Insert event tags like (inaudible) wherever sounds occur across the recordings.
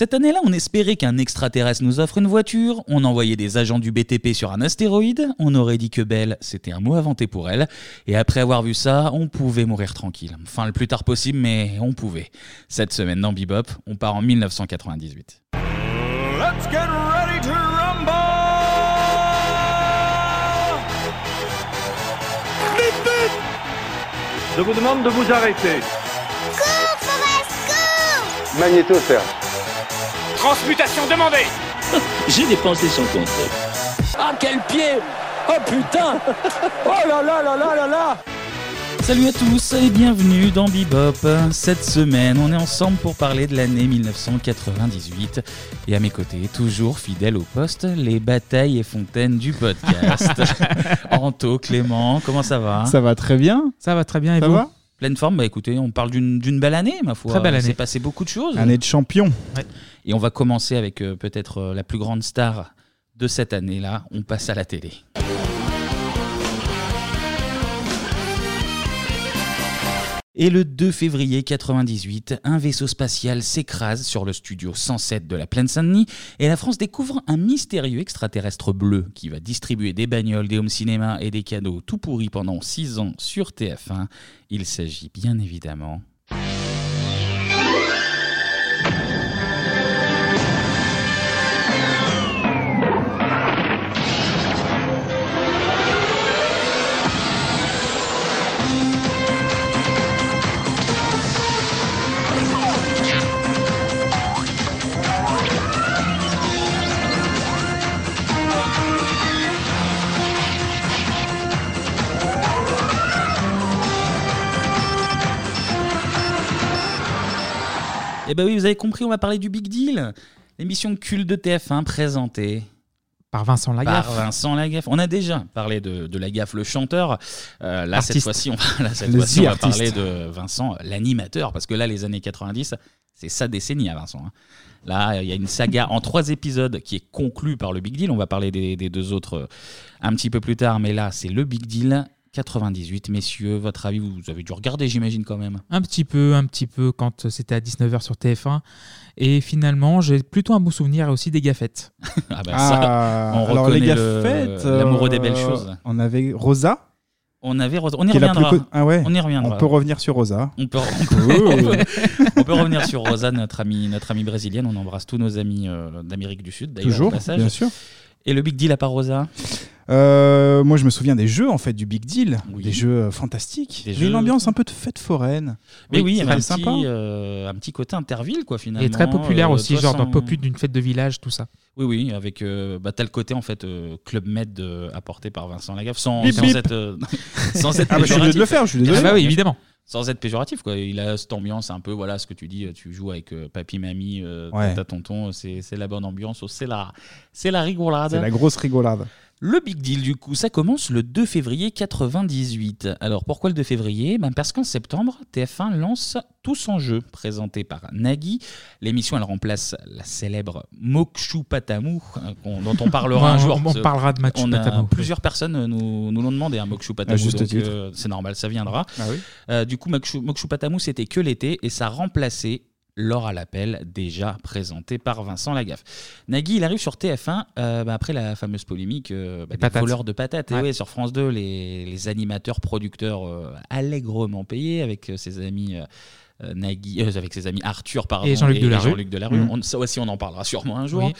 Cette année-là, on espérait qu'un extraterrestre nous offre une voiture, on envoyait des agents du BTP sur un astéroïde, on aurait dit que Belle, c'était un mot inventé pour elle, et après avoir vu ça, on pouvait mourir tranquille. Enfin, le plus tard possible, mais on pouvait. Cette semaine dans Bebop, on part en 1998. Let's get ready to rumble! Vite, vite! Je vous demande de vous arrêter. Cours, Forrest, cours Magnétosphère. Transmutation demandée! (laughs) J'ai dépensé son compte. Ah, quel pied Oh putain Oh là là là là là là Salut à tous et bienvenue dans Bebop. Cette semaine, on est ensemble pour parler de l'année 1998. Et à mes côtés, toujours fidèle au poste, les batailles et fontaines du podcast. (laughs) Anto, Clément, comment ça va? Ça va très bien. Ça va très bien et Ça vous? va? Pleine forme, bah écoutez, on parle d'une d'une belle année, ma foi. Très belle année. Il s'est passé beaucoup de choses. Année de champion. Et on va commencer avec euh, peut-être euh, la plus grande star de cette année-là. On passe à la télé. Et le 2 février 98, un vaisseau spatial s'écrase sur le studio 107 de la plaine Saint-Denis et la France découvre un mystérieux extraterrestre bleu qui va distribuer des bagnoles, des home cinéma et des cadeaux tout pourris pendant 6 ans sur TF1. Il s'agit bien évidemment Eh ben oui, vous avez compris, on va parler du Big Deal. L'émission culte de TF1 présentée Par Vincent Lagaffe. par Vincent Lagaffe. On a déjà parlé de, de Lagaffe le chanteur. Euh, là, cette fois-ci, on va, (laughs) là, cette Le fois-ci, on va The artist. parler de Vincent l'animateur. Parce que là, les années 90, c'est sa décennie à Vincent. hein. Là, il y a une saga en trois épisodes qui est conclue par le Big Deal. On va parler des, des deux autres euh, un petit peu plus tard. Mais là, c'est le Big Deal 98. Messieurs, votre avis, vous avez dû regarder, j'imagine, quand même. Un petit peu, un petit peu quand c'était à 19h sur TF1. Et finalement, j'ai plutôt un bon souvenir et aussi des gaffettes. (laughs) Ah bah ça, Ah, on alors reconnaît les le- gaffettes. l'amoureux des belles euh, choses. On avait Rosa. On, avait, on y plus reviendra. co- Ah ouais. On y reviendra. On peut revenir sur Rosa. On peut, (laughs) on peut- on peut revenir sur Rosa, notre amie, notre amie brésilienne. On embrasse tous nos amis euh, d'Amérique du Sud, d'ailleurs. Toujours, au passage. bien sûr. Et le Big Deal à part Rosa Euh, moi, je me souviens des jeux en fait du Big Deal, Oui. des jeux euh, fantastiques. Des Des une jeux- ambiance un peu de fête foraine. Mais oui, il y avait un c'est petit, sympa. euh, un petit côté interville, quoi, finalement. Et très populaire Euh, aussi, genre dans Poput d'une fête de village, tout ça. Oui, oui, avec euh, bah, t'as le côté en fait euh, Club Med euh, apporté par Vincent Lagaffe, sans, Bip, sans bip. être, euh, (laughs) sans (laughs) être Ah bah, je suis obligé de le faire, je suis désolé. Ah bah oui, Bien sûr. évidemment. Sans être péjoratif, quoi. Il a cette ambiance un peu, voilà, ce que tu dis, tu joues avec euh, papy, mamie, euh, Ouais. tata, tonton, c'est c'est la bonne ambiance, c'est la, c'est la rigolade. C'est la grosse rigolade. Le Big Deal, du coup, ça commence le 2 février 98. Alors pourquoi le 2 février? Ben Parce qu'en septembre, TF1 lance Tous en jeu, présenté par Nagui. L'émission, elle remplace la célèbre Mokshu Patamu, hein, qu'on- dont on parlera (laughs) un On- jour. on parlera de Mokshu On a- Patamu, oui. Plusieurs personnes nous, nous l'ont demandé, un Mokshu Patamu. À juste donc, titre. euh, c'est normal, ça viendra. Ah oui. Euh, du coup, Mokshu, Mokshu Patamu, c'était que l'été et ça remplaçait L'or à l'appel, déjà présenté par Vincent Lagaffe. Nagui, il arrive sur TF1 euh, bah, après la fameuse polémique euh, bah, des patates. voleurs de patates. Et Ouais. ouais, sur France 2, les, les animateurs, producteurs euh, allègrement payés avec euh, ses amis. euh, euh, Nagui, euh, avec ses amis Arthur pardon, Et Jean-Luc Delarue. Jean-Luc Delarue. Mhm. On- ça aussi, on en parlera sûrement un jour. Oui.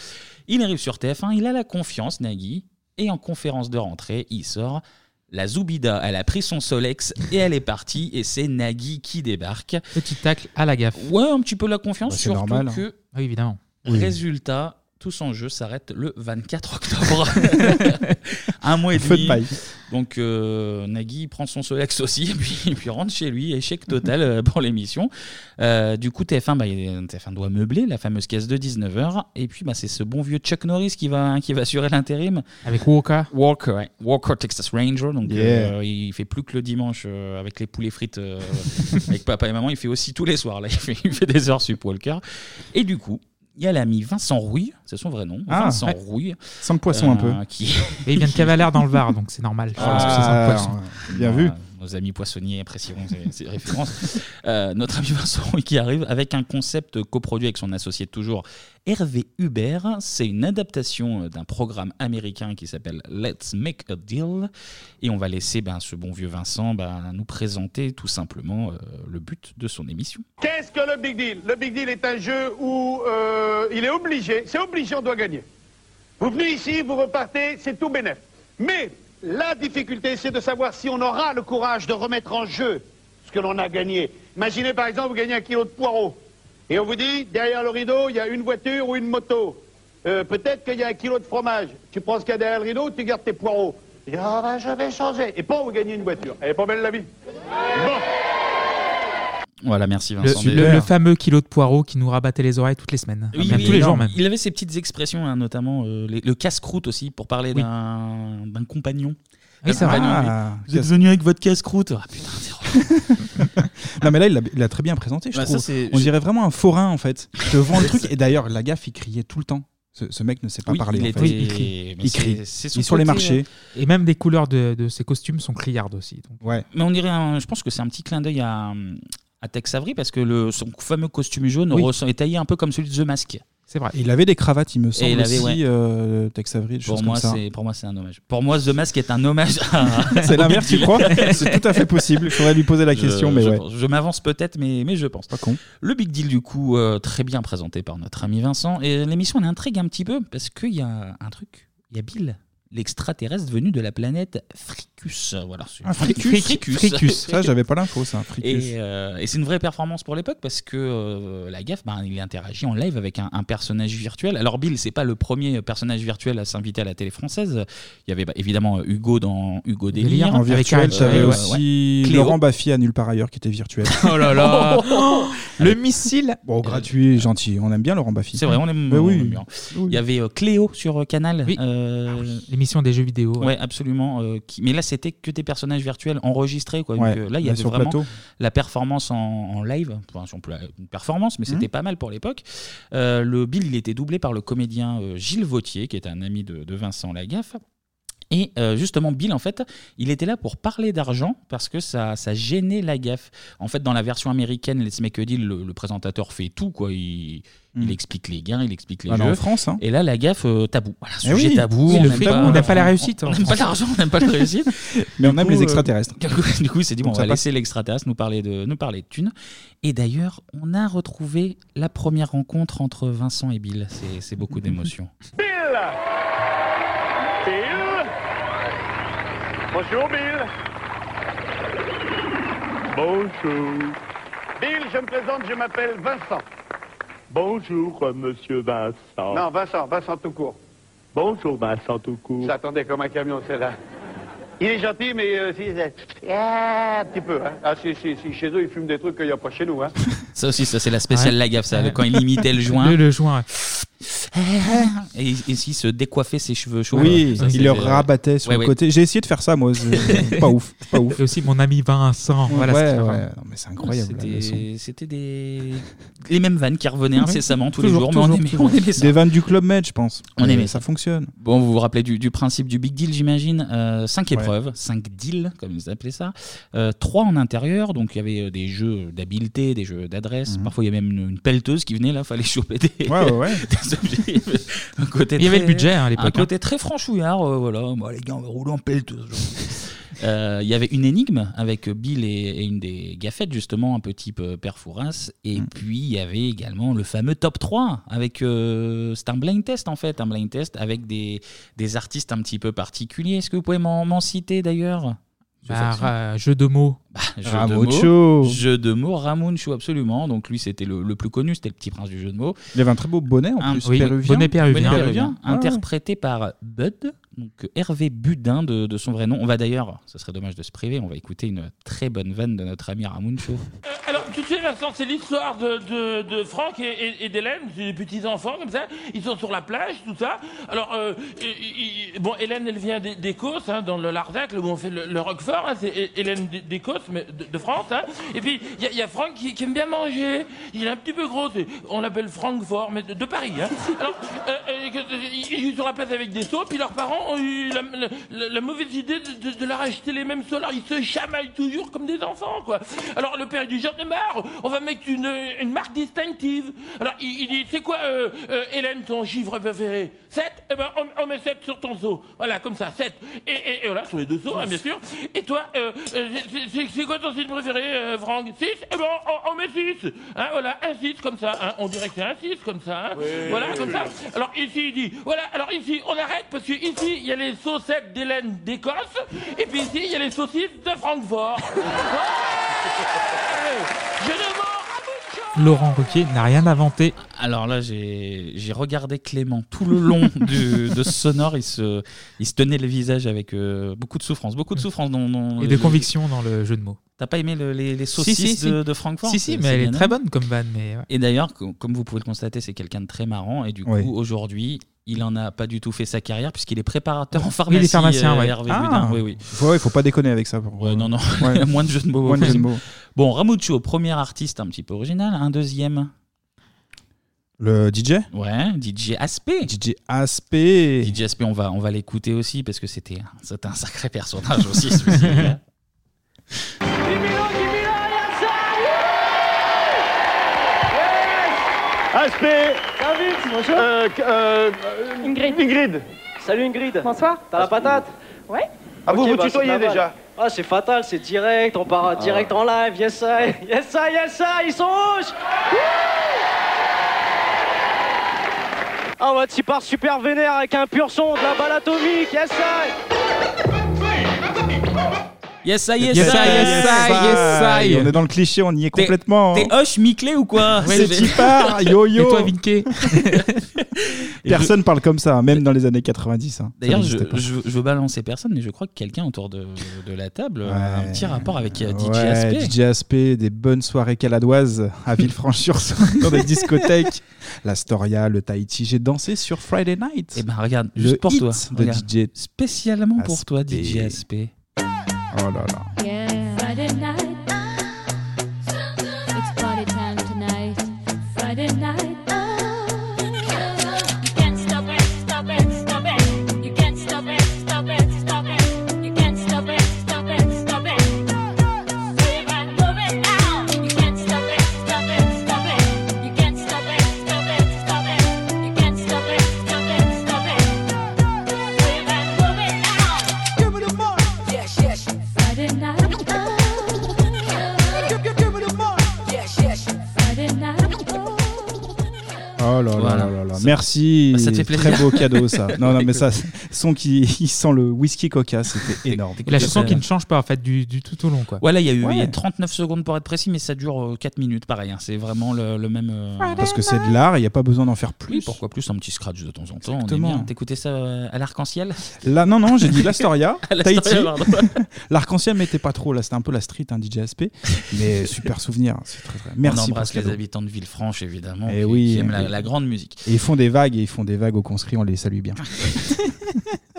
Il arrive sur TF1, il a la confiance, Nagui, et en conférence de rentrée, il sort la Zoubida. Elle a pris son Solex et elle est partie, et c'est Nagui qui débarque. Petit tacle à la gaffe. Ouais, un petit peu la confiance, Bah, c'est surtout normal, hein. que, Ah Oui, évidemment. résultat, tout son jeu s'arrête le 24 octobre. (laughs) un mois et Feu de demi. paille. Donc euh, Nagui prend son Solex aussi, (laughs) et puis, rentre chez lui, échec total euh, pour l'émission. Euh, du coup, TF1, bah, il- TF1 doit meubler la fameuse caisse de 19h, et puis bah, c'est ce bon vieux Chuck Norris qui va, qui va assurer l'intérim. Avec Walker. Walker, ouais. Walker Texas Ranger, donc Yeah. euh, il fait plus que le dimanche euh, avec les poulets frites euh, (laughs) avec papa et maman, il fait aussi tous les soirs, là, il fait, il fait des heures sup Walker. Et du coup, il y a l'ami Vincent Rouille, c'est son vrai nom, Ah, Vincent ouais. Rouille. Sans le poisson un peu. euh, Qui, Et il vient de Cavalaire dans le Var, donc c'est normal. (laughs) Je pense que c'est sans Ah, poisson. bien vu. Nos amis poissonniers apprécieront ces, ces références. Euh, notre ami Vincent qui arrive avec un concept coproduit avec son associé toujours, Hervé Hubert. C'est une adaptation d'un programme américain qui s'appelle Let's Make a Deal. Et on va laisser ben, ce bon vieux Vincent ben, nous présenter tout simplement euh, le but de son émission. Qu'est-ce que le Big Deal? Le Big Deal est un jeu où euh, il est obligé, c'est obligé, on doit gagner. Vous venez ici, vous repartez, c'est tout bénef. Mais la difficulté, c'est de savoir si on aura le courage de remettre en jeu ce que l'on a gagné. Imaginez par exemple, vous gagnez un kilo de poireaux. Et on vous dit, derrière le rideau, il y a une voiture ou une moto. Euh, Peut-être qu'il y a un kilo de fromage. Tu prends ce qu'il y a derrière le rideau, tu gardes tes poireaux. Ah ben je vais changer. Et pas vous gagnez une voiture. Elle est pas belle la vie Bon. Voilà, merci Le, Vincent. le- le fameux kilo de poireaux qui nous rabattait les oreilles toutes les semaines. Oui, Même oui, tous les jours même. Il avait ses petites expressions, hein, notamment euh, les- le casse-croûte aussi, pour parler Oui. d'un compagnon. Oui, c'est vrai. Ah. Vous êtes venu avec votre casse-croûte. Ah, putain, c'est (laughs) Non mais là il l'a- très bien présenté je Bah, trouve. On je- dirait vraiment un forain en fait. Il te vend le truc et d'ailleurs la gaffe il criait tout le temps. Ce, ce mec ne sait pas Oui, parler il en fait. Oui, il crie. mais Il est sur les marchés. Et même des couleurs de, de ses costumes sont criardes aussi. donc. Ouais. Mais on dirait, un- je pense que c'est un petit clin d'œil à, à Tex Avery parce que le, son fameux costume jaune Oui. ressent- est taillé un peu comme celui de The Mask. C'est vrai. Il avait des cravates il me semble il avait, aussi ouais. euh, Tex Avery, des Pour moi, ça. c'est pour moi c'est un hommage. Pour moi, The Mask est un hommage. à- (laughs) C'est l'inverse, tu crois (laughs) C'est tout à fait possible. Il faudrait lui poser la question, je, mais je ouais. pense. Je m'avance peut-être, mais, mais je pense. Pas con. Le Big Deal, du coup, euh, très bien présenté par notre ami Vincent. Et l'émission, elle intrigue un petit peu parce qu'il y a un truc. Il y a Bill, l'extraterrestre venu de la planète Fricus. Voilà, c'est- Un fricus. Fricus. Fricus. (laughs) Ça, j'avais pas l'info, ça, un fricus. Et, euh, et c'est une vraie performance pour l'époque parce que euh, la gaffe, ben, il interagit en live avec un, un personnage virtuel. Alors Bill, c'est pas le premier personnage virtuel à s'inviter à la télé française. Il y avait bah, évidemment Hugo dans Hugo Délire. En virtuel, Avec, euh, aussi Cléo. Laurent Baffy à nulle part ailleurs qui était virtuel. (laughs) Oh là là (laughs) Le missile Bon, gratuit, gentil. On aime bien Laurent Baffy. C'est vrai, on aime, Mais on oui. aime bien. Il y avait euh, Cléo sur euh, Canal. Oui. Euh, L'émission des jeux vidéo. Ouais, absolument. euh, qui- Mais là, c'était que des personnages virtuels enregistrés. Quoi. Ouais, Donc, euh, là, il y là, avait sur vraiment plateau. la performance en, en live. Enfin, si on peut la- une performance, mais c'était Mhm. pas mal pour l'époque. Euh, le Bill, il était doublé par le comédien euh, Gilles Vautier, qui est un ami de, de Vincent Lagaffe. Et euh, justement, Bill, en fait, il était là pour parler d'argent parce que ça, ça gênait la gaffe. En fait, dans la version américaine, Let's Make a Deal, le, le présentateur fait tout. Quoi. Il, il Mm. explique les gains, il explique les Ah, mais jeux. en France, hein. Et là, la gaffe, euh, tabou. Voilà, Eh sujet oui. tabou. Oui, on le n'aime fait pas, tabou, on n'aime pas la réussite, On hein. n'aime pas l'argent, on n'aime pas la réussite. (laughs) Mais on Du aime les euh, extraterrestres. (laughs) du coup, il s'est dit, bon, Donc on ça va passe. laisser l'extraterrestre nous parler de nous parler de thunes. Et d'ailleurs, on a retrouvé la première rencontre entre Vincent et Bill. C'est- C'est beaucoup d'émotions. Bill Bill Bonjour Bill Bonjour Bill, je me présente, je m'appelle Vincent. Bonjour, euh, monsieur Vincent. Non, Vincent, Vincent tout court. Bonjour, Vincent tout court. J'attendais comme un camion, c'est là. Il est gentil, mais euh, si, c'est- Ah, un petit peu. Hein. Ah, si, si, si, chez eux, ils fument des trucs qu'il n'y a pas chez nous. Hein. Ça aussi, ça c'est la spéciale Ouais. Lagaffe, ça, quand il imitait le joint. Le, le joint. Et, et s'il se décoiffait ses cheveux chauds. Oui, ça, il c'est- le rabattait sur Ouais, le ouais. côté. J'ai essayé de faire ça, moi. pas ouf. Pas ouf. Et aussi mon ami Vincent. Voilà, ouais. Non, mais c'est incroyable. C'était des les mêmes vannes qui revenaient incessamment tous les Toujours, jours, mais on toujours, aimait, toujours. on aimait ça. Des vannes du Club Med, je pense. On aimait ça fonctionne. Bon, vous vous rappelez du, du principe du big deal, j'imagine. Euh, cinq Ouais. épreuves, cinq deals, comme ils appelaient ça. Euh, trois en intérieur, donc il y avait euh, des jeux d'habileté, des jeux d'adresse. Parfois, il y avait même une, une pelleteuse qui venait là, fallait (laughs) choper des, Mhm. Ouais, ouais, ouais. des objets. Il y avait un côté Il y avait très- le budget, hein, à l'époque, Un côté très franchouillard, euh, voilà. Bon, les gars, on va rouler en pelleteuse. (laughs) Euh, Il y avait une énigme avec Bill et, et une des gaffettes, justement, un peu type euh, Père Fouras. Et puis, il y avait également le fameux top 3. avec euh, C'est un blind test, en fait. Un blind test avec des, des artistes un petit peu particuliers. Est-ce que vous pouvez m'en m'en citer, d'ailleurs? Bah, ra- jeu de mots. (laughs) jeu de mots. Jeu de mots, absolument. Donc lui, c'était le, le plus connu, c'était le petit prince du jeu de mots. Il avait un très beau bonnet en Un- plus, oui, péruvien. bonnet péruvien. Bonnet Péruvien. Ah ouais. interprété par Bud, donc Hervé Budin de, de son vrai nom. On va d'ailleurs, ce serait dommage de se priver, on va écouter une très bonne vanne de notre ami Ramon Chou. Alors, tu sais, Vincent, c'est l'histoire de, de, de Franck et, et- et d'Hélène, des petits-enfants comme ça. Ils sont sur la plage, tout ça. Alors, euh, bon, Hélène, elle vient d'É- d'Écosse, hein, dans le Larzac, où on fait le, le Roquefort. hein, c'est Hé- Hélène d'É- d'Écosse, mais de, France. Hein. Et puis, il y, a- Franck qui, aime bien manger. Il est un petit peu gros. On l'appelle Francfort, mais de, Paris. Hein. Alors, euh, euh, que- il il joue sur la place avec des seaux, puis leurs parents ont eu la, mauvaise idée de, leur acheter les mêmes seaux. Alors, ils se chamaillent toujours comme des enfants, quoi. Alors, le père dit, j'en ai on va mettre une, marque distinctive. Alors, il, dit, c'est quoi, euh, euh, Hélène, ton chiffre préféré? 7 Eh ben, on, on met 7 sur ton seau. Voilà, comme ça, 7. Et, et- et voilà, sur les deux seaux, hein, bien sûr. Et toi, euh, euh, c'est- quoi ton signe préféré, euh, Franck 6 Eh ben, on, on met 6. Hein, voilà, un 6 comme ça. Hein. On dirait que c'est un 6 comme ça. Hein. Voilà, comme ça. Alors, ici, il dit, voilà, alors ici, on arrête parce que ici, il y a les saucettes d'Hélène d'Écosse. Et puis ici, il y a les saucisses de Francfort. (laughs) Ouais. Je mens Laurent Ruquier n'a rien inventé. Alors là, j'ai regardé Clément tout le long du, (laughs) de ce sonore. Il se, il se tenait le visage avec euh, beaucoup de souffrance. Beaucoup de souffrance. Dans, dans Et de conviction dans le jeu de mots. T'as pas aimé le- les, les saucisses si, si. de, de Francfort Si, si, mais elle est très bonne comme vanne. Mais ouais. Et d'ailleurs, co- comme vous pouvez le constater, c'est quelqu'un de très marrant. Et du coup, Oui. aujourd'hui, il en a pas du tout fait sa carrière puisqu'il est préparateur en pharmacie. il est pharmacien, euh, ouais. Hervé Ah. Oui, oui. Ouais, faut pas déconner avec ça. pour- Ouais, non, non. Ouais. (laughs) Moins de jeux de mots. Moins de jeux de (laughs) mots. Bon, Ramucho, premier artiste un petit peu original. Un deuxième. Le DJ Ouais, DJ Aspect. DJ Aspect. DJ Aspect, on va, on va l'écouter aussi parce que c'était c'était un sacré personnage aussi. celui-ci. Aspect Bonjour Ingrid. Ingrid Salut Ingrid. Bonsoir. T'as la patate? Ouais. Ah, vous vous bah, tutoyez déjà? Ah, c'est fatal, c'est direct, on part direct en live, yes I, yes I, yes I, ils sont rouges Ah ouais, tu pars super vénère avec un pur son, de la balle atomique, yes I Yes, I, yes, I, yes, I, yes, I. On est dans le cliché, on y est complètement. T'es Hoche Miclé ou quoi? (laughs) C'est Tipar, yo yo. Et toi, Vinké (laughs) Personne parle comme ça, hein, même dans les années 90. hein. D'ailleurs, je, veux balancer personne, mais je crois que quelqu'un autour de, la table a un petit rapport avec euh, DJ Aspect. DJ Aspect, des bonnes soirées caladoises à Villefranche-sur-Saône, (laughs) dans des discothèques. La Storia, le Tahiti. J'ai dansé sur Friday Night. Eh ben regarde, juste pour toi. de. DJ. Spécialement pour toi, DJ Aspect. Oh là là. Yeah. Ja. Oh là là Voilà. là là. Merci. Bah, ça te fait plaisir. Très beau cadeau ça. (laughs) Non non mais ça, son qui il sent le whisky coca, c'était énorme. Et la chanson qui ne change pas en fait du, du tout au long quoi. Voilà, il y a eu il y a Ouais. 39 secondes pour être précis, mais ça dure euh, 4 minutes, pareil. hein. C'est vraiment le, le même. euh, Parce que c'est de l'art, il n'y a pas besoin d'en faire plus. Oui, pourquoi plus un petit scratch de temps en temps. On est Exactement. bien. T'écoutais ça euh, à l'arc-en-ciel? Là, non, non, j'ai dit l'Astoria, (laughs) Tahiti. (laughs) L'arc-en-ciel m'était pas trop, là, c'était un peu la street, un DJ SP. Mais super souvenir, c'est très très. Merci On embrasse les habitants de Villefranche, évidemment, Et qui, oui, qui aiment la, et- la grande musique. Et ils font des vagues, et ils font des vagues au conscrit, on les salue bien. (laughs)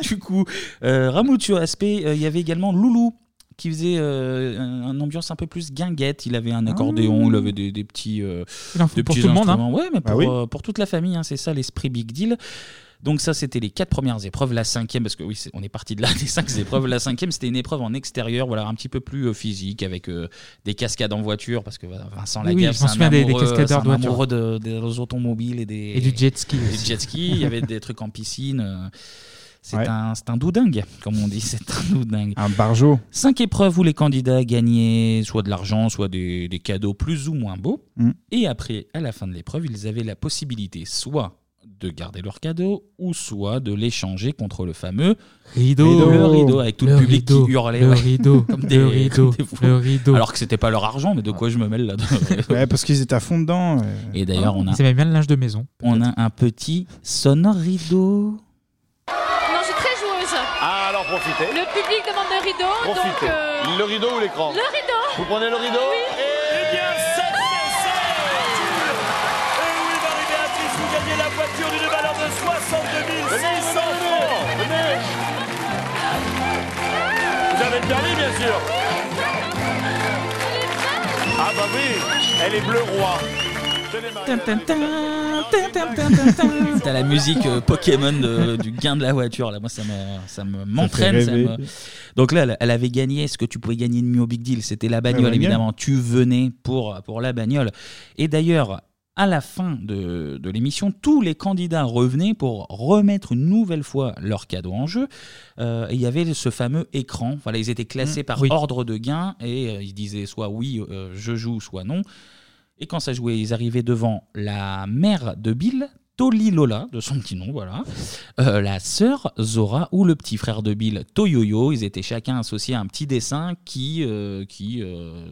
Du coup, euh, Ramucho Aspect, euh, il y avait également Loulou qui faisait euh, un- une ambiance un peu plus guinguette. Il avait un accordéon, il avait des, des petits, euh, des pour petits tout le monde, hein. instruments. Ouais, mais Bah pour, oui. euh, pour toute la famille, hein, c'est ça l'esprit Big Deal. Donc ça, c'était les quatre premières épreuves. La cinquième, parce que oui, on est parti de là, (laughs) des cinq épreuves. La cinquième, c'était une épreuve en extérieur, voilà, un petit peu plus euh, physique, avec euh, des cascades en voiture, parce que voilà, Vincent Oui, oui, Lagaffe, je m'en c'est un souviens des- des amoureux- cascadeurs c'est un de voiture. amoureux de- des automobiles et des Et du jet ski et aussi. du jet ski. Il y avait des trucs en piscine. euh, C'est Ouais. un, c'est un doudingue, comme on dit. (laughs) C'est un doudingue. Un barjo. Cinq épreuves où les candidats gagnaient soit de l'argent, soit des, des cadeaux plus ou moins beaux. Mm. Et après, à la fin de l'épreuve, ils avaient la possibilité soit de garder leur cadeau, ou soit de l'échanger contre le fameux Rideau. Le rideau, avec tout le, Le public rideau. qui hurlait. Le ouais. rideau. (laughs) Comme Le rideau. comme des fous. Le rideau. Alors que c'était pas leur argent, mais de quoi je me mêle là (laughs) Ouais, parce qu'ils étaient à fond dedans. euh. Et d'ailleurs, on a, Ils aimaient bien le linge de maison. on a un petit sonore rideau. Non, je suis très joueuse. Ah, alors profitez. Le public demande le rideau, Profitez. donc... euh, Le rideau ou l'écran Le rideau Vous prenez le rideau Oui. Eh sûr. Ah bah oui, elle est bleu roi. (laughs) T'as la musique euh, Pokémon de- du gain de la voiture. Là, moi, ça me, ça me m'entraîne. ça rêver. me- Donc là, elle, elle avait gagné ce que tu pouvais gagner de mieux au Big Deal. C'était la bagnole, bagnole. évidemment. Tu venais pour, pour la bagnole. Et d'ailleurs, à la fin de, de l'émission, tous les candidats revenaient pour remettre une nouvelle fois leur cadeau en jeu. Euh, et il y avait ce fameux écran. Voilà, ils étaient classés Mm, par ordre de gain et euh, ils disaient soit oui, euh, je joue, soit non. Et quand ça jouait, ils arrivaient devant la mère de Bill, Toli Lola, de son petit nom, voilà, euh, la sœur Zora ou le petit frère de Bill, Toyoyo. Ils étaient chacun associés à un petit dessin qui, euh, qui euh,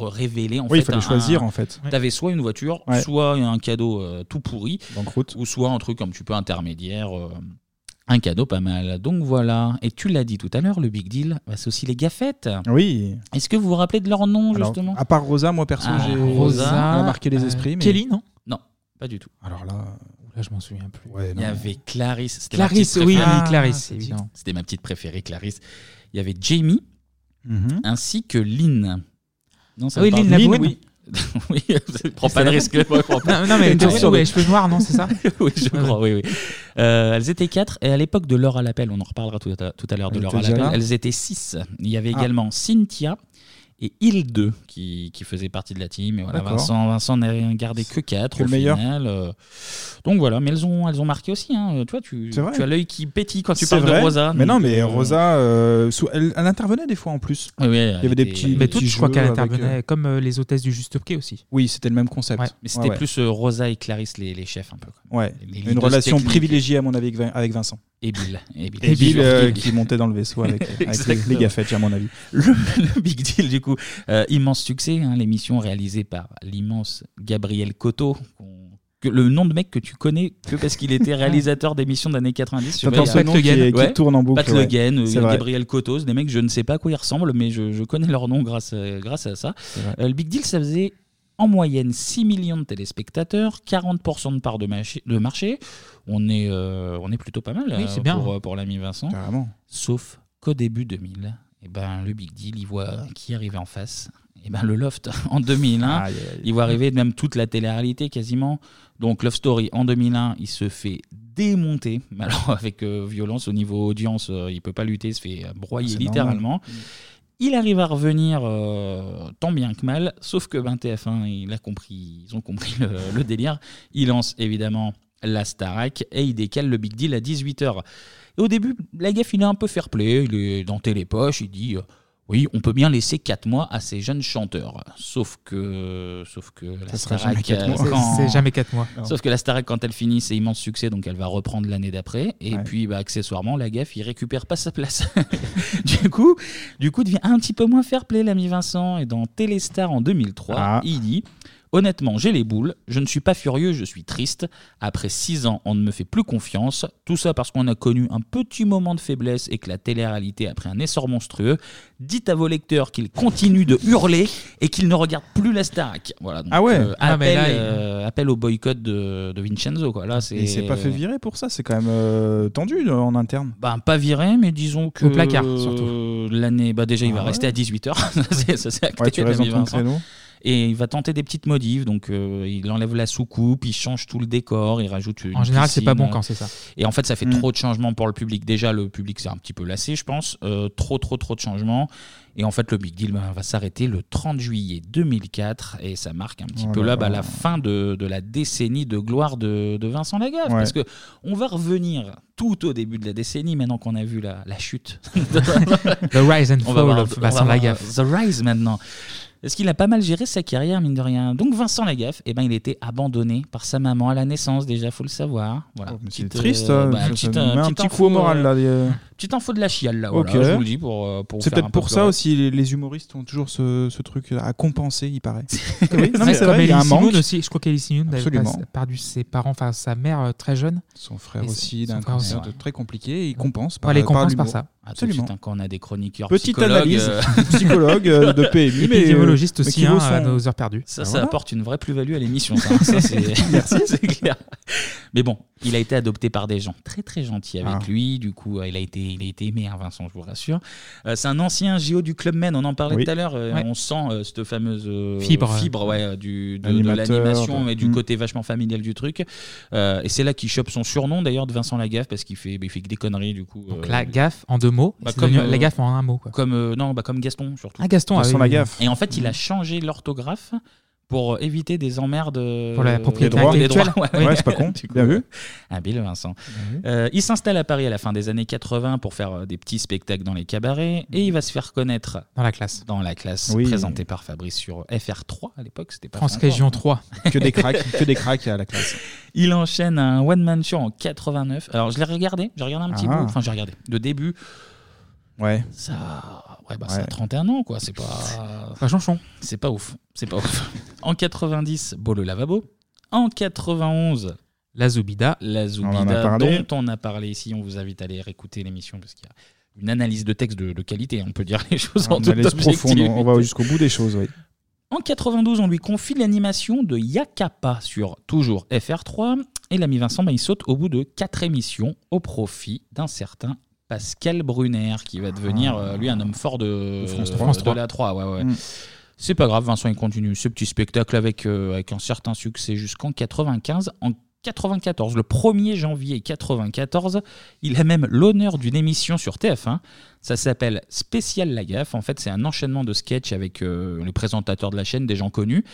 révélait en Oui, il fait. fallait un- choisir, en fait. T'avais soit une voiture, Ouais. soit un cadeau euh, tout pourri, ou soit un truc un petit peu intermédiaire. euh, un cadeau pas mal. Donc voilà. Et tu l'as dit tout à l'heure, le big deal, bah, c'est aussi les gaffettes. Oui. Est-ce que vous vous rappelez de leur nom, Alors, justement? à part Rosa, moi perso, Ah, j'ai Rosa, marqué les euh, esprits. mais- Kelly, non? Non, pas du tout. Alors là, Là, je m'en souviens plus. Il y avait Clarisse. Clarisse, oui, oui, Clarisse, évidemment. C'était ma petite préférée, Clarisse. Il y avait Jamie, Mhm. ainsi que Lynn. Non, ça Ah oui, te parle Lynn Labouine. oui. (laughs) oui, (laughs) prends pas de risque. Non, non, mais Une ouais, ouais, cheveux noirs, non, c'est ça (laughs) Oui, je Ouais, crois, oui, oui. Euh, elles étaient quatre, et à l'époque de l'heure à l'appel, on en reparlera tout à, tout à l'heure de était à l'appel, elles étaient six. Il y avait Ah. également Cynthia et Hilde qui, qui faisaient partie de la team. Et voilà. Vincent, Vincent n'a gardé que quatre Que au le meilleur. final. euh. Donc voilà, mais elles ont, elles ont marqué aussi. Hein. Tu vois, tu, as l'œil qui pétille quand tu parles vrai. de Rosa. Mais non, mais euh, Rosa, euh, sous- elle, elle intervenait des fois en plus. Oui, oui, Il y avait des petits. Mais des toutes, petits je crois qu'elle intervenait euh, comme les hôtesses du Juste Prix aussi. Oui, c'était le même concept. Ouais. Mais c'était Ouais, ouais. plus Rosa et Clarisse, les, les chefs un peu. quoi. Ouais. Les Une relation techniques. privilégiée à mon avis avec Vin- avec Vincent. Et Bill. Et Bill, Et Bill, Et Bill. qui montait dans le vaisseau avec, (laughs) avec les, les gaffettes, à mon avis. Le, le Big Deal, du coup, euh, immense succès, hein, l'émission réalisée par l'immense Gabriel que- le nom de mec que tu connais que parce qu'il était (laughs) réalisateur d'émissions d'années 90. sur Veil. ce nom qui est- qui tourne en boucle, Pat ouais. Le Guen. Gabriel Coto, c'est des mecs, je ne sais pas à quoi ils ressemblent, mais je, je connais leur nom grâce à, grâce à ça. Euh, le Big Deal, ça faisait en moyenne 6 millions de téléspectateurs, 40% de part de marché. De marché. On, est, euh, on est plutôt pas mal Oui, euh, c'est bien. pour, pour l'ami Vincent. Carrément. Sauf qu'au début 2000, eh ben, le Big Deal, il voit qui arrivait en face. Et ben, le Loft (laughs) en 2001, Aïe, aïe, aïe. il voit arriver même toute la télé-réalité quasiment. Donc Love Story en 2001, il se fait démonter. Mais (laughs) Alors avec euh, violence au niveau audience, euh, il peut pas lutter, il se fait euh, broyer C'est littéralement. Il arrive à revenir euh, tant bien que mal, sauf que ben, TF1, il a compris, ils ont compris le, le délire. Il lance évidemment la Starac et il décale le Big Deal à 18h. Et au début, la gaffe, il est un peu fair play, il est dans Télépoche, il dit euh, oui, on peut bien laisser 4 mois à ces jeunes chanteurs. Sauf que, sauf que la Ça sera Starac, jamais quatre euh, mois. Quand- c'est jamais quatre mois. Sauf que la Starac, quand elle finit, c'est immense succès, donc elle va reprendre l'année d'après. Et Ouais. puis, bah, accessoirement, la gaffe, il récupère pas sa place. (laughs) du coup, du coup, devient un petit peu moins fair play, l'ami Vincent. Et dans Téléstar en 2003, Ah. il dit Honnêtement, j'ai les boules. Je ne suis pas furieux, je suis triste. Après six ans, on ne me fait plus confiance. Tout ça parce qu'on a connu un petit moment de faiblesse et que la télé-réalité a pris un essor monstrueux. Dites à vos lecteurs qu'ils continuent de hurler et qu'ils ne regardent plus la Starac. Voilà. donc, Ah ouais. euh, Ah, mais appel, là, il- euh, appel au boycott de, de Vincenzo. Quoi. Là, il s'est pas fait virer pour ça, c'est quand même euh, tendu euh, en interne. Ben, pas viré, mais disons que. Au placard, surtout. L'année, bah déjà, il Ah va ouais. rester à 18h. (laughs) ça, c'est- acté, Ouais, tu l'ami dans ton Vincent. créneau. Et il va tenter des petites modifs. Donc, euh, il enlève la soucoupe, il change tout le décor, il rajoute. Une En général, c'est pas bon quand c'est ça. Et en fait, ça fait Mm. trop de changements pour le public. Déjà, le public, c'est un petit peu lassé, je pense. Euh, trop, trop, trop de changements. Et en fait, le Big Deal ben, va s'arrêter le 30 juillet 2004. Et ça marque un petit Oh peu là bah, la fin de, de la décennie de gloire de, de Vincent Lagaffe. Ouais. Parce que on va revenir tout au début de la décennie, maintenant qu'on a vu la, la chute. (laughs) (laughs) The rise and fall of Vincent Lagaffe. The Rise maintenant. Est-ce qu'il a pas mal géré sa carrière, mine de rien? Donc Vincent Lagaffe, eh ben, il a été abandonné par sa maman à la naissance, déjà, faut le savoir. Voilà. Oh, mais c'est Petite, triste, euh, ça. bah, Ça- petite, ça euh, met un petite petit info, coup au moral, euh, là. euh. Petite info de la chiale, là. Ok. Voilà, je vous le dis pour, euh, C'est faire un peut-être peu pour ça pleurer. aussi, les, les humoristes ont toujours ce, ce truc à compenser, il paraît. (laughs) oui, non, Ouais, mais c'est vrai, il y a un manque. Aussi. Je crois avait Absolument. pas- perdu ses parents, enfin sa mère euh, très jeune. Son frère Et aussi, son d'un frère aussi. cancer de- très compliqué, et il compense par, Ouais, il compense par l'humour. ça. Ah, tout de Absolument. suite, hein, quand on a des chroniqueurs Petite psychologues, analyse, euh, (laughs) psychologue euh, de (laughs) PMI, mais Épidémiologiste mais aussi, qui vaut hein, son- à nos heures perdues. Ça, Ah, ça voilà. apporte une vraie plus-value à l'émission, ça. Ça, c'est Merci. c'est clair. Mais bon, Il a été adopté par des gens très très gentils avec Ah. lui. Du coup, euh, il a été, il a été aimé, hein, Vincent, je vous rassure. Euh, c'est un ancien JO du Club Med. On en parlait Oui. tout à l'heure. euh, Ouais. On sent euh, cette fameuse euh, Fibre. fibre ouais, du, de, de Animateur, l'animation, de- mais du Mm. côté vachement familial du truc. Euh, et c'est là qu'il chope son surnom d'ailleurs de Vincent Lagaffe parce qu'il fait, bah, il fait que des conneries du coup. Donc la gaffe en deux mots. bah, c'est devenu la gaffe en un mot. Quoi. Comme euh, non, bah, comme Gaston surtout. Ah, Gaston, ah Gaston oui, oui. Lagaffe. Et en fait, il a changé l'orthographe pour éviter des emmerdes euh, Pour la propriété des droits- intellectuelle. droits, Ouais, c'est pas con. (laughs) Du coup, Bien vu. Habile Vincent. Euh, il s'installe à Paris à la fin des années 80 pour faire euh, des petits spectacles dans les cabarets et il va se faire connaître Dans la classe. Dans la classe, Oui. présenté par Fabrice sur FR3 à l'époque, c'était pas France encore. Région 3. Que des cracks, que des cracks à la classe. Il enchaîne un one man show en 89. Alors je l'ai regardé, j'ai regardé un petit Ah. bout, enfin j'ai regardé. Le début, Ouais. ça, ouais, bah, ça a Ouais. 31 ans quoi, c'est pas. Pas chanchon. C'est pas ouf, c'est pas ouf. (laughs) en 90, Beau le lavabo. En 91, La Zoubida. La en a Zoubida, parlé. dont on a parlé ici. On vous invite à aller réécouter l'émission parce qu'il y a une analyse de texte de, de qualité. On peut dire les choses en toute analyse profonde, on va jusqu'au bout des choses, oui. En 92, on lui confie l'animation de Yakapa sur toujours FR3 et l'ami Vincent, bah, il saute au bout de quatre émissions au profit d'un certain Pascal Brunner qui va devenir euh, lui un homme fort de, De France euh, 3. France de 3. la 3. Ouais, ouais. Mm. C'est pas grave, Vincent il continue ce petit spectacle avec, euh, avec un certain succès jusqu'en 95. En 94, le 1er janvier 94, il a même l'honneur d'une émission sur TF1. Ça s'appelle Spécial La Gaffe. En fait, c'est un enchaînement de sketchs avec euh, les présentateurs de la chaîne, des gens connus.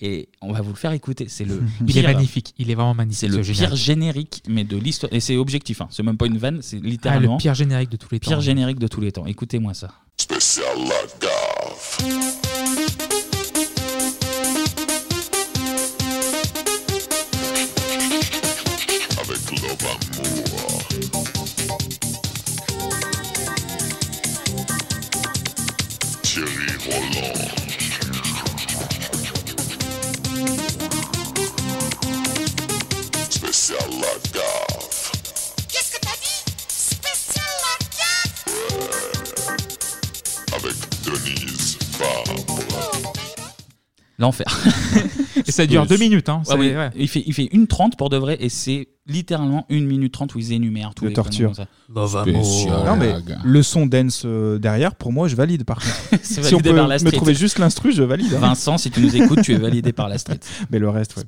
Et on va vous le faire écouter. C'est le (laughs) Il est pire- magnifique. Il est vraiment magnifique. C'est le ce pire générique. mais de l'histoire. Et c'est objectif. Hein. C'est même pas une vanne. C'est littéralement. Ah, le pire générique de tous les Pire temps. générique de tous les temps. Écoutez-moi ça. Spécial L'enfer. (laughs) Et ça dure deux minutes, hein. Ouais, C'est- oui. ouais. Il, fait, il fait une 30 pour de vrai et c'est littéralement une minute 30 où ils énumèrent tous De les torture. ça. Non mais le son dance euh, derrière, pour moi, je valide par contre. (laughs) C'est si on validé peut par la me street. trouver juste l'instru, je valide. hein. Vincent, si tu nous écoutes, tu es validé par la street. (laughs) Mais le reste, ouais.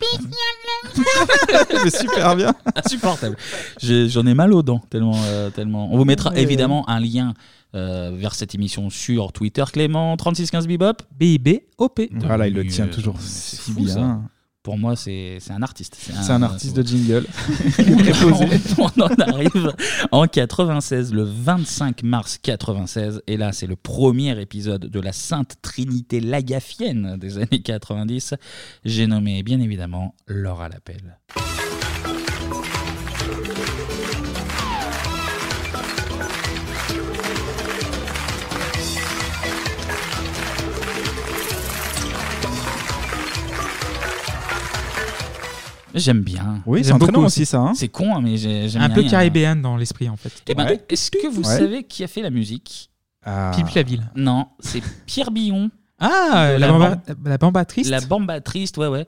C'est super bien. Insupportable. J'en ai mal aux dents tellement, euh, tellement. On vous mettra Ouais. évidemment un lien euh, vers cette émission sur Twitter. Clément 3615 Bibop. BIB OP. Voilà, il le Devenu, tient euh, toujours c'est si fou, ça. Pour moi, c'est c'est un artiste. C'est un artiste de jingle. (laughs) on, on en arrive en 96, le 25 mars 96. Et là, c'est le premier épisode de la Sainte Trinité lagafienne des années 90. J'ai nommé, bien évidemment, Laura l'appel. J'aime bien. Oui, c'est J'aime entraînant beaucoup aussi ça. hein. C'est con, hein, mais j'ai- j'aime Un bien. peu il y a- caribéen dans l'esprit, en fait. Eh ben, Ouais. Est-ce que vous Ouais. savez qui a fait la musique? Ah. Philippe Laville. Non, c'est Pierre Billon. Ah, de la, la bamba, la bamba triste. La bamba triste, ouais, ouais.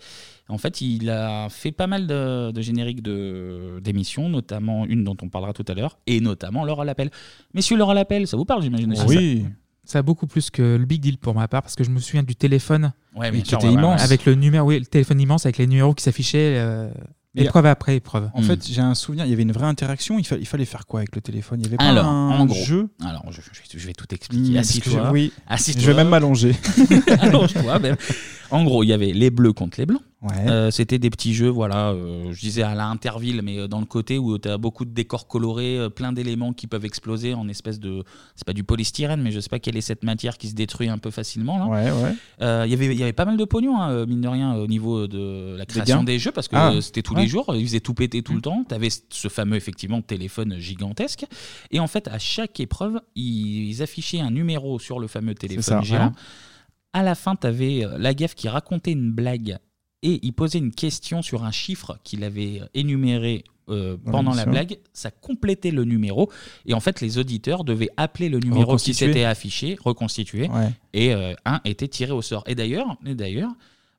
En fait, il a fait pas mal de, de génériques de- d'émissions, notamment une dont on parlera tout à l'heure, et notamment Laura l'appel. Messieurs, Laura l'appel, ça vous parle, j'imagine? Aussi, Oui. Ça a beaucoup plus que le big deal pour ma part, parce que je me souviens du téléphone. Ouais, Mais qui sûr, était ouais, immense. Avec le numéro, oui, le téléphone immense avec les numéros qui s'affichaient euh, épreuve après épreuve. En fait, j'ai un souvenir, il y avait une vraie interaction. Il, fa- il fallait faire quoi avec le téléphone? Il y avait pas Alors, un en gros, jeu? Alors je, je- je vais tout expliquer. Mmh, que Assis-toi. je- oui. Assis-toi. Je vais même m'allonger. (laughs) Allonge-toi, même. En gros, il y avait les bleus contre les blancs. Ouais. Euh, C'était des petits jeux, voilà, euh, je disais à la Interville, mais euh, dans le côté où tu as beaucoup de décors colorés, plein d'éléments qui peuvent exploser en espèce de. C'est pas du polystyrène, mais je sais pas quelle est cette matière qui se détruit un peu facilement. Là. Ouais, ouais. Il y avait- Il y avait pas mal de pognon, hein, mine de rien, au niveau de la création des, jeux, parce que Ah, c'était tous ouais. les jours, ils faisaient tout péter tout le temps. Tu avais ce fameux, effectivement, téléphone gigantesque. Et en fait, à chaque épreuve, ils, ils affichaient un numéro sur le fameux téléphone ça, géant. À la fin, tu avais la gaffe qui racontait une blague et il posait une question sur un chiffre qu'il avait énuméré euh, pendant la blague, ça complétait le numéro et en fait les auditeurs devaient appeler le numéro qui Reconstituer. s'était affiché, reconstitué Ouais. et euh, un était tiré au sort. Et d'ailleurs, et d'ailleurs,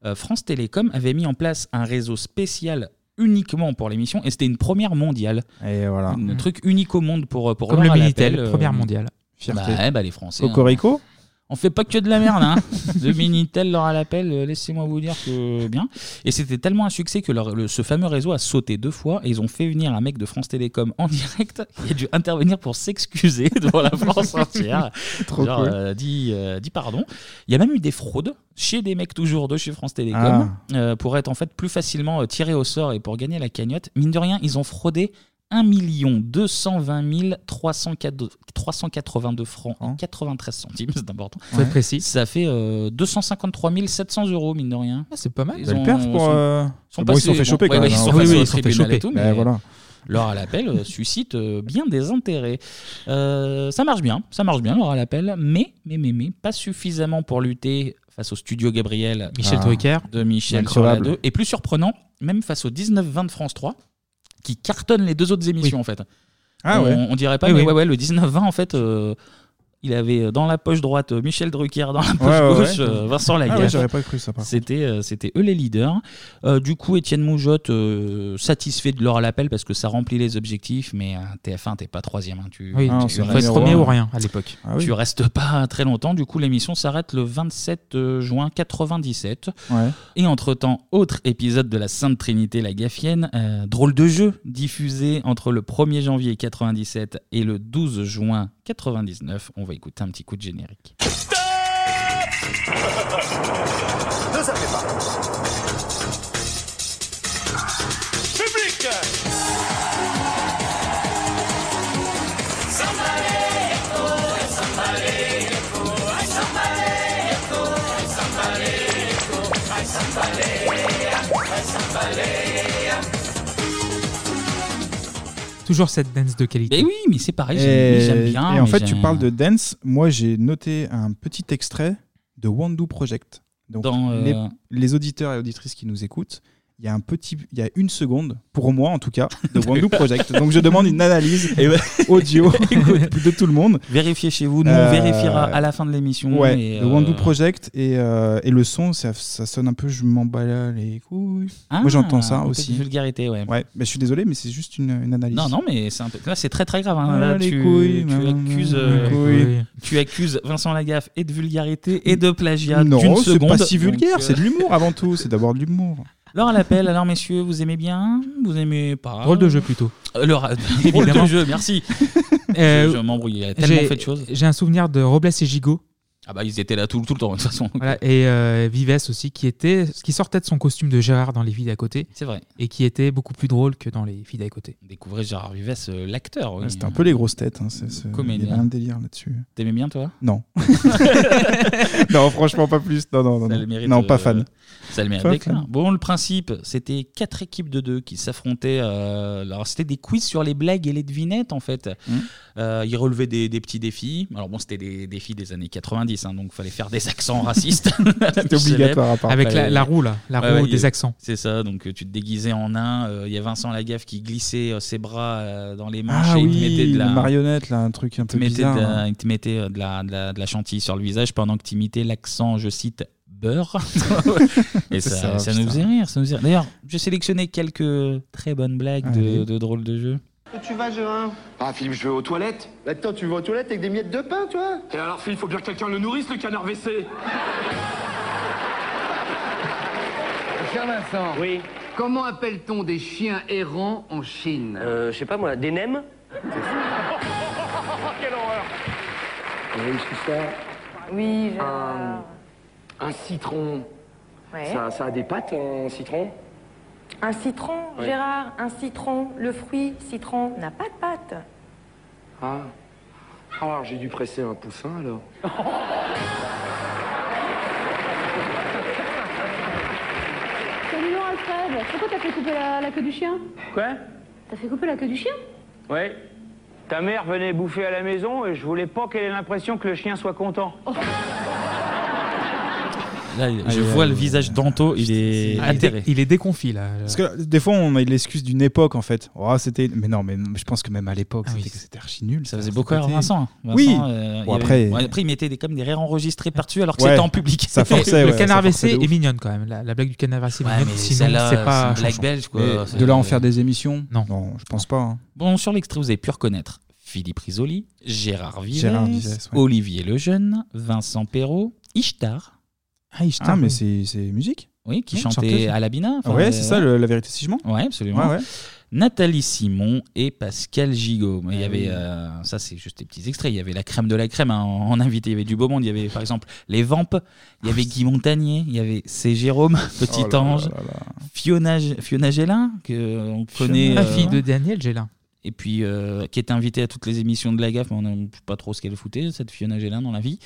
euh, France Télécom avait mis en place un réseau spécial uniquement pour l'émission et c'était une première mondiale. Et voilà. Un truc unique au monde pour, pour Comme le Minitel, Lappel, euh, première mondiale. Fierté. Bah, ouais, bah, les Français. hein. Cocorico On fait pas que de la merde, hein. (laughs) Le Minitel, Laura Lappel, euh, laissez-moi vous dire que bien. Et c'était tellement un succès que leur- le- ce fameux réseau a sauté deux fois et ils ont fait venir un mec de France Télécom en (laughs) direct qui a dû intervenir pour s'excuser (laughs) devant la France entière. Trop Genre, cool. euh, dit, euh, dit pardon. Il y a même eu des fraudes chez des mecs toujours de chez France Télécom Ah. euh, pour être en fait plus facilement euh, tirés au sort et pour gagner la cagnotte. Mine de rien, ils ont fraudé 1 220 382 francs et 93 centimes, c'est important. Précis. Ça fait euh, 253 700 euros, mine de rien. c'est pas mal. Ils ont- perf pour, sont- euh, sont bon, ils se sont fait choper ouais, quand ouais, même, Ils hein. Oui, ils se sont fait choper. tout, Ben mais voilà. Leur à l'appel euh, suscite euh, bien des intérêts. Euh, ça marche bien, ça marche bien, leur à l'appel, mais, mais, mais, mais, pas suffisamment pour lutter face au studio Gabriel Michel Drucker. de Michel sur Incroyable. la 2. Et plus surprenant, même face au 19-20 de France 3, qui cartonne les deux autres émissions en fait. Ah on, ouais. on dirait pas, Oui, mais oui. ouais, ouais, le 19-20 en fait. euh, il avait dans la poche droite euh, Michel Drucker, dans la poche Ouais, ouais, gauche ouais. euh, Vincent Ah Lagaffe. ouais, j'aurais pas cru ça, par contre. C'était euh, c'était eux les leaders. Euh, du coup, Étienne Moujotte euh, satisfait de leur l'appel parce que ça remplit les objectifs, mais euh, TF1 t'es pas troisième. hein, tu, Oui, tu restes- premier ou rien à l'époque. Ah oui. Tu restes pas très longtemps. Du coup, l'émission s'arrête le 27 euh, juin 97. Ouais. Et entre-temps, autre épisode de la Sainte Trinité la Gaffienne, euh, drôle de jeu, diffusé entre le 1er janvier 97 et le 12 juin 99. On va écouter un petit coup de générique. Ne zappez pas. Toujours cette dance de qualité. Et oui, mais c'est pareil, Et, j'aime bien. et en fait, tu parles de dance. Moi, j'ai noté un petit extrait de Wandu Project. Donc, Dans, euh, les, les auditeurs et auditrices qui nous écoutent, il y a un petit, il y a une seconde, pour moi en tout cas, de Wandu Project. Donc, je demande une analyse audio (laughs) de tout le monde. Vérifiez chez vous, nous on Euh, vérifiera à la fin de l'émission. Ouais, et, le euh, Wandu Project et, euh, et le son, ça, ça sonne un peu je m'en bats les couilles. Ah, Moi j'entends ça aussi. vulgarité, ouais. Ouais, mais je suis désolé, mais c'est juste une, une analyse. Non, non, mais c'est un peu... là c'est très très grave. hein. Ah, Là, les tu, couilles, tu accuses, euh, couilles. tu accuses Vincent Lagaffe et de vulgarité et de plagiat Non, c'est pas si vulgaire, euh, c'est de l'humour avant tout, c'est d'avoir de l'humour. (laughs) Alors à l'appel, alors messieurs, vous aimez bien Vous aimez pas? Drôle de jeu plutôt. Euh, le ra- (laughs) Drôle Évidemment. de jeu, merci. Euh, je je m'embrouille, il y a tellement j'ai- fait de choses. J'ai un souvenir de Robles et Gigot. Ah bah ils étaient là tout, tout le temps de toute façon. Voilà, et euh, Vives aussi, qui était, qui sortait de son costume de Gérard dans Les filles d'à côté. C'est vrai. Et qui était beaucoup plus drôle que dans Les filles d'à côté. Découvrez Gérard Vives, euh, l'acteur. oui. Ouais, C'était un peu les grosses têtes. Hein, c'est- c'est- Il y Comédien. avait un délire là-dessus. T'aimais bien toi? Non. (laughs) non, franchement, pas plus. Non, non, non. Ça non. le mérite, non, pas euh, fan. Ça le mérite. Bon, le principe, c'était quatre équipes de deux qui s'affrontaient. euh, alors, c'était des quiz sur les blagues et les devinettes, en fait. Mmh. Euh, ils relevaient des, des petits défis. Alors, bon, c'était des défis des années 90, hein, donc il fallait faire des accents racistes. (laughs) C'était obligatoire, à part. Avec la- la roue, là, la roue des accents. C'est ça, donc euh, tu te déguisais en nain. euh, Il y a Vincent Lagaffe qui glissait euh, ses bras euh, dans les manches Ah et il te oui, mettait de la. les marionnettes, là, un truc un te peu mettait bizarre. de la- hein. il te mettait euh, de la, de, la, de la chantilly sur le visage pendant que tu imitais l'accent, je cite, beurre. (laughs) Et ça, ça, ça nous faisait rire. Ça nous faisait rire. D'ailleurs, j'ai sélectionné quelques très bonnes blagues de, Allez. de drôles de jeux. Où tu vas, Gérin Ah, Philippe, je vais aux toilettes. Attends, tu vas aux toilettes avec des miettes de pain, toi Et alors, Phil, faut bien que quelqu'un le nourrisse, le canard WC. Cher Vincent. Oui. Comment appelle-t-on des chiens errants en Chine Euh, je sais pas moi, des nems (laughs) Quelle horreur Oui, c'est ça. Oui, un citron. Ouais. Ça, ça a des pattes, un citron? Un citron, Ouais. Gérard, un citron, le fruit citron n'a pas de pâte. Ah. Alors, j'ai dû presser un poussin, alors. (laughs) Salut non, Alfred. Pourquoi t'as fait couper la, la queue du chien? Quoi? T'as fait couper la queue du chien? Ouais. Ta mère venait bouffer à la maison et je voulais pas qu'elle ait l'impression que le chien soit content. (laughs) Là, Ah, je vois le visage d'Anto, il est Ah, il est déconfit là. Parce que des fois, on a l'excuse d'une époque en fait. Oh, c'était. Mais non, mais je pense que même à l'époque, c'était c'était archi nul. Ah Ça faisait beaucoup. Vincent. hein. Vincent, Oui. euh, il Bon, y avait- après, après, il mettait des, comme des rires enregistrés par-dessus alors que Ouais, c'était en public. ça (laughs) forçait, le ouais, canard WC est mignonne quand même. La, la blague du canard WC est Ouais, mignonne. mais Sinon, celle-là, c'est pas. c'est une blague belge, quoi. Mais C'est- de là à en faire des émissions? Non. je pense pas. hein. Bon, sur l'extrait, vous avez pu reconnaître Philippe Risoli, Gérard Vives, Gérard Vives, ouais. Olivier Lejeune, Vincent Perrault, Ishtar. Ah, Ishtar, Ah, mais oui. c'est c'est musique Oui, qui Ouais, chantait chanteuse. à l'Abina. Ah ouais, c'est ça, le- La vérité si je mens Ouais, absolument. Ouais, ouais. Nathalie Simon et Pascal Gigot. Mais Il y Ah avait, oui. euh, ça c'est juste des petits extraits, il y avait la crème de la crème hein, en, en invité, il y avait du beau monde, il y avait par exemple les Vampes, il y avait Guy Montagnier, il y avait C'est Jérôme, (laughs) Petit Oh là Ange, là là. Fiona, G- Fiona Gélin, que on connaît. La euh, fille de Daniel Gélin. Et puis, euh, qui était invitée à toutes les émissions de la gaffe, mais on ne sait pas trop ce qu'elle foutait, cette Fiona Gélin dans la vie.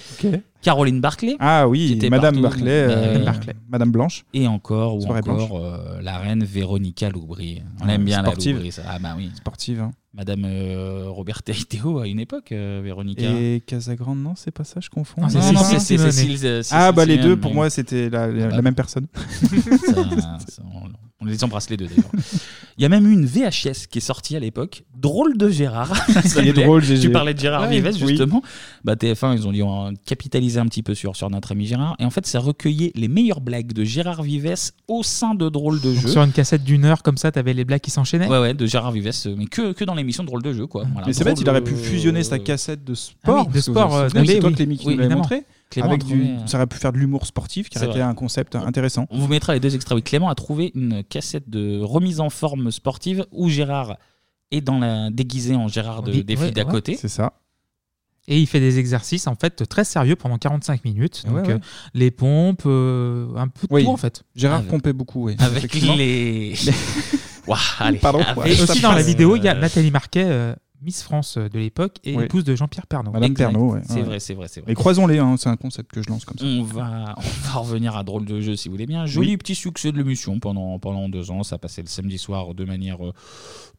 Caroline Barclay. Ah oui, était Madame partout. Barclay, Bah, euh, Barclay. Madame Blanche. Et encore, ou Soirée encore, euh, la reine Véronica Loubry. On Ouais, aime bien sportive. la Loubry, ça. Ah bah oui. Sportive. hein. Madame euh, Roberta Iteo à une époque, euh, Véronica. Et Casagrande, non, c'est pas ça, je confonds. Non, c'est Non, non, Cécile c'est- Ah bah les deux, pour moi, c'était la, la- Ah bah. la même personne. (laughs) Ça- (laughs) ça, on, on les embrasse les deux d'ailleurs. (laughs) Il y a même eu une VHS qui est sortie à l'époque, drôle de Gérard. (laughs) Ça est drôle. Tu parlais de Gérard Ouais, Vives oui. justement. Bah, TF1, ils ont dit on capitaliser un petit peu sur, sur notre ami Gérard. Et en fait, ça recueillait les meilleures blagues de Gérard Vives au sein de Drôle de Donc, jeu. sur une cassette d'une heure comme ça, t'avais les blagues qui s'enchaînaient. Ouais, ouais, de Gérard Vives, mais que, que dans l'émission Drôle de jeu, quoi. Voilà, Mais c'est bête, il aurait pu fusionner sa cassette de sport. Ah oui, de que sport, euh, c'est toi, qui nous l'avait évidemment. montré. Clément Avec a du, trouvé, ça aurait pu faire de l'humour sportif, qui aurait été un concept intéressant. On vous mettra les deux extraits. Oui, Clément a trouvé une cassette de remise en forme sportive où Gérard est dans la, déguisé en Gérard de- Oui, des ouais, filles d'à ouais. côté. C'est ça. Et il fait des exercices en fait très sérieux pendant 45 minutes. Donc Ouais, ouais. euh, les pompes, euh, un peu de Oui. tout en fait. Gérard Avec- pompait beaucoup, oui. Avec les. (laughs) Ouah, allez. Pardon. Avec- Et aussi dans la vidéo, il y a Nathalie Marquet, euh, Miss France de l'époque et Oui. épouse de Jean-Pierre Pernaut. Madame Exact. Pernaut, ouais. C'est Ouais. vrai, c'est vrai, c'est vrai. Mais croisons-les, hein, c'est un concept que je lance comme ça. On va, (laughs) on va revenir à drôle de jeu si vous voulez bien. Joli Oui. petit succès de l'émission pendant, pendant deux ans. Ça passait le samedi soir de manière, euh,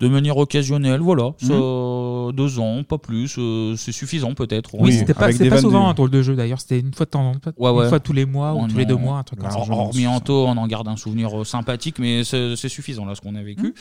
de manière occasionnelle. Voilà, ça, deux ans, pas plus. euh, c'est suffisant peut-être. Oui, c'était pas, pas souvent de- un drôle de jeu d'ailleurs, c'était une fois de temps en temps, Ouais, une fois tous les mois ou On tous les deux en- mois, un truc comme ça. Hormis Anto, on en garde un souvenir euh, sympathique, mais c'est c'est suffisant là ce qu'on a vécu. Mmh.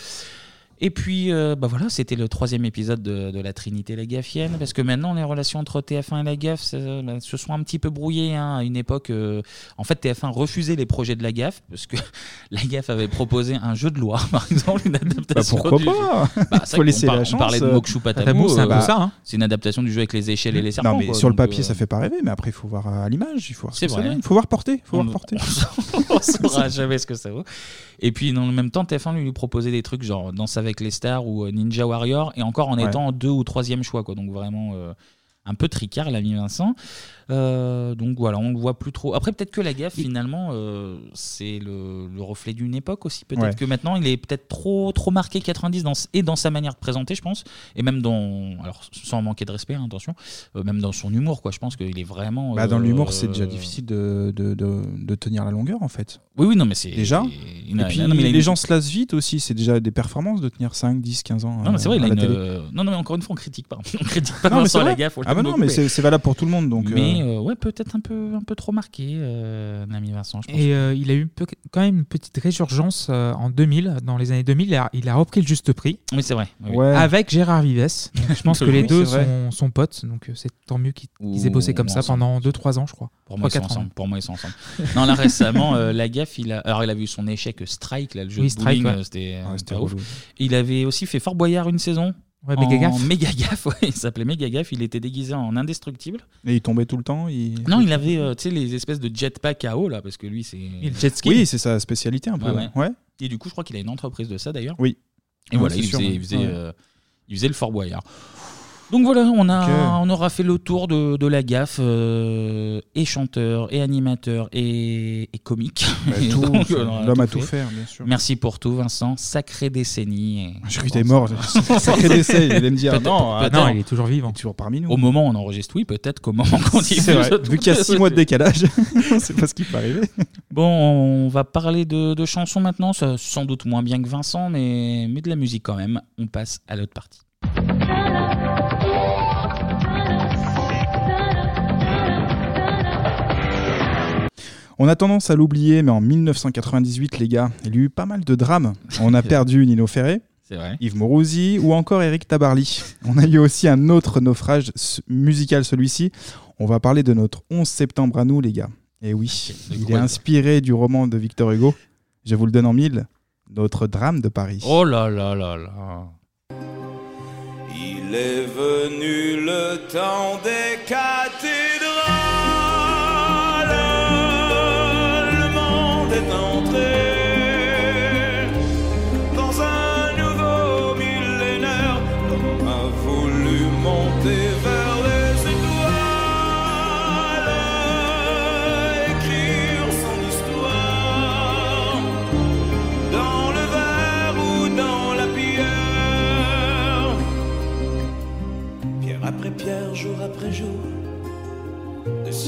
Et puis, euh, bah voilà, c'était le troisième épisode de, de la Trinité la Gaffienne, parce que maintenant les relations entre TF1 et la Gaffe se, bah, se sont un petit peu brouillées. hein. À une époque, euh, en fait, TF1 refusait les projets de la Gaffe, parce que (laughs) la Gaffe avait proposé un jeu de loi, (laughs) par exemple, une adaptation. Bah, pourquoi du pas? Jeu. Bah, c'est (laughs) Faut vrai laisser la on chance, parlait de euh. Mokshu Patamou, Patamou, c'est un peu euh, ça, hein. C'est une adaptation du jeu avec les échelles et les serpents. Non, mais quoi. sur le Donc, papier, euh, ça fait pas rêver, mais après, il faut voir à l'image. Il faut voir ce C'est que ça vrai. donne. Il faut voir porter. Faut On- voir porter. on saura jamais ce que ça vaut. Et puis dans le même temps, TF1 lui, lui proposait des trucs genre Danse avec les stars ou euh, Ninja Warrior, et encore en Ouais. étant deux ou troisième choix, quoi. Donc vraiment euh, un peu tricard, l'ami Vincent. Euh, donc voilà, on le voit plus trop. Après, peut-être que la gaffe, finalement, euh, c'est le, le reflet d'une époque aussi. Peut-être Ouais. que maintenant, il est peut-être trop, trop marqué 90 dans, et dans sa manière de présenter, je pense, et même dans, alors sans manquer de respect, hein, attention, euh, même dans son humour, quoi. Je pense qu'il est vraiment. Bah, dans l'humour, c'est déjà difficile de, de, de, de tenir la longueur, en fait. Oui, oui, non, mais c'est Déjà. il Et puis, non, mais les une- gens se lassent vite aussi. C'est déjà des performances de tenir 5, 10, 15 ans. Non, mais c'est vrai, il a une. Non, non, mais encore une fois, on critique pas. (laughs) On critique pas Non, mais Vincent. Lagaffe. Ah, bah non, mais c'est c'est valable pour tout le monde. Donc, mais euh, euh, ouais, peut-être un peu, un peu trop marqué, euh, l'ami Vincent, je pense. Et euh, il a eu peu- quand même une petite résurgence euh, en 2000, dans les années 2000, il a, il a repris le juste prix. Oui, c'est vrai. oui, oui. Ouais. Avec Gérard Vives. Donc, je pense (laughs) que les Oui, deux c'est vrai. sont, sont potes, donc euh, c'est tant mieux qu'ils qu'ils aient bossé Ou- comme ça ensemble. pendant 2-3 ans, je crois. Pour moi, ils sont 3-4 ans. ensemble. Pour moi, ils sont ensemble. non, là récemment, euh, Lagaffe, il a, alors il a vu son échec Strike, là, le jeu Oui, de Strike, bowling, ouais. euh, c'était Ouais, c'était pas ouf. Il avait aussi fait Fort Boyard une saison. Ouais, en Méga Gaffe. Méga (laughs) Gaffe, ouais, il s'appelait Méga Gaffe. Il était déguisé en indestructible. Et il tombait tout le temps. Il... Non, il avait, euh, tu sais, les espèces de jetpack à eau, là, parce que lui, c'est. Et le jet ski. Oui, c'est sa spécialité un peu. Ouais, Ouais. ouais. ouais. Et du coup, je crois qu'il a une entreprise de ça d'ailleurs. Oui. Et Ouais, voilà, il sûr, faisait, il, faisait, Ouais. euh, il faisait le Fort Boyard. Donc voilà, on, a, Ok. on aura fait le tour de, de la gaffe, euh, et chanteur, et animateur, et, et comique. Bah, (laughs) Et tout, donc, on aura l'homme a fait. tout faire, bien sûr. Merci pour tout, Vincent. Sacrée décennie. et- Je croyais que t'étais mort. (laughs) Sacré décès. Il allait me dire non, Non, il est toujours vivant. il est toujours parmi nous. Au moment où on enregistre, oui, peut-être qu'au moment qu'on dit C'est vrai. Vu qu'il y a 6 mois de décalage, (laughs) on sait pas ce qui peut arriver. Bon, on va parler de, de chansons maintenant, ça, sans doute moins bien que Vincent, mais, mais de la musique quand même. On passe à l'autre partie. On a tendance à l'oublier, mais en 1998, les gars, il y a eu pas mal de drames. On a (laughs) perdu Nino Ferré, vrai. Yves Morosi ou encore Eric Tabarly. On a eu aussi un autre naufrage musical, celui-ci. On va parler de notre 11 septembre à nous, les gars. Et oui, il est inspiré du roman de Victor Hugo. Je vous le donne en mille. Notre drame de Paris. Oh là là là là. Il est venu le temps des cathédrales.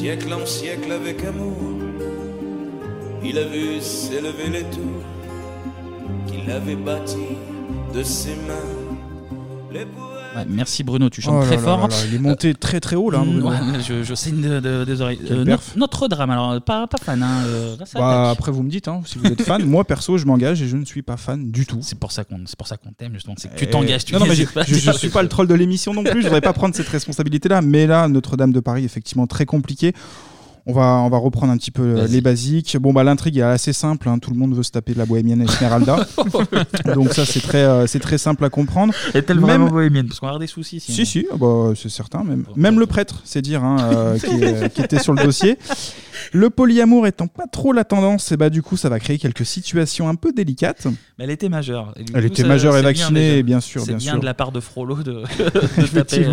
Siècle en siècle avec amour, il a vu s'élever les tours qu'il avait bâties de ses mains. Les Ouais, merci Bruno, tu chantes Oh là très là fort. là là, il est monté très très haut là. Mm, Bruno. ouais, je, je saigne de- de- des oreilles. Euh, no- notre drame, alors pas, pas fan. Hein, euh, là, ça Bah, après, vous me dites hein, si vous êtes fan. (laughs) Moi, perso, je m'engage et je ne suis pas fan du tout. C'est pour ça qu'on c'est pour ça qu'on t'aime justement. C'est que tu t'engages. Tu non, non, mais je, pas dire suis pas le troll de l'émission non plus. Je voudrais pas prendre cette responsabilité-là. Mais là, Notre-Dame de Paris, effectivement, très compliqué. On va, on va reprendre un petit peu euh, les basiques. Bon, bah, l'intrigue est assez simple. hein. Tout le monde veut se taper de la bohémienne Esmeralda. (laughs) Donc, ça, c'est très, euh, c'est très simple à comprendre. Est-elle Même- vraiment bohémienne? Parce qu'on avoir des soucis. sinon. Si, si, ah bah, c'est certain. Même, même le prêtre, c'est dire, hein, euh, (laughs) qui, était sur le dossier. Le polyamour étant pas trop la tendance, et bah, du coup, ça va créer quelques situations un peu délicates. Mais elle était majeure. Et Elle coup, était ça- majeure et bien vaccinée, déjà. bien sûr, C'est bien bien sûr. de la part de Frollo de, (laughs) de, taper,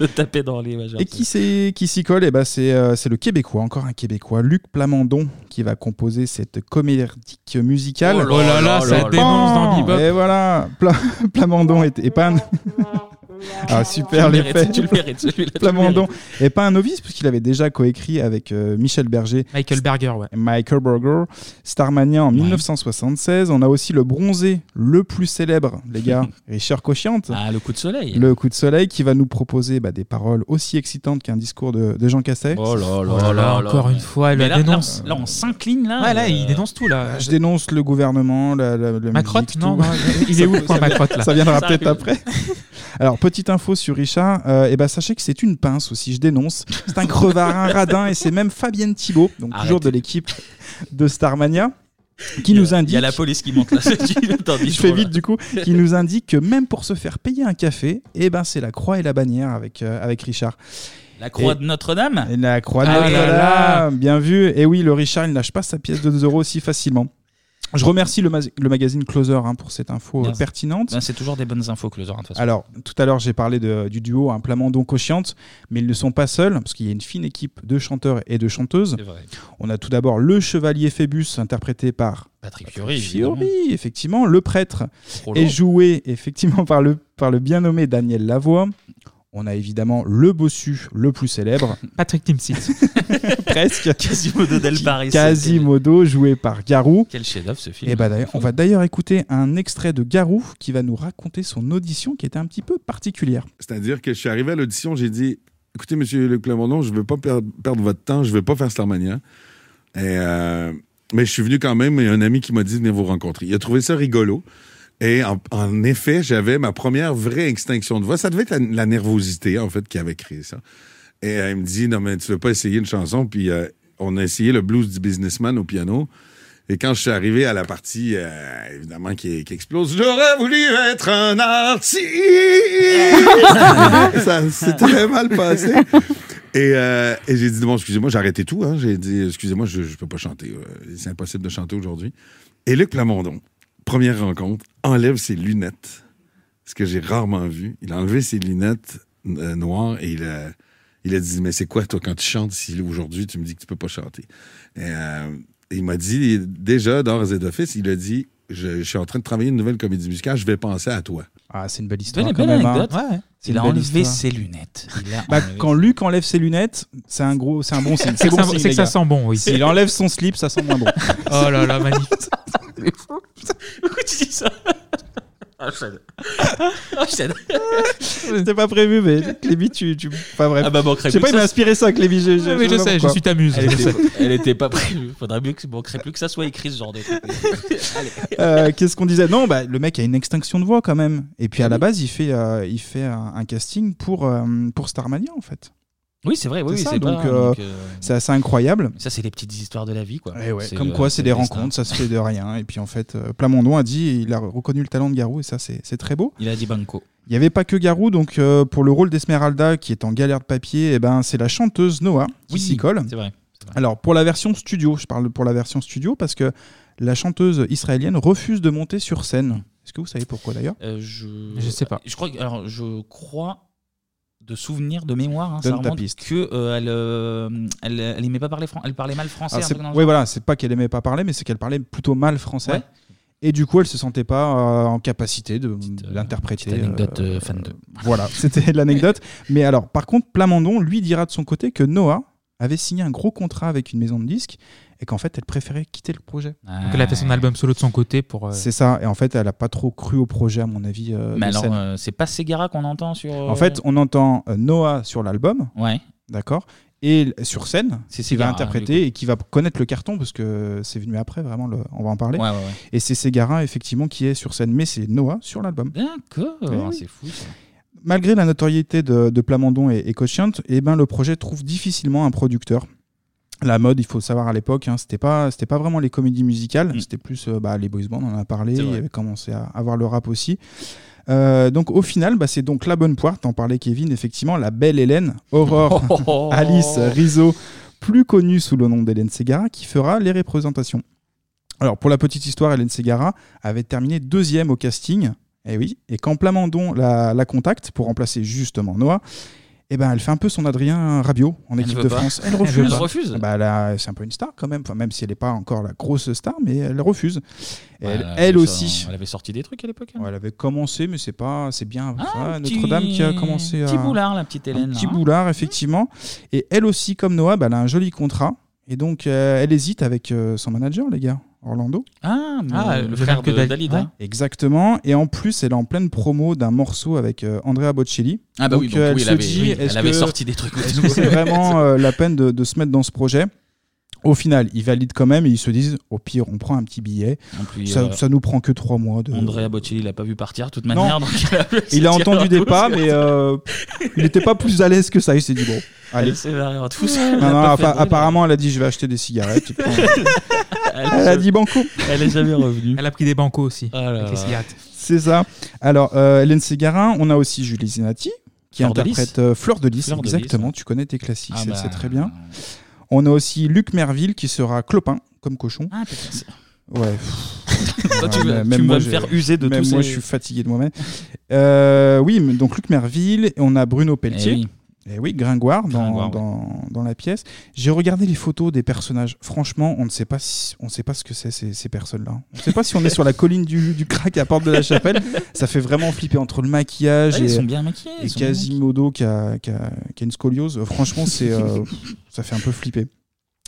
de taper dans les majeurs. Et qui s'y qui s'y colle, eh ben c'est euh, c'est le Québécois, encore un Québécois, Luc Plamondon, qui va composer cette comédique musicale. Oh là Oh là là, là ça là. dénonce dans le bebop. Et voilà, Pla- (laughs) Plamondon est, est pas un... Ah super Tu le l'effet. mérites, tu le mérites, celui-là, Plamondon est pas un novice puisqu'il avait déjà coécrit avec euh, Michel Berger. Michael Berger, ouais. Michael Berger, Starmania en 1976. On a aussi le bronzé le plus célèbre, les gars, (laughs) Richard Cochiante. Ah, le coup de soleil. Le coup de soleil qui va nous proposer bah, des paroles aussi excitantes qu'un discours de, de Jean Castex. Oh là là Oh là là, encore une fois, là, dénonce. Là, là, on s'incline là. Ouais, là, euh, il dénonce tout là. Je dénonce le gouvernement, la, la, la Macrotte musique, Non, tout. non, il est où (laughs) Macrotte, là? Ça viendra peut-être après. (laughs) Alors, petite info sur Richard, euh, eh ben, sachez que c'est une pince aussi, je dénonce. C'est un crevard, un radin, et c'est même Fabienne Thibault, donc toujours de l'équipe de Starmania, qui nous indique. Il y a la police qui monte là. (laughs) Je fais vite du coup, qui nous indique que même pour se faire payer un café, eh ben, c'est la croix et la bannière avec, euh, avec Richard. La croix Et- de Notre-Dame? et La croix de Ah Notre-Dame, bien vu. Et oui, le Richard, il lâche pas sa pièce de 2 euros aussi facilement. Je remercie le, ma- le magazine Closer hein, pour cette info euh, pertinente. Ben, c'est toujours des bonnes infos le Zoran, de toute façon. Alors, tout à l'heure, j'ai parlé de- du duo un Plamondon Cochiante, mais ils ne sont pas seuls, parce qu'il y a une fine équipe de chanteurs et de chanteuses. Vrai. On a tout d'abord le chevalier Phébus, interprété par Patrick Fiori. Fiori, effectivement. Le prêtre Frollo. est joué, effectivement, (laughs) par le, par le bien nommé Daniel Lavoie. On a évidemment le bossu le plus célèbre. (laughs) Patrick Timsit. (laughs) Presque. Quasimodo del Paris. Quasimodo, joué par Garou. Quel chef-d'œuvre ce film. Et bah d'ailleurs, on va d'ailleurs écouter un extrait de Garou qui va nous raconter son audition qui était un petit peu particulière. C'est-à-dire que je suis arrivé à l'audition, j'ai dit écoutez, monsieur Luc Plamondon, je ne veux pas per- perdre votre temps, je ne veux pas faire Starmania. Et, euh, mais je suis venu quand même, il y a un ami qui m'a dit de venir vous rencontrer. Il a trouvé ça rigolo. Et en, en effet, j'avais ma première vraie extinction de voix. Ça devait être la, la nervosité, en fait, qui avait créé ça. Et euh, il me dit Non, mais tu veux pas essayer une chanson? Puis euh, on a essayé le blues du businessman au piano. Et quand je suis arrivé à la partie, euh, évidemment, qui, qui explose, j'aurais voulu être un artiste. (laughs) ça s'est très mal passé. Et, euh, et j'ai dit, bon, excusez-moi, j'ai arrêté tout. hein. J'ai dit, excusez-moi, je ne peux pas chanter. euh, C'est impossible de chanter aujourd'hui. Et Luc Plamondon, première rencontre, enlève ses lunettes. Ce que j'ai rarement vu. Il a enlevé ses lunettes euh, noires et il a, il a dit, mais c'est quoi, toi, quand tu chantes, si aujourd'hui, tu me dis que tu peux pas chanter? Et, euh, il m'a dit, déjà, d'ores et d'office, il a dit, je, je suis en train de travailler une nouvelle comédie musicale, je vais penser à toi. Ah, c'est une belle histoire Belle- quand belle même. hein. anecdote. Ouais. C'est Il une a belle enlevé histoire. ses lunettes. Il a Bah, enlevé quand Luc enlève ses lunettes, c'est un gros, c'est un bon (laughs) signe. C'est que bon ça- signe, c'est que ça sent bon, oui. S'il enlève son slip, ça sent moins bon. Oh là là, magnifique. (laughs) Pourquoi tu dis ça? Enchaîne. Enchaîne. C'était pas prévu, mais Clémy, tu. tu... Enfin bref. Ah bah, manquerait je sais plus pas, il m'a ça. inspiré ça, Clémy. Je, je, Ah oui, je sais je suis t'amuse. Elle était, elle était pas prévue. Faudrait mieux que manquerait plus que ça soit écrit ce genre de truc. Euh, Qu'est-ce qu'on disait? Non, bah, le mec a une extinction de voix quand même. Et puis à la base, il fait, euh, il fait un, un casting pour, euh, pour Starmania en fait. Oui, c'est vrai. Oui, c'est donc euh, donc, euh, c'est assez incroyable. Ça, c'est les petites histoires de la vie, quoi. Eh ouais, comme le- quoi, c'est des rencontres, ça se fait de rien. Et puis en fait, euh, Plamondon a dit, il a reconnu le talent de Garou, et ça, c'est très beau. Il a dit banco. Il n'y avait pas que Garou, donc euh, pour le rôle d'Esmeralda, qui est en galère de papier, eh ben, c'est la chanteuse Noah qui Oui, s'y colle. c'est vrai, Alors pour la version studio, je parle pour la version studio parce que la chanteuse israélienne refuse de monter sur scène. Est-ce que vous savez pourquoi d'ailleurs? Euh, je... Je sais pas. Je crois, que- alors, je crois de souvenir, de mémoire, hein, ça remonte, piste. que euh, elle, euh, elle, elle aimait pas parler français, elle parlait mal français. Ah, c'est- Oui, voilà, c'est pas qu'elle aimait pas parler, mais c'est qu'elle parlait plutôt mal français. Ouais. Et du coup, elle se sentait pas euh, en capacité de l'interpréter. petite anecdote, euh, fan de. Voilà, (laughs) c'était l'anecdote. Mais alors, par contre, Plamondon, lui, dira de son côté que Noah avait signé un gros contrat avec une maison de disques et qu'en fait, elle préférait quitter le projet. Donc elle a fait son album solo de son côté pour. euh, C'est ça. Et en fait, elle a pas trop cru au projet, à mon avis. euh, Mais alors, euh, c'est pas Segara qu'on entend sur. En fait, on entend euh, Noah sur l'album. Ouais. D'accord. Et sur scène, C'est qui va Ségara, interpréter et qui va connaître le carton parce que c'est venu après, vraiment, le- on va en parler. Ouais, ouais, ouais. Et c'est Ségara, effectivement, qui est sur scène, mais c'est Noah sur l'album. D'accord, Oui, oui. c'est fou ça. Malgré la notoriété de, de Plamondon et, et eh ben, le projet trouve difficilement un producteur. La mode, il faut savoir à l'époque, hein, c'était pas c'était pas vraiment les comédies musicales, c'était plus euh, bah, les boys bands, on en a parlé, Mm. Il avait commencé à avoir le rap aussi. Euh, donc au final, bah, c'est donc la bonne poire, t'en parlais Kevin, effectivement, la belle Hélène, Aurore, (laughs) Oh. (laughs) Alice Rizzo, plus connue sous le nom d'Hélène Ségara, qui fera les représentations. Alors pour la petite histoire, Hélène Ségara avait terminé deuxième au casting, et oui, et quand Plamondon la, la contacte pour remplacer justement Noah, eh ben, elle fait un peu son Adrien Rabiot en équipe de pas. France. Elle refuse. (laughs) Elle refuse Bah, a- c'est un peu une star quand même, enfin, même si elle n'est pas encore la grosse star, mais elle refuse. Et Ouais, elle, aussi. ça- Elle avait sorti des trucs à l'époque. hein. Ouais, elle avait commencé, mais c'est pas, c'est bien. Ah, Notre-Dame qui a commencé à. petit boulard, la petite Hélène, Un là, petit hein. boulard, effectivement. Et elle aussi, comme Noah, bah, elle a un joli contrat. Et donc, euh, elle hésite avec euh, son manager, les gars, Orlando. Ah, Ah, le le frère que de Dali- Dalida. ouais. Exactement. Et en plus, elle est en pleine promo d'un morceau avec euh, Andrea Bocelli. Ah bah oui, donc euh, oui, elle avait- dit, oui, elle est-ce avait que- sorti des trucs que c'est vraiment (laughs) euh, la peine de, de se mettre dans ce projet? Au final, ils valident quand même et ils se disent, au pire, on prend un petit billet. En plus, ça, euh, ça nous prend que trois mois. De... Andrea Bocelli l'a pas vu partir de toute Non. manière. donc il a (laughs) Il entendu en des pas, mais euh, il n'était pas plus à l'aise que ça. Il s'est dit bon, allez. Elle. Non, non, apparemment, elle a dit je vais acheter des cigarettes. (laughs) Elle, elle a dit banco. Elle est jamais revenue. Elle a pris des bancos aussi. Ah là avec les là. cigarettes. C'est ça. Alors, euh, Hélène Ségarin, on a aussi Julie Zenati qui Fleur de interprète euh, Fleur de Lys. Fleur de Lys, exactement, ouais. tu connais tes classiques, Ah c'est bah. c'est très bien. On a aussi Luc Merville qui sera Clopin, comme cochon. Ah, putain, c'est- Ouais. Toi, tu Ouais, vas- même tu moi, vas me j'ai- faire user de même tous moi, ces- je suis fatigué de moi-même. Euh, oui, mais donc Luc Merville, et on a Bruno Pelletier. Eh oui. Et oui, Gringoire, dans, Gringoire, ouais. dans, dans la pièce. J'ai regardé les photos des personnages. Franchement, on ne sait pas, si, on sait pas ce que c'est ces, ces personnes-là. On ne sait pas si on est sur la colline du, du crack à Porte de la Chapelle. Ça fait vraiment flipper entre le maquillage Ouais, et, ils sont bien maquillés, et sont Quasimodo qui a, qui, a, qui a une scoliose. Franchement, c'est euh, (laughs) ça fait un peu flipper.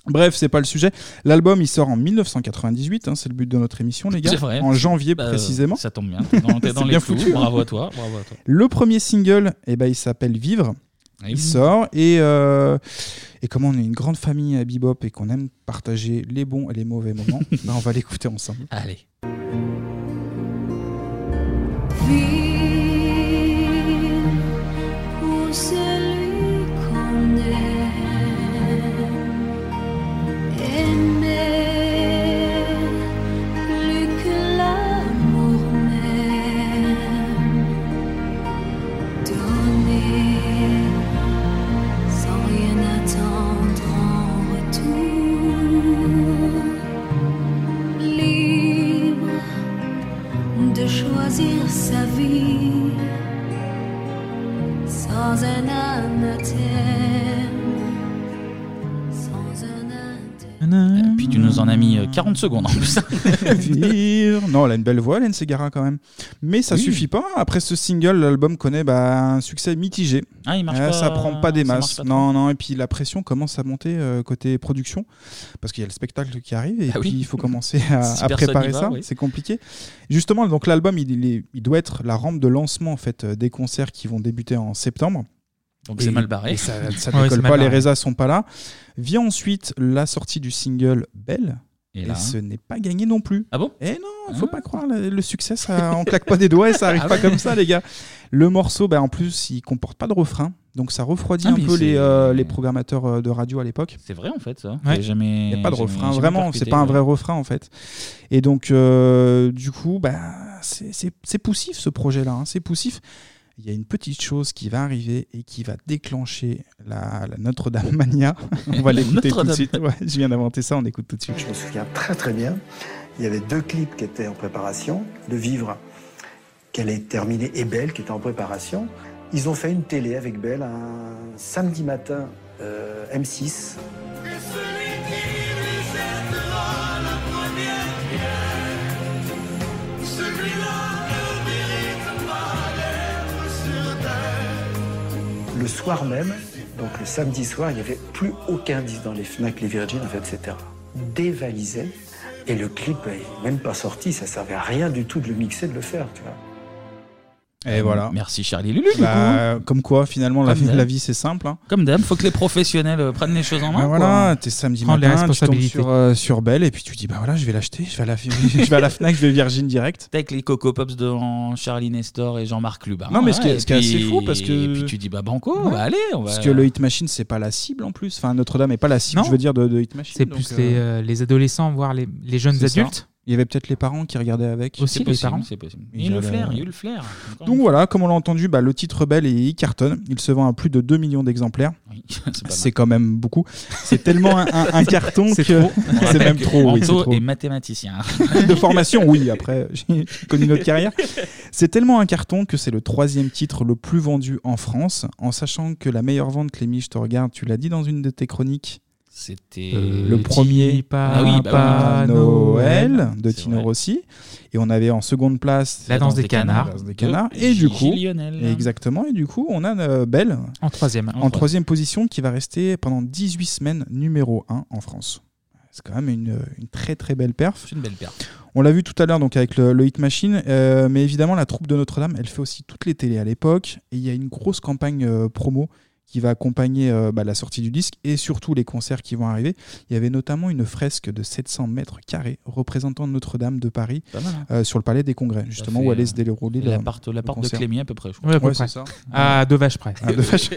Bref, c'est pas le sujet. L'album, il sort en 1998. hein, c'est le but de notre émission, les gars. C'est vrai. En janvier Bah, précisément. Ça tombe bien. T'es dans, (laughs) dans les bien clous. foutu, hein. Bravo à toi. Bravo à toi. Le premier single, eh ben, il s'appelle Vivre. Ah il sort et, euh, et comme on est une grande famille à Bebop et qu'on aime partager les bons et les mauvais moments, (laughs) ben, on va l'écouter ensemble. Allez. 40 secondes en plus. (laughs) Vire. Non, elle a une belle voix, Hélène Segara quand même. Mais ça Oui. suffit pas. Après ce single, l'album connaît bah, un succès mitigé. Ah, il marche Euh, pas- Ça prend pas des ça marche masses. pas trop. non, non. Et puis la pression commence à monter euh, côté production parce qu'il y a le spectacle qui arrive et Ah puis oui. il faut commencer à, (laughs) Si à personne préparer y va, ça. oui. C'est compliqué. Justement, donc l'album, il, il est- il doit être la rampe de lancement en fait euh, des concerts qui vont débuter en septembre. Donc c'est mal barré. et ça, ça (laughs) Ouais, décolle c'est mal pas, les barré. résas sont pas là. Vient ensuite la sortie du single Belle. Et ce n'est pas gagné non plus. Ah bon Eh non, faut pas croire, le, le succès, ça, on claque pas des doigts et ça arrive Ah pas ouais. comme ça, les gars. Le morceau, bah, en plus, il comporte pas de refrain, donc ça refroidit Ah, un peu les, euh, les programmateurs euh, de radio à l'époque. C'est vrai en fait ça. Ouais. J'ai jamais. Il n'y a pas de jamais- refrain, jamais vraiment, c'est pas un vrai refrain en fait. Et donc, euh, du coup, bah, c'est poussif ce projet-là, hein, c'est poussif. Il y a une petite chose qui va arriver et qui va déclencher la, la Notre-Dame Mania. (laughs) on va l'écouter tout de suite. Ouais, je viens d'inventer ça, on écoute tout de suite. Je me souviens très très bien. Il y avait deux clips qui étaient en préparation. Le Vivre, qu'elle est terminée, et Belle, qui était en préparation. Ils ont fait une télé avec Belle un samedi matin, euh, M6. Le soir même, donc le samedi soir, il n'y avait plus aucun disque dans les FNAC, les Virgin, etc. Dévalisé. Et le clip n'est même pas sorti, ça servait à rien du tout de le mixer, de le faire, tu vois. Et voilà. Merci Charlie Lulu. Bah, comme quoi, finalement, la Comme vie, d'hab. la vie c'est simple. hein. Comme d'hab, faut que les professionnels euh, prennent les choses en main. Bah voilà, t'es samedi Prendre les matin, tu tombes responsabilités. sur, euh, sur Belle et puis tu dis bah voilà, je vais l'acheter, je vais à la, (laughs) je vais à la Fnac, je vais Virgin direct. Avec les Coco Pops devant Charlie Nestor et Jean-Marc Lubin. Non mais ce qui est, Ouais, ce qui est et assez fou parce que Et puis tu dis bah banco, Ouais. bah allez, on va. parce que le Hit Machine c'est pas la cible en plus. Enfin Notre-Dame est pas la cible, Non. je veux dire de, de Hit Machine. C'est donc, plus euh, les, euh, les adolescents, voire les, les jeunes c'est ça. adultes. Il y avait peut-être les parents qui regardaient avec. Aussi, les possible. parents. C'est possible. Et Il y a eu le flair, il y a eu le flair. Donc voilà, comme on l'a entendu, bah, le titre Belle et il cartonne. Il se vend à plus de 2 millions d'exemplaires. (laughs) c'est pas mal. C'est quand même beaucoup. C'est tellement un, un- un (laughs) carton que c'est même trop. oui, Anto trop. est mathématicien. (laughs) de formation, oui. Après, j'ai connu notre carrière. C'est tellement un carton que c'est le troisième titre le plus vendu en France, en sachant que la meilleure vente, Clémy, je te regarde, tu l'as dit dans une de tes chroniques. C'était Euh, le premier Papa Ah oui, bah oui. Noël de Tino vrai. Rossi. Et on avait en seconde place La danse des canards. Des Et du coup, Lionel. exactement. Et du coup, on a euh, Belle En troisième. en troisième position qui va rester pendant 18 semaines numéro 1 en France. C'est quand même une, une très très belle perf. Une belle paire. On l'a vu tout à l'heure donc avec le, le Hit Machine, euh, mais évidemment la troupe de Notre-Dame, elle fait aussi toutes les télés à l'époque, et il y a une grosse campagne promo qui va accompagner euh, bah, la sortie du disque et surtout les concerts qui vont arriver. Il y avait notamment une fresque de 700 mètres carrés représentant Notre-Dame de Paris mal, hein. euh, sur le palais des Congrès, justement où allait euh, se dérouler la porte- la porte de. Clémy à peu près, je crois. Ouais, à peu Ouais, près. c'est ça. (laughs) À deux vaches près. À deux vaches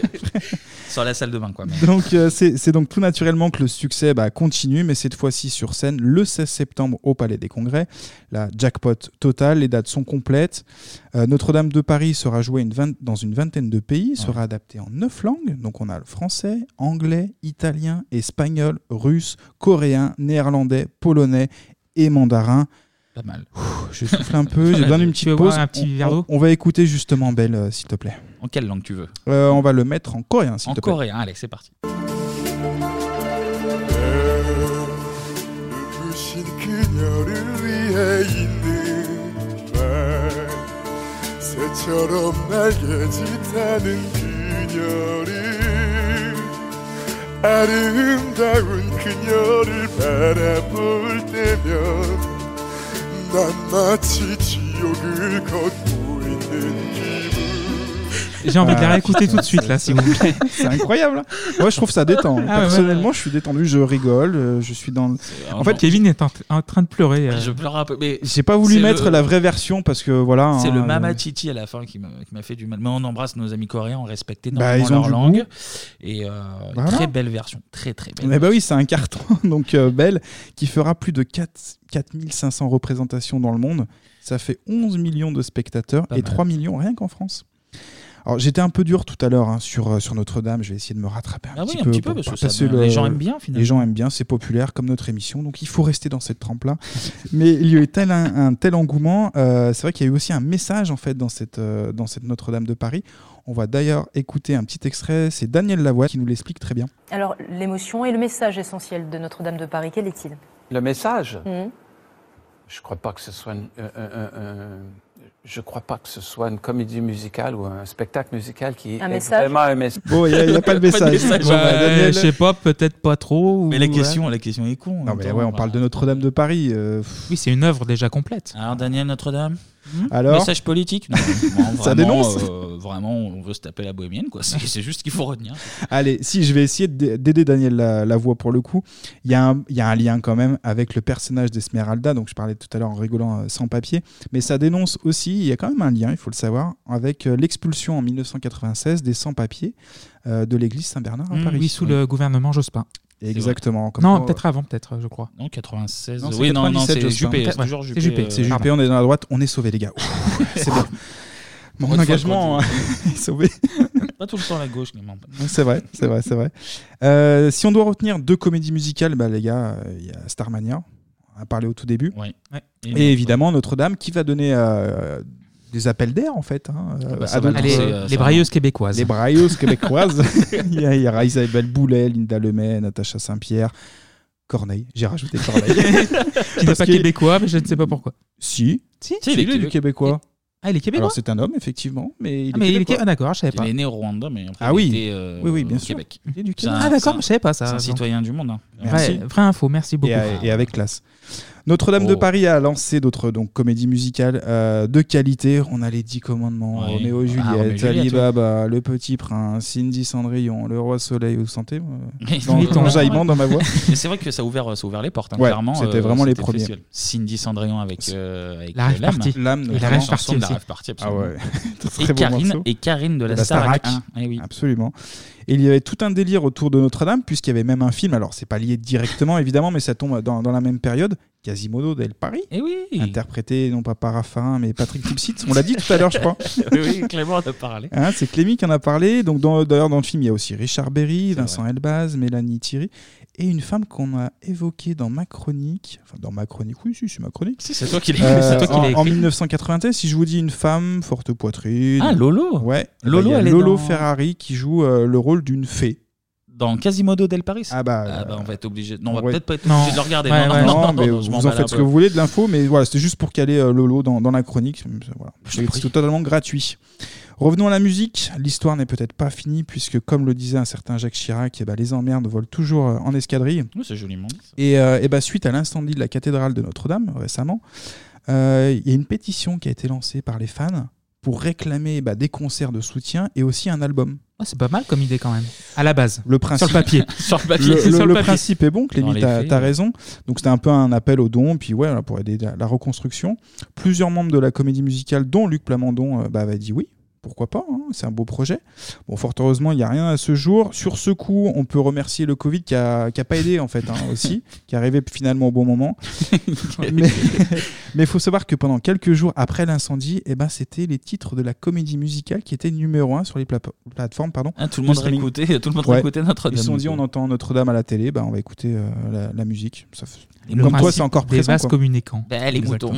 Sur la salle de bain, quoi. mais- Donc euh, c'est c'est donc tout naturellement que le succès bah, continue, mais cette fois-ci sur scène le 16 septembre au Palais des Congrès. La jackpot totale, les dates sont complètes. Euh, Notre-Dame de Paris sera jouée une vingt- dans une vingtaine de pays, sera adaptée en neuf langues. Donc on a le français, anglais, italien, espagnol, russe, coréen, néerlandais, polonais et mandarin. Pas mal. Je souffle un peu, j'ai (laughs) besoin d'une petite pause. un petit on, verre on- on va écouter justement Belle, euh, s'il te plaît. En quelle langue tu veux? Euh, on va le mettre en coréen, s'il En te plaît. coréen, allez, c'est parti. 새처럼 날개 짓하는 그녀를 아름다운 그녀를 바라볼 때면 난 마치 지옥을 걷고 있는 기분 J'ai envie de la réécouter tout de suite, là, si vous voulez. (laughs) C'est incroyable. hein. Moi, je trouve ça détend. Ah Personnellement, ouais. je suis détendu, je rigole, euh, je suis dans. le- En fait, Kevin est en, en train de pleurer. euh. Je pleure un peu, mais j'ai pas voulu mettre le- la vraie version parce que voilà. C'est hein, le euh, Mama Titi à la fin qui m'a fait du mal. Mais on embrasse nos amis coréens, on respecte Bah, énormément ils ont leur langue. goût. Et euh, Voilà. très belle version, très très belle. Mais bah oui, c'est un carton (laughs) donc euh, belle qui fera plus de 4 4500 représentations dans le monde. Ça fait 11 millions de spectateurs Pas et mal. 3 millions rien qu'en France. Alors j'étais un peu dur tout à l'heure hein, sur, euh, sur Notre-Dame, je vais essayer de me rattraper un Ah petit oui, un peu. petit peu, parce que ça va- les gens aiment bien, finalement. Les gens aiment bien, c'est populaire comme notre émission, donc il faut rester dans cette trempe-là. (laughs) Mais il y a eu tel un, un tel engouement, euh, c'est vrai qu'il y a eu aussi un message en fait dans cette, euh, dans cette Notre-Dame de Paris. On va d'ailleurs écouter un petit extrait, c'est Daniel Lavoie qui nous l'explique très bien. Alors, l'émotion et le message essentiel de Notre-Dame de Paris, quel est-il? Le message? Mhm. Je crois pas que ce soit un- je crois pas que ce soit une comédie musicale ou un spectacle musical qui Un est message vraiment un message. Bon, il n'y a, y a pas le (laughs) message. Bon, bah, Daniel- je sais pas, peut-être pas trop. Mais ou- la question, la question est con. Non, mais temps, ouais, on bah. parle de Notre-Dame de Paris. euh, Oui, c'est une œuvre déjà complète. Alors Daniel Notre-Dame? Hmm Alors Message politique Non, non, (laughs) Ça dénonce euh, Vraiment, on veut se taper la bohémienne, quoi. C'est juste ce qu'il faut retenir. Allez, si je vais essayer de- d'aider Daniel la, la voix pour le coup, il y, a un- il y a un lien quand même avec le personnage d'Esmeralda, donc je parlais tout à l'heure en rigolant euh, sans papier, mais ça dénonce aussi, il y a quand même un lien, il faut le savoir, avec euh, l'expulsion en 1996 des sans-papiers euh, de l'église Saint-Bernard à Mmh, Paris. oui, sous le gouvernement Jospin. Exactement. comme Non, peut-être avant, peut-être, je crois. Non, 96. Non, oui, non, non, 97, c'est. Juppé. C'est toujours c'est Juppé. Juppé, euh, c'est Juppé, on est dans la droite, on est sauvé les gars. (laughs) C'est bon. Mon engagement hein, (laughs) est sauvé. Pas tout le temps la gauche. C'est vrai, c'est vrai, c'est vrai. Euh, si on doit retenir deux comédies musicales, bah, les gars, euh, il y a Starmania, on a parlé au tout début. Ouais. Ouais. Et, évidemment Notre-Dame qui va donner euh, des appels d'air en fait. hein, Ah bah, à euh, les brailleuses québécoises. Les brailleuses québécoises. (laughs) il, y a, il y aura Isabelle Boulet, Linda Lemay, Natacha Saint-Pierre. Corneille, j'ai rajouté Corneille. (laughs) Qui n'est pas que- québécois, mais je ne sais pas pourquoi. Si, Si, il, est, du québécois. Ah, il est québécois Alors c'est un homme, effectivement, mais il Ah, est mais il est québécois. qué- ah, d'accord, je savais pas. Il est né au Rwanda, mais après, Ah il oui. était, euh, Oui, oui, bien au sûr. Québec. Il est du C'est Québec. un- Ah, d'accord, je savais pas ça. C'est un citoyen du monde. hein. Vrai, vraie info, merci beaucoup. Et, et avec classe. Notre-Dame de Oh. Paris a lancé d'autres donc comédies musicales euh, de qualité. On a les Dix Commandements, Ouais. Roméo et Ah, Juliette, Roméo et Juliette, Ali oui. Baba, Le Petit Prince, Cindy Cendrillon, Le Roi Soleil. Vous sentez dans mais- l'enjaillement dans ma voix (laughs) c'est vrai que ça a ouvert, ça a ouvert les portes. hein, Ouais, clairement. c'était euh, vraiment les premiers. Cindy Cendrillon avec, euh, avec La euh. L'âme, Et la party de la rave party, Ah absolument. ouais. (laughs) Et, bon Karine, morceau. et Karine de la, la Starac. 1. Eh oui. Absolument. Et il y avait tout un délire autour de Notre-Dame, puisqu'il y avait même un film. Alors, c'est pas lié directement, (laughs) évidemment, mais ça tombe dans, dans la même période. Quasimodo del Paris. Et oui. Interprété non pas par Raffarin, mais Patrick Tipsit. On l'a dit tout à l'heure, je crois. oui, (laughs) oui, Clément en a parlé. Hein, c'est Clémy qui en a parlé. Donc, d'ailleurs, dans le film, il y a aussi Richard Berry, Vincent Elbaz, Mélanie Thierry et une femme qu'on a évoquée dans ma chronique. Enfin, dans ma chronique, oui, si, c'est ma chronique. Si, c'est toi qui l'as Euh, écrit, en, en écrit. 1993, si je vous dis une femme, forte poitrine. Ah, Lolo Ouais. Lolo, Bah, elle est dans- Ferrari qui joue euh, le rôle d'une fée. Dans Quasimodo del Paris Ah bah, Ah bah, on va être obligé. Non, on va ouais. peut-être pas être Non. obligé de le regarder. Ouais, non, ouais. non, Non, non, mais non, je m'en vous en bats faites ce que vous voulez de l'info, mais voilà, c'était juste pour caler euh, Lolo dans, dans la chronique. Voilà. Je C'est prie. c'est totalement gratuit. Revenons à la musique. L'histoire n'est peut-être pas finie, puisque, comme le disait un certain Jacques Chirac, eh ben, les emmerdes volent toujours euh, en escadrille. Oui, c'est joliment dit. ça. Et, euh, eh ben, suite à l'incendie de la cathédrale de Notre-Dame récemment, euh, il y a une pétition qui a été lancée par les fans pour réclamer bah, des concerts de soutien et aussi un album. Ah, c'est pas mal comme idée quand même. À la base. Le principe, Sur le papier. (laughs) Sur le papier. le, sur papier. principe est bon, Clémy, t'as euh. raison. Donc c'était un peu un appel au don, puis ouais, pour aider la, la reconstruction. Plusieurs membres de la comédie musicale, dont Luc Plamondon, euh, bah, avait dit oui. Pourquoi pas hein, C'est un beau projet. Bon, fort heureusement, il n'y a rien à ce jour. Sur ce coup, on peut remercier le Covid qui a, qui a pas aidé en fait hein, (laughs) aussi, qui est arrivé finalement au bon moment. (laughs) mais (laughs) il faut savoir que pendant quelques jours après l'incendie, eh ben, c'était les titres de la comédie musicale qui étaient numéro un sur les pla- plateformes. Pardon, Ah, tout le de monde réécoutait, tout le monde Ouais. Notre-Dame. Ils se sont dit, on entend Notre-Dame à la télé, bah, on va écouter euh, la, la musique. Ça fait- Comme toi, c'est encore des présent. vases quoi. communicants. Bah, les moutons.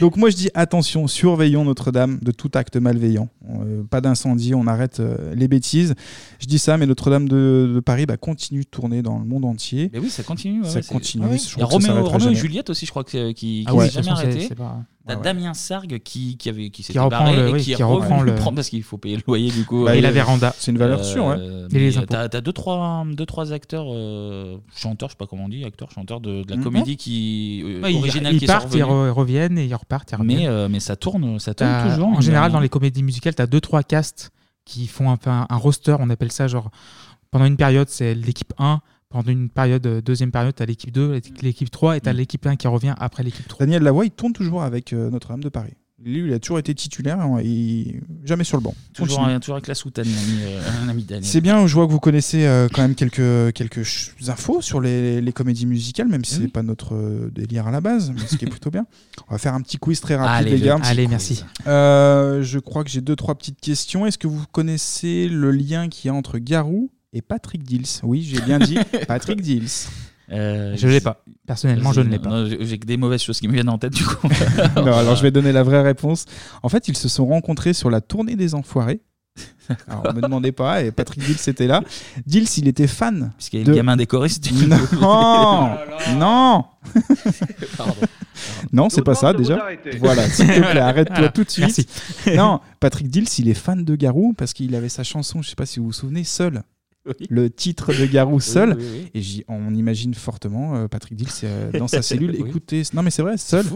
Donc moi, je dis attention, surveillons Notre-Dame de tout acte malveillant. Euh, pas d'incendie, on arrête euh, les bêtises. Je dis ça, mais Notre-Dame de, de Paris bah, continue de tourner dans le monde entier. Mais oui, ça continue. ouais, Ça ouais, continue, ouais. je Il y a Roméo, et. Juliette aussi, je crois, que- qui Ah qui toute jamais arrêté. pas- T'as ouais, ouais. Damien Sargue qui, qui, avait, qui s'était reprend barré le- et oui, qui, qui reprend le- prendre (laughs) parce qu'il faut payer le loyer du coup. Bah, Et la véranda. C'est une valeur sûre, ouais. Euh, Et les mais impôts. T'as t'as deux trois, deux, trois acteurs, euh, chanteurs, je sais pas comment on dit, acteurs, chanteurs de, de la Mhm. comédie qui, euh, Ouais, ils- originale ils qui sont partent, ils reviennent et ils repartent. Ils reviennent. Mais, euh, mais ça tourne, ça tourne T'as- toujours. En de général, dans les comédies musicales, tu as deux, trois castes qui font un, peu un, un roster. On appelle ça genre. Pendant une période, c'est l'équipe 1. Pendant une période, euh, deuxième période, tu as l'équipe 2, l'équipe 3 et tu as l'équipe 1 qui revient après l'équipe 3. Daniel Lavoie, il tourne toujours avec euh, Notre-Dame de Paris. Lui, il a toujours été titulaire, hein, et jamais sur le banc. Toujours, Continue. un- toujours avec la soutane, euh, un ami Daniel. C'est bien, je vois que vous connaissez euh, quand même quelques, quelques infos sur les, les comédies musicales, même si Oui. c'est pas notre délire à la base, mais ce qui est (laughs) plutôt bien. On va faire un petit quiz très rapide, Allez, les le gars. Allez, quiz. merci. Euh, je crois que j'ai deux, trois petites questions. Est-ce que vous connaissez le lien qu'il y a entre Garou et Patrick Dills Oui, j'ai bien dit (laughs) Patrick Dills. Euh, Je l'ai pas. Personnellement, je ne l'ai pas. Non, j'ai que des mauvaises choses qui me viennent en tête du coup. (laughs) non, alors je vais donner la vraie réponse. En fait, ils se sont rencontrés sur la tournée des Enfoirés Alors, on me demandait pas, et Patrick Dills était là. Dills, il était fan. Puisqu'il y a le gamin des choristes. du- Non, (laughs) non. Pardon. Non, c'est pas ça de déjà. Voilà, s'il te plaît, arrête-toi tout de suite. merci. Non, Patrick Dills, il est fan de Garou parce qu'il avait sa chanson, je sais pas si vous vous souvenez, Seul. Le titre de Garou Seul. oui, oui. Et on imagine fortement euh, Patrick Dills euh, dans sa (laughs) cellule écouter. Non, mais c'est vrai, Seul.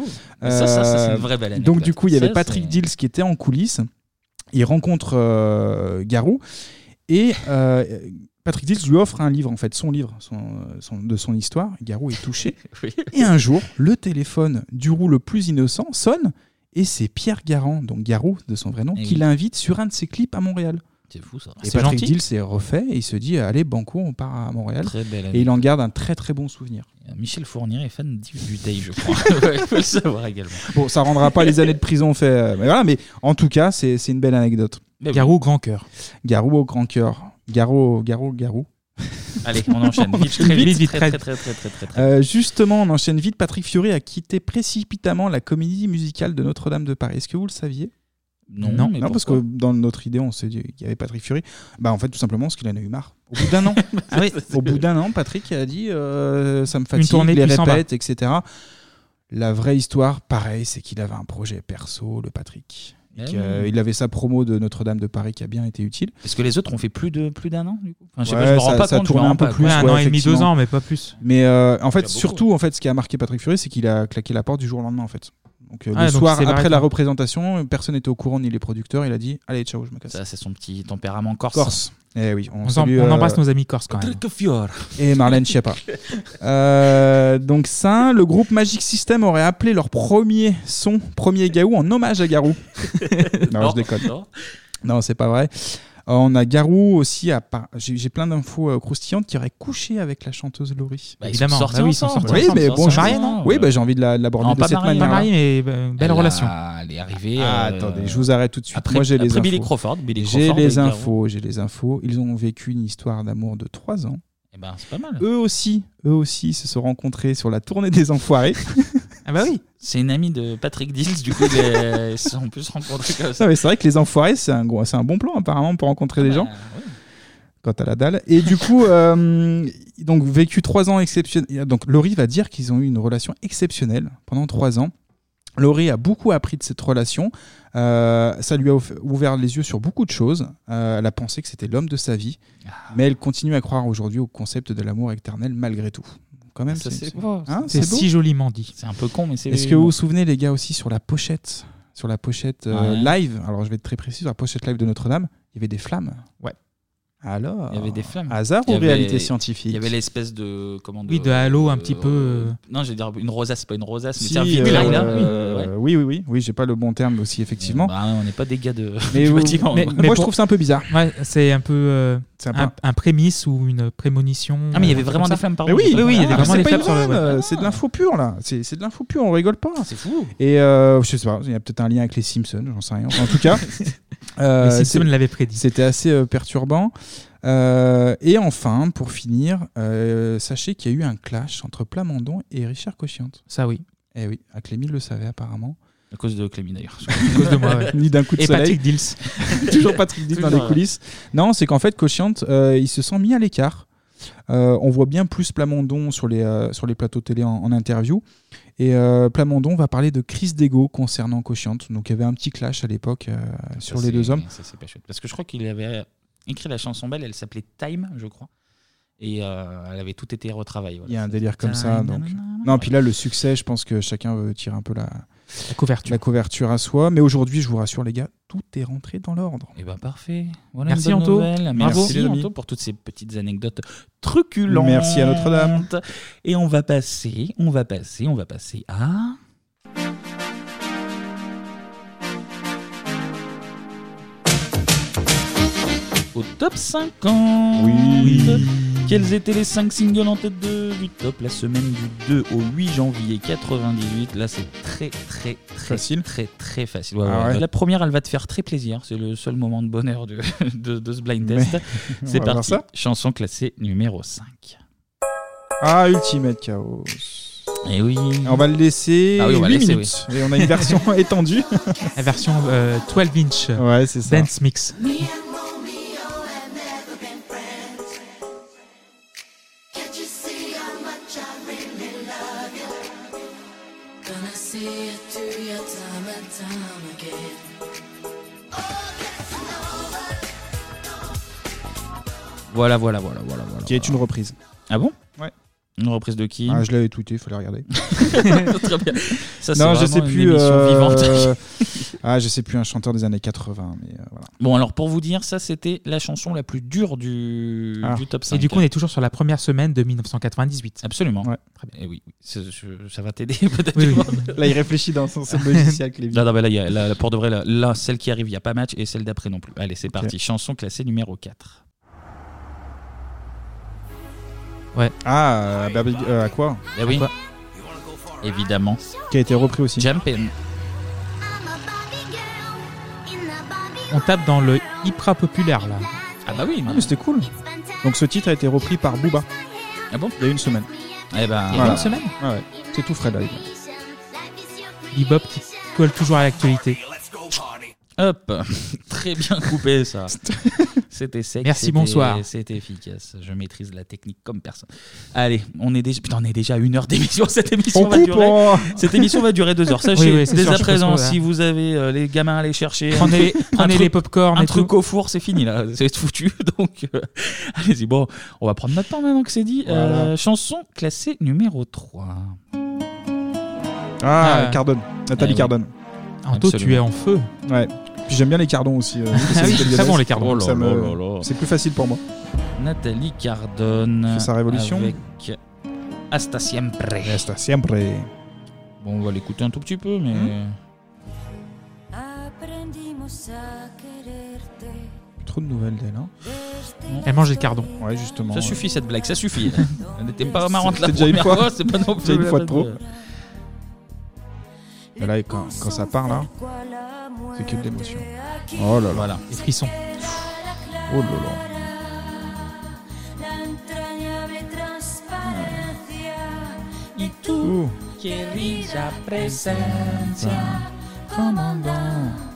Mais ça, ça, ça, c'est une Euh, vraie belle anecdote. Donc, du coup, il y avait Patrick Dills qui était en coulisses. Il rencontre euh, Garou et euh, Patrick Dills lui offre un livre, en fait, son livre son- son- de son histoire. Garou est touché. (laughs) Et un jour, le téléphone du roux le plus innocent sonne et c'est Pierre Garand, donc Garou de son vrai nom, Eh qui l'invite sur un de ses clips à Montréal. C'est fou ça. Et C'est Patrick gentil. Dills s'est refait et il se dit allez Banco, on part à Montréal. Très belle et il en garde un très très bon souvenir. Michel Fournier est fan du, Dave, je crois. (laughs) (laughs) Ouais, Il faut le savoir également. Bon, ça rendra pas les années de prison fait, euh, mais voilà. Mais en tout cas, c'est c'est une belle anecdote. Mais oui. Garou, grand cœur. Garou au grand cœur. Garou, Garou, Garou. (laughs) Allez, on enchaîne. Vite, très vite, vite, très, très, très, très, très, très, très. Euh, justement, on enchaîne vite. Patrick Fiori a quitté précipitamment la comédie musicale de Notre-Dame de Paris. Est-ce que vous le saviez? Non, mais parce que dans notre idée, on s'est dit qu'il y avait Patrick Fiori. Bah, en fait, tout simplement parce qu'il en a eu marre. Au bout d'un an. (laughs) Ah oui, au bout d'un an, Patrick a dit euh, ça me fatigue, tournée, les répètes, etc. La vraie histoire, pareil, c'est qu'il avait un projet perso, le Patrick. Et oui. euh, il avait sa promo de Notre-Dame de Paris qui a bien été utile. Est-ce que les autres ont fait plus de plus d'un an du coup? Enfin, je sais Ouais, pas, je me rends ça- pas ça compte. un peu plus. un ouais, an et demi, deux ans, mais pas plus. Mais euh, en fait, surtout, en fait, ce qui a marqué Patrick Fiori, c'est qu'il a claqué la porte du jour au lendemain, en fait. Donc, euh, Ah, le donc soir, après la représentation, personne n'était au courant, ni les producteurs. Il a dit Allez, ciao, je me casse. Ça, c'est son petit tempérament corse. Corse. Eh oui, on, On, salue, on euh, embrasse nos amis corses quand même. Et Marlène Schiappa. (laughs) Euh, donc ça, le groupe Magic System aurait appelé leur premier son, premier Garou, en hommage à Garou. non, (laughs) Non, je déconne. non. Non, c'est pas vrai. Euh, on a Garou aussi, à Par- j'ai j'ai plein d'infos euh, croustillantes qui aurait couché avec la chanteuse Laurie. Bah, ils sont sortis Bah oui, ils sont ensemble. sortis Oui, ensemble. mais bon, non oui, bah, j'ai envie de la- de l'aborder Non, de pas cette mariés, manière. Mais belle Elle a- relation. Elle est arrivée. Ah, euh, attendez, je vous arrête tout de suite. après- Moi, j'ai les infos. Billy Crawford, Billy J'ai Crawford les infos, j'ai les infos. Ils ont vécu une histoire d'amour de 3 ans. Eh ben, c'est pas mal. Eux aussi, eux aussi se sont rencontrés sur la tournée des Enfoirés. (laughs) Ah bah oui. C'est une amie de Patrick Dills, du coup, les- (laughs) ils se rencontrés comme ça. Non, mais c'est vrai que les Enfoirés, c'est un, gros- c'est un bon plan apparemment pour rencontrer des gens. Quant à la dalle. Et du coup, (laughs) euh, donc vécu trois ans exceptionnels. Donc Laurie va dire qu'ils ont eu une relation exceptionnelle pendant trois ans. Laurie a beaucoup appris de cette relation. Euh, ça lui a ouvert les yeux sur beaucoup de choses. Euh, elle a pensé que c'était l'homme de sa vie. Mais elle continue à croire aujourd'hui au concept de l'amour éternel malgré tout. Quand même, Ça, c'est hein, si joliment dit. C'est un peu con, mais c'est. Est-ce que vous vous souvenez, les gars, aussi sur la pochette Sur la pochette euh, Ouais. live, alors je vais être très précis, sur la pochette live de Notre-Dame, il y avait des flammes. Ouais. Alors Il y avait des flammes. Hasard Il y ou avait- réalité scientifique? Il y avait l'espèce de. Comment Oui, de halo un petit peu, euh. Non, je vais dire une rosace, pas une rosace, mais Si, c'est un euh, vitrail là. euh, Ouais. oui, oui, oui, oui, j'ai pas le bon terme aussi, effectivement. Bah, on n'est pas des gars de. Mais, (laughs) mais- quoi. moi, je trouve ça un peu bizarre. Ouais, c'est un peu euh, un un, peu- un prémisse ou une prémonition. Ah, mais il y avait euh, vraiment comme des ça. flammes, pardon. Mais oui, Oui, oui, il y a des- Ah, vraiment c'est des le euh, c'est de l'info pure là. C'est c'est de l'info pure, on rigole pas. C'est fou. Et euh, je sais pas, il y a peut-être un lien avec les Simpsons, j'en sais rien. En tout cas, (laughs) euh, Les Simpsons l'avaient prédit. C'était assez euh, perturbant. Euh, et enfin, pour finir, euh, sachez qu'il y a eu un clash entre Plamondon et Richard Cochiante. Ça oui. Eh oui, à Clémy le savait apparemment. À cause de Clémy d'ailleurs. À cause de moi, ouais. Ni d'un coup de Et soleil. Patrick Dills. (laughs) Toujours Patrick Dills dans les coulisses. Non, c'est qu'en fait, Cochiante, euh, il se sent mis à l'écart. Euh, on voit bien plus Plamondon sur les, euh, sur les plateaux télé en, en interview. Et euh, Plamondon va parler de crise d'ego concernant Cochiante. Donc il y avait un petit clash à l'époque sur les deux hommes. Ça, c'est pas chouette. Parce que je crois qu'il avait écrit la chanson belle, elle s'appelait Time, je crois. Et elle avait tout été retravaillée. Il y a un délire comme ça. Donc... Non, puis là, le succès, je pense que chacun veut tirer un peu la, La couverture. la couverture à soi. Mais aujourd'hui, je vous rassure, les gars, tout est rentré dans l'ordre. Et ben parfait. Voilà Merci, une bonne Anto. nouvelle. Bravo. Merci. Anto pour toutes ces petites anecdotes truculentes. Merci à Notre-Dame. Et on va passer, on va passer, on va passer à. Au top 50 Oui. Quels étaient les 5 singles en tête de, du top la semaine du 2 au 8 janvier 98 Là, c'est très, très, très Facile. Très, très facile. Ouais, Ah ouais. ouais. La première, elle va te faire très plaisir. C'est le seul moment de bonheur de, (laughs) de, de ce blind test. (laughs) C'est parti. ça. Chanson classée numéro 5. Ah, Ultimate Chaos. Et oui. On va le laisser Ah oui, on va 8 laisser, minutes. Et on a une version (laughs) étendue. La version euh, 12 inch. Ouais, c'est ça. Dance mix. Voilà, voilà, voilà, voilà. voilà. Qui est une reprise. Ah bon Ouais. Une reprise de qui Ah, je l'avais tweeté, il fallait regarder. (laughs) (laughs) Très bien. Ça, c'est non, je sais une plus. émission euh, vivante. (laughs) ah, je sais plus un chanteur des années 80, mais euh, voilà. Bon, alors pour vous dire, ça c'était la chanson la plus dure du, Ah. du top 5. Et du coup, on est toujours sur la première semaine de 1998. Absolument. Très bien. Et oui, oui. Ça, je- ça va t'aider peut-être. Oui, oui. Là, il réfléchit dans son son logiciel, Clévy. Non, non, mais là, il y a- là, pour de vrai, là, là, celle qui arrive, il n'y a pas match et celle d'après non plus. Allez, c'est parti. Chanson classée numéro 4. Ouais. Ah, Baby- euh, à quoi Eh oui. Évidemment. Qui a été repris aussi. Jumpin'. On tape dans le hyper populaire là. Ah bah oui, Ah, mais c'était cool. Donc ce titre a été repris par Booba. Ah bon Il y a une semaine. Eh ben, Il y a une semaine Ouais, ouais. C'est tout frais là. les gars. Bebop qui colle toujours à l'actualité. Hop, (laughs) très bien coupé ça. (laughs) C'était sec. Merci, c'était- bonsoir. C'était efficace. Je maîtrise la technique comme personne. Allez, on est déjà, putain, on est déjà à une heure d'émission. (laughs) Cette émission On va coupe, durer. Cette émission va durer deux heures. Sachez Oui, oui, c'est dès sûr, à je présent, si vous avez euh, les gamins à aller chercher, un Prenez- truc- prenez un les pop-corn un et truc tout. au four, c'est fini là. C'est foutu. Donc, euh, allez-y. Bon, on va prendre notre temps maintenant que c'est dit. Euh, chanson classée numéro 3 Ah, Ah. Cardone. Nathalie Eh oui. Cardone. Anto, tu es en feu. Ouais. Puis j'aime bien les cardons aussi. euh, Ah c'est oui, très bon, les cardons. Oh me-. C'est plus facile pour moi. Nathalie Cardone. Fait sa révolution. Avec Hasta Siempre. Hasta siempre. Bon, on va l'écouter un tout petit peu, mais. Hmm. Trop de nouvelles d'elle. Hein. Elle mange des cardons. Ouais, justement. Ça ouais. suffit cette blague, ça suffit. (laughs) Elle n'était pas marrante la déjà une première fois. fois, c'est pas non Déjà plus une fois de trop. Mais là, quand, quand ça part là, c'est que de l'émotion. Oh là là. Voilà. Les frissons. Oh là là. Querida presencia, comandante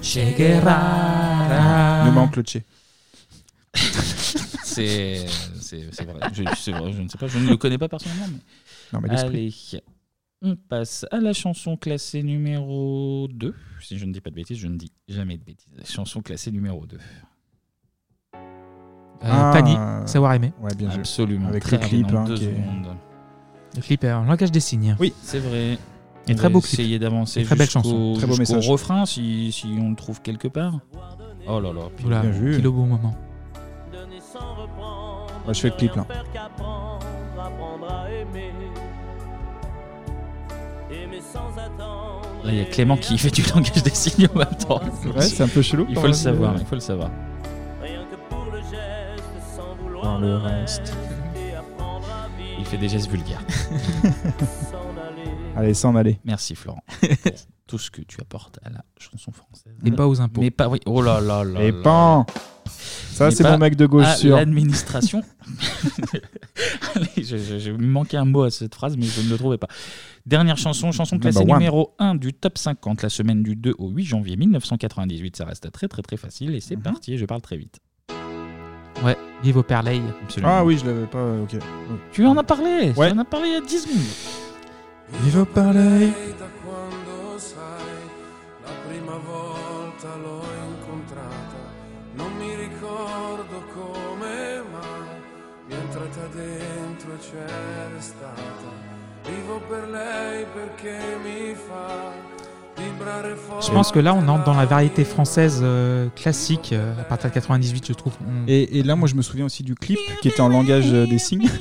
Che Guevara. Manque le Che. (laughs) C'est c'est- c'est vrai. Je, c'est vrai, je ne sais pas, je ne le connais pas personnellement. Mais... Non, mais l'esprit. Allez, on passe à la chanson classée numéro 2. Si je ne dis pas de bêtises, je ne dis jamais de bêtises. Chanson classée numéro 2. Euh, Ah. Pani, savoir aimer. Ouais, bien joué. Absolument. Avec Très le clip, hein, deux qui est- secondes. Le clip est en langage des signes. Oui. C'est vrai. Et On très va beau clip. essayer d'avancer Et très belle jusqu'au- chanson. Très beau jusqu'au message. refrain si, si on le trouve quelque part. Oh là là. puis- Oula, Bien vu. pile au bon moment. Ouais, je fais le clip là. Là, il y a Clément qui fait du langage des signes en même temps. Ouais, c'est un peu chelou. Il faut le savoir, il faut le savoir. Voir le reste. Il fait des gestes vulgaires. Allez, s'en aller. Merci Florent (laughs) tout ce que tu apportes à la chanson française. Et pas aux impôts. Mais pas, oui. Oh là là là. Et là. pan Ça, Mais c'est pas mon mec de gauche à sûr. L'administration. (laughs) (laughs) Allez, je- je- J'ai manqué un mot à cette phrase, mais je ne le trouvais pas. Dernière chanson, chanson classée Number one. numéro 1 du top 50, la semaine du 2 au 8 janvier 1998. Ça reste très très très facile et c'est Mhm. parti, je parle très vite. Ouais, vive au Perleil. Absolument. Ah oui, je l'avais pas. Ok. Tu en as parlé Ouais. Tu en as parlé il y a 10 secondes. Vivo parlei. da Je pense que là, on entre dans la variété française euh, classique euh, à partir de 98, je trouve. On- Et, et là, moi, je me souviens aussi du clip qui était en langage euh, des signes. (laughs)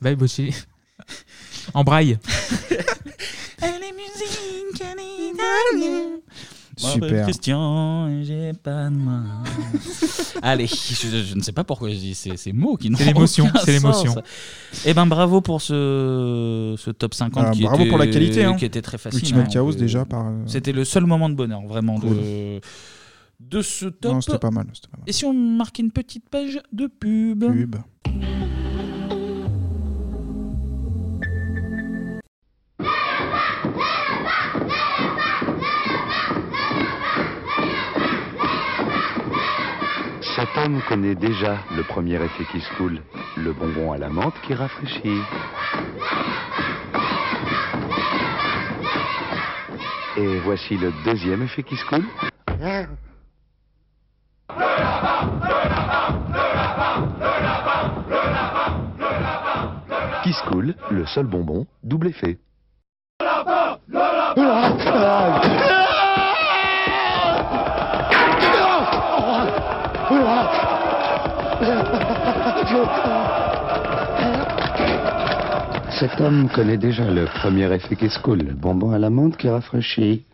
Bah, bah, c'est- en braille. (laughs) Super. Christian, j'ai pas de main. (laughs) Allez, je, je ne sais pas pourquoi je dis ces, ces mots qui n'ont C'est l'émotion, c'est l'émotion. Eh ben bravo pour ce, ce top 50 Ah, qui, bravo était, pour la qualité, hein. qui était très facile. Ultimate hein. Chaos, Euh, déjà, par, euh, C'était le seul moment de bonheur, vraiment, Cool. de, de ce top. Non, c'était pas mal. c'était pas mal. Et si on marquait une petite page de pub? Pub. femme connaît déjà le premier effet qui se coule, le bonbon à la menthe qui rafraîchit. Et voici le deuxième effet qui se coule. Qui se coule, le seul bonbon, double effet. Oh (laughs) Cet homme connaît déjà le premier effet Cool, le bonbon à l'amande qui rafraîchit.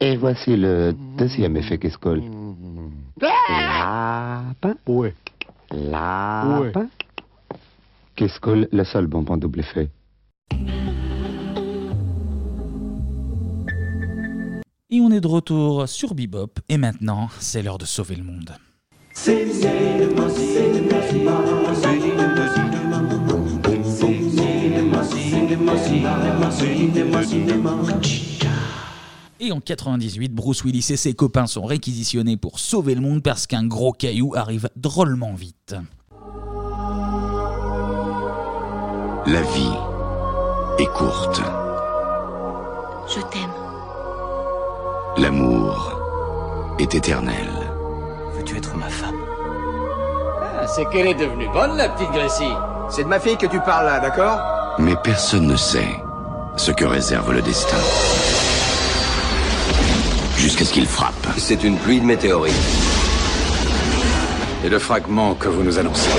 Et voici le deuxième effet Cool. Lapin. Ouais. Lapin. Kiss Cool, le seul bonbon double effet. Et on est de retour sur Bebop. Et maintenant, c'est l'heure de sauver le monde. Et en 98, Bruce Willis et ses copains sont réquisitionnés pour sauver le monde parce qu'un gros caillou arrive drôlement vite. La vie est courte. Je t'aime. L'amour est éternel. Veux-tu être ma femme Ah, c'est qu'elle est devenue bonne, la petite Gracie. C'est de ma fille que tu parles là, d'accord Mais personne ne sait ce que réserve le destin. Jusqu'à ce qu'il frappe. C'est une pluie de météorites. Et le fragment que vous nous annoncez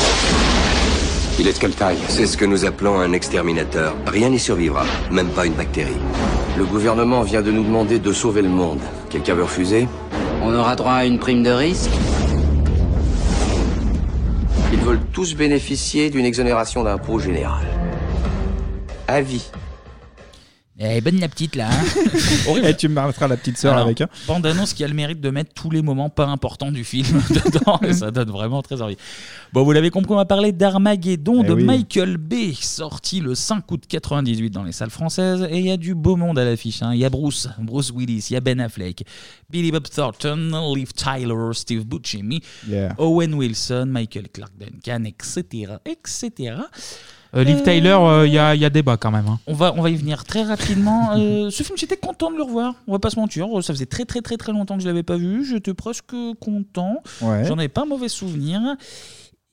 Il est de quelle taille C'est ce que nous appelons un exterminateur. Rien n'y survivra, même pas une bactérie. Le gouvernement vient de nous demander de sauver le monde. Quelqu'un veut refuser On aura droit à une prime de risque Ils veulent tous bénéficier d'une exonération d'impôt général. À vie. Eh, bonne la petite là. hein. (laughs) Et tu me mettras la petite sœur Alors, avec. Hein. Bande-annonce qui a le mérite de mettre tous les moments pas importants du film (laughs) dedans. et ça donne vraiment très envie. Bon, vous l'avez compris, on va parler d'Armageddon Eh de oui. Michael Bay, sorti le 5 août 98 dans les salles françaises. Et il y a du beau monde à l'affiche. hein. Il y a Bruce, Bruce Willis, il y a Ben Affleck, Billy Bob Thornton, Liv Tyler, Steve Buscemi, Yeah. Owen Wilson, Michael Clark Duncan, etc. etc. Euh, Liv Euh, Tyler, il y, a, y a débat quand même. hein. On va, on va y venir très rapidement. Euh, ce film, j'étais content de le revoir. On va pas se mentir. Ça faisait très très très très longtemps que je l'avais pas vu. J'étais presque content. Ouais. J'en avais pas un mauvais souvenir.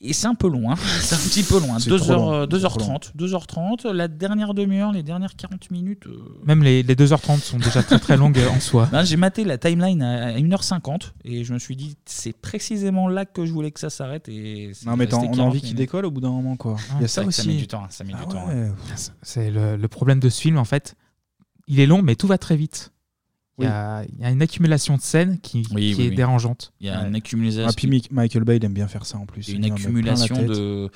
Et c'est un peu loin. (laughs) c'est un petit peu loin. C'est 2 trop long. heures, C'est trop 2h30. 2h30. La dernière demi-heure, les dernières 40 minutes. euh, Même les, les 2h30 sont déjà très très longues en soi. ben, j'ai maté la timeline à 1h50 et je me suis dit c'est précisément là que je voulais que ça s'arrête et c'est Non, mais t'as- on a 40 envie qu'il minutes. décolle au bout d'un moment, quoi. Ah, Il y a c'est ça aussi. met du temps, ça met du Ah temps, ouais. C'est le, le problème de ce film en fait. Il est long, mais tout va très vite. Il y, a, il y a une accumulation de scènes qui, Oui, qui oui, est oui. dérangeante. Il y a une accumulation. Ah, puis Mick- Michael Bay, il aime bien faire ça en plus. Il y a une Il accumulation de,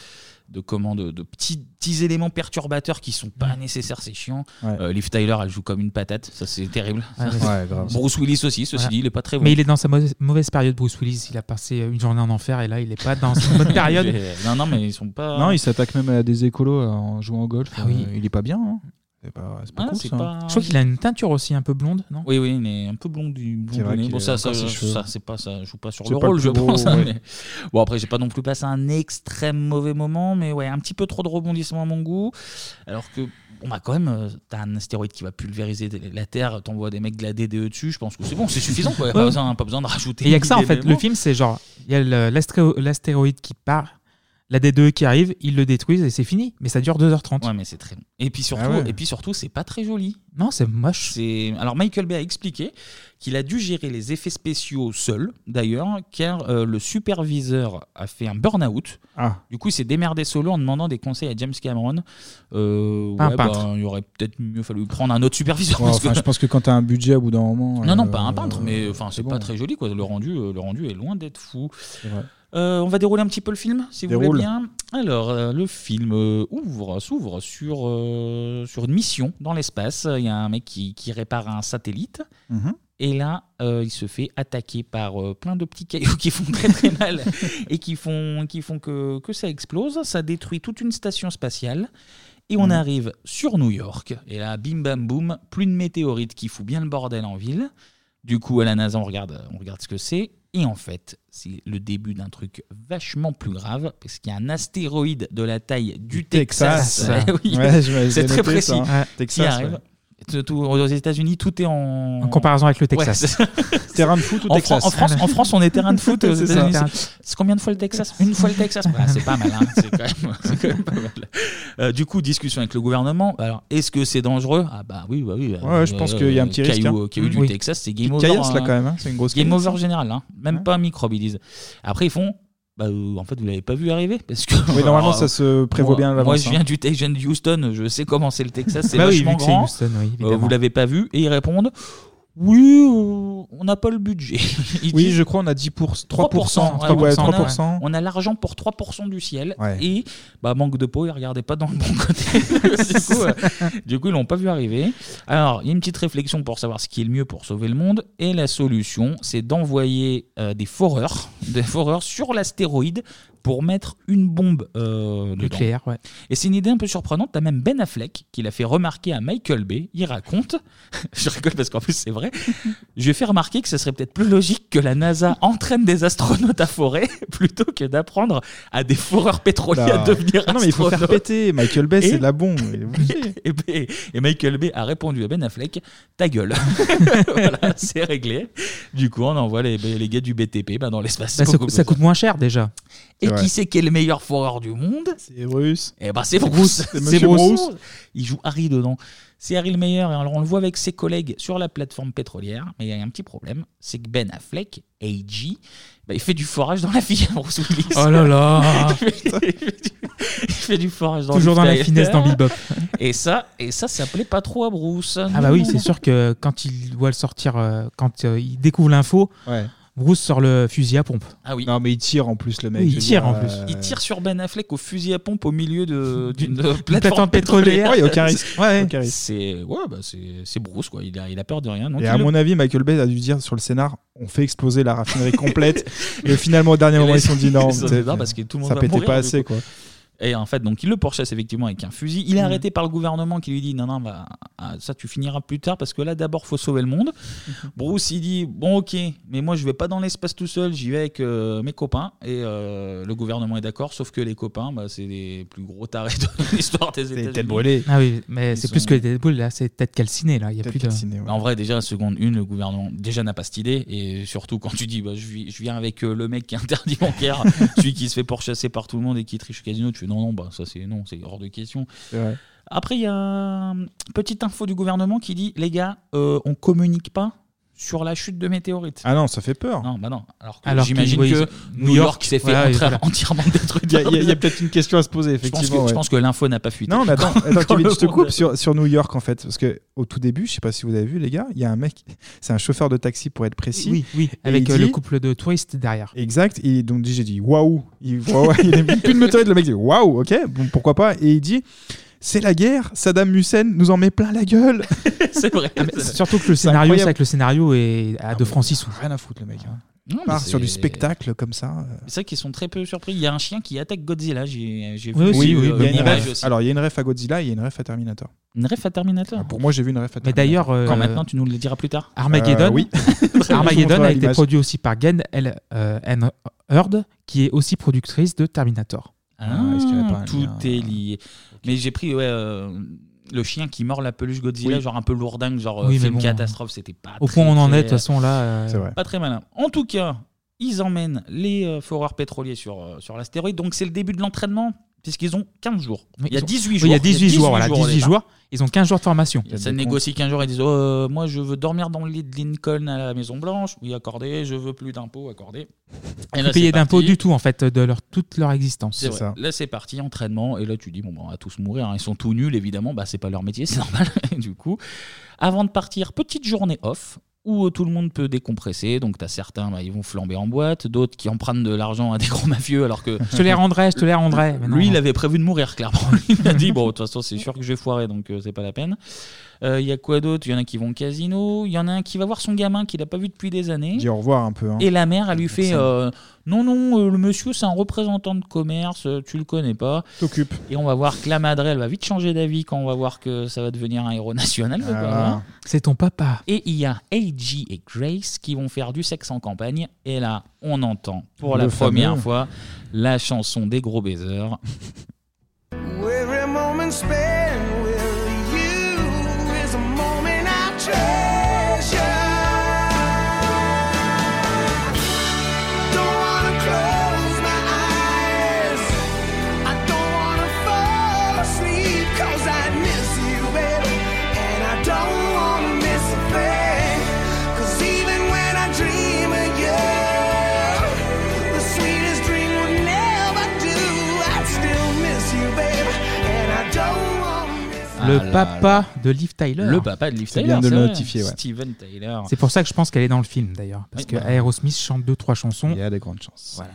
de, comment, de, de petits, petits éléments perturbateurs qui sont pas nécessaires, c'est chiant. Ouais. Euh, Liv Tyler, elle joue comme une patate, ça c'est terrible. Ouais, ouais, grave. Bruce Willis aussi, ceci dit, il est pas très bon. Mais il est dans sa mauvaise, période, Bruce Willis. Il a passé une journée en enfer et là, il est pas dans une bonne (laughs) période. non, non, mais ils sont pas. Non, il s'attaque même à des écolos euh, en jouant au golf. Ah oui. Euh, il est pas bien. hein. C'est pas, c'est pas Ah, cool, c'est ça. pas- Je crois qu'il a une teinture aussi un peu blonde, non? Oui, oui, il est un peu blondu. C'est vrai blondonné. qu'il Bon, a ça, ça, encore ses cheveux. ça, c'est pas, ça joue pas sur C'est le pas le rôle, je plus gros, pense. hein, ouais. mais- Bon, après, j'ai pas non plus passé un extrême mauvais moment, mais ouais, un petit peu trop de rebondissements à mon goût. Alors que, bon, bah, quand même, euh, t'as un astéroïde qui va pulvériser la Terre, t'envoies des mecs de la DDE dessus, je pense que c'est bon, c'est suffisant, quoi. Pas, Ouais. besoin, pas besoin de rajouter. Et il y a que ça en fait. Le film, c'est genre, il y a le- l'astéro- l'astéroïde qui part, la D2 qui arrive, ils le détruisent et c'est fini. Mais ça dure 2h30. Ouais, mais c'est très long. Et puis surtout, Ah ouais. et puis surtout, c'est pas très joli. Non, c'est moche. C'est alors Michael Bay a expliqué qu'il a dû gérer les effets spéciaux seul, d'ailleurs, car euh, le superviseur a fait un burn-out. Ah. Du coup, il s'est démerdé solo en demandant des conseils à James Cameron. Euh, un ouais, peintre. bah, il aurait peut-être mieux fallu prendre un autre superviseur. Ouais, parce enfin, que- Je pense que quand t'as un budget au bout d'un moment. non, non, euh, pas un peintre, mais enfin, c'est pas très joli. Quoi. Le, rendu, euh, le rendu est loin d'être fou. Euh, on va dérouler un petit peu le film, si vous Déroule. voulez bien. Alors, euh, le film euh, ouvre, s'ouvre sur, euh, sur une mission dans l'espace. Il y a un mec qui, qui répare un satellite. Mhm. Et là, euh, il se fait attaquer par euh, plein de petits cailloux (laughs) qui font très très mal et qui font, qui font que, que ça explose. Ça détruit toute une station spatiale. Et on Mhm. arrive sur New York. Et là, bim bam boum, plus de météorites qui fout bien le bordel en ville. Du coup, à la NASA, on regarde, on regarde ce que c'est. Et en fait, c'est le début d'un truc vachement plus grave, parce qu'il y a un astéroïde de la taille du, Texas. Texas. (laughs) Oui, Ouais, je vais- c'est très noté précis. ça. Ouais, qui Texas, arrive. ouais. Tout- aux États-Unis, tout est en. En comparaison avec le Ouais, Texas. (laughs) Terrain de foot ou en, Texas Fran- en France, en France, on est terrain de foot. (laughs) C'est combien de fois le Texas? Une fois le Texas C'est pas mal. hein. C'est quand, même- (laughs) c'est quand même pas mal. Euh, du coup, discussion avec le gouvernement. Alors, est-ce que c'est dangereux? Ah bah oui, bah oui. Ouais, je pense qu'il y a un petit risque, Caillou, hein. caillou du Oui. Texas, c'est game over. caillasse, là, hein. quand même, hein. C'est une grosse Game over général, hein. même pas un microbe, ils disent. Après, ils font. Bah, euh, en fait, vous l'avez pas vu arriver parce que. Oui, normalement, (laughs) ça se prévoit Moi- bien à Moi, je viens hein. du Texas de Houston, je sais comment c'est le Texas, c'est Bah oui, vachement c'est grand. Houston, oui, Euh, vous l'avez pas vu et ils répondent. Oui, euh, on n'a pas le budget. (laughs) Ils Oui, je crois on a 10 pour 3%. 3%, ouais, ouais, on a- 3%. On a, l'argent pour 3% du ciel. Ouais. Et bah, manque de peau, ils regardaient pas dans le bon côté. (laughs) du, coup, euh, du coup, ils l'ont pas vu arriver. Alors, il y a une petite réflexion pour savoir ce qui est le mieux pour sauver le monde. Et la solution, c'est d'envoyer euh, des foreurs, des foreurs sur l'astéroïde pour mettre une bombe euh. Nucléaire, ouais. Et c'est une idée un peu surprenante. T'as même Ben Affleck qui l'a fait remarquer à Michael Bay. Il raconte, (laughs) je rigole parce qu'en plus c'est vrai, (laughs) je lui ai fait remarquer que ce serait peut-être plus logique que la NASA entraîne des astronautes à forêt (laughs) plutôt que d'apprendre à des foreurs pétroliers à Là. devenir Ah non, mais il faut faire astronautes. péter. Michael Bay, c'est de la bombe. Et Michael Bay a répondu à Ben Affleck Ta gueule. voilà, c'est réglé. Du coup, on envoie les, les gars du BTP bah, dans l'espace. Bah, ça, beaucoup coûte- ça plus. coûte moins cher déjà. Et qui c'est qui est le meilleur foreur du monde? C'est Bruce. Eh ben c'est Bruce. Bruce. C'est Monsieur Bruce. Il joue Harry dedans. C'est Harry le meilleur. Et alors on le voit avec ses collègues sur la plateforme pétrolière. Mais il y a un petit problème, c'est que Ben Affleck, AG, bah, il fait du forage dans la vie à (laughs) Bruce Willis. Oh là là. (laughs) il, fait, il fait du, il fait du forage dans Toujours dans la finesse dans Bebop. Et ça, et ça, ça plaît pas trop à Bruce. Ah bah oui, c'est sûr que quand il voit le sortir, euh, quand euh, il découvre l'info, Ouais. Bruce sort le fusil à pompe. Ah oui. Non, mais il tire en plus, le mec. Oui, il tire dire, en plus. euh, Il tire sur Ben Affleck au fusil à pompe au milieu de- (laughs) d'une plateforme plateforme pétrolière. pétrolière. Ouais, y a aucun risque. (laughs) Ouais. Aucun risque. C'est ouais, bah c'est c'est Bruce quoi. Il a, il a peur de rien. Et il à le- mon avis, Michael Bay a dû dire sur le scénar on fait exploser la raffinerie complète. (laughs) et finalement, au dernier moment, ils se sont dit non. ils se sont t'sais, dit non, parce que tout le monde ça va pétait mourir, pas du assez, coup. quoi. Et en fait, donc il le pourchasse effectivement avec un fusil. Il est arrêté par le gouvernement qui lui dit non non bah ah, ça tu finiras plus tard parce que là d'abord faut sauver le monde. (laughs) Bruce il dit bon ok mais moi je vais pas dans l'espace tout seul, j'y vais avec euh, mes copains et euh, le gouvernement est d'accord sauf que les copains bah, c'est les plus gros tarés de (laughs) l'histoire des États-Unis. Ah oui, mais c'est sont- plus que les têtes brûlées, là, c'est tête calcinée là. Il y a plus de. Mais En vrai, déjà, seconde une, le gouvernement déjà n'a pas cette idée. Et surtout, quand tu dis, bah, je, vis- je viens avec euh, le mec qui est interdit bancaire, (laughs) celui qui se fait pourchasser par tout le monde et qui triche au casino, tu fais non, non, bah, ça c'est non, c'est hors de question. Après, il y a une petite info du gouvernement qui dit, les gars, euh, on communique pas sur la chute de météorites. Ah non, ça fait peur. Non, bah non. Alors que Alors j'imagine que, New York, York s'est fait voilà, voilà. entièrement détruire. Il y a, il y a- il y a peut-être une question à se poser, Je pense effectivement. que, je ouais. pense que l'info n'a pas fuité. Non, mais attends, Quand- attends quand Kevin, je te coupe sur, sur New York en fait. Parce que au tout début, je sais pas si vous avez vu, les gars, il y a un mec, c'est un chauffeur de taxi pour être précis. Oui, oui, avec euh, le couple de touristes derrière. Exact. Et donc j'ai dit waouh. Il, (laughs) est plus de météorite. Le mec dit waouh, ok, bon, pourquoi pas. Et il dit c'est la guerre. Saddam Hussein nous en met plein la gueule. (laughs) c'est vrai. Surtout que le scénario, c'est que le scénario est à de francis. Rien à foutre, le mec. hein. Non, Il part mais sur du c'est- spectacle comme ça. euh. C'est vrai qu'ils sont très peu surpris. Il y a un chien qui attaque Godzilla. J'ai vu Oui, aussi, oui, euh, il y a une une image ref. aussi. Alors il y a une ref à Godzilla et il y a une ref à Terminator. Une ref à Terminator Pour moi, j'ai vu une ref à Mais Terminator. d'ailleurs, euh, Quand maintenant, tu nous le diras plus tard. Armageddon, Euh, oui. (laughs) Armageddon a été produit aussi par Gen L. euh, N. Heard, qui est aussi productrice de Terminator. Ah, est-ce qu'il y aurait pas un tout lien est lié. Mais j'ai pris ouais, euh, le chien qui mord la peluche Godzilla, Oui. genre un peu lourdingue, genre euh, Oui, mais film bon, catastrophe, c'était pas Au très, point où on en est, de toute façon, là, euh. Pas très malin. En tout cas, ils emmènent les euh, foreurs pétroliers sur, euh, sur l'astéroïde, donc c'est le début de l'entraînement, puisqu'ils ont 15 jours. Oui, il y a ils ont- 18 oui, jours. il y a 18 jours, voilà, au 18 départ. jours. Ils ont 15 jours de formation. Ça négocie 15 jours et disent oh, Moi, je veux dormir dans le lit de Lincoln à la Maison-Blanche. Oui, accordé. Je veux plus d'impôts, accordé. Et là, payer d'impôts du tout, en fait, de leur, toute leur existence. C'est. Là, c'est parti, entraînement. Et là, tu dis Bon, bah, on va tous mourir. hein. Ils sont tout nuls, évidemment. Bah, c'est pas leur métier, c'est (laughs) normal. du coup, avant de partir, petite journée off où euh, tout le monde peut décompresser. Donc, tu as certains, bah, ils vont flamber en boîte. D'autres qui empruntent de l'argent à des (laughs) gros mafieux. Alors que. Je te les rendrai, je te les rendrai. Non. Lui, il avait prévu de mourir, clairement. (laughs) il a dit Bon, de toute façon, c'est sûr que je vais foirer, donc euh, c'est pas la peine. Euh, Il y a quoi d'autre? Il y en a qui vont au casino. Il y en a un qui va voir son gamin qu'il n'a pas vu depuis des années. Dis au revoir un peu. hein. Et la mère, elle lui fait euh, Non, non, euh, le monsieur, c'est un représentant de commerce, euh, tu le connais pas. T'occupe. Et on va voir que la madre, elle va vite changer d'avis quand on va voir que ça va devenir un héros (laughs) national. le Ah. gamin. C'est ton papa. Et il y a AG et Grace qui vont faire du sexe en campagne. Et là, on entend pour Le la première fameux. fois la chanson des gros baisers. (laughs) Every moment spent le là papa de Liv Tyler. Le papa de Liv C'est Tyler. bien de le notifier, ouais. Steven Tyler. C'est pour ça que je pense qu'elle est dans le film d'ailleurs. Parce Oui, que bah. Aerosmith chante deux, trois chansons. Il y a des grandes chances. Voilà.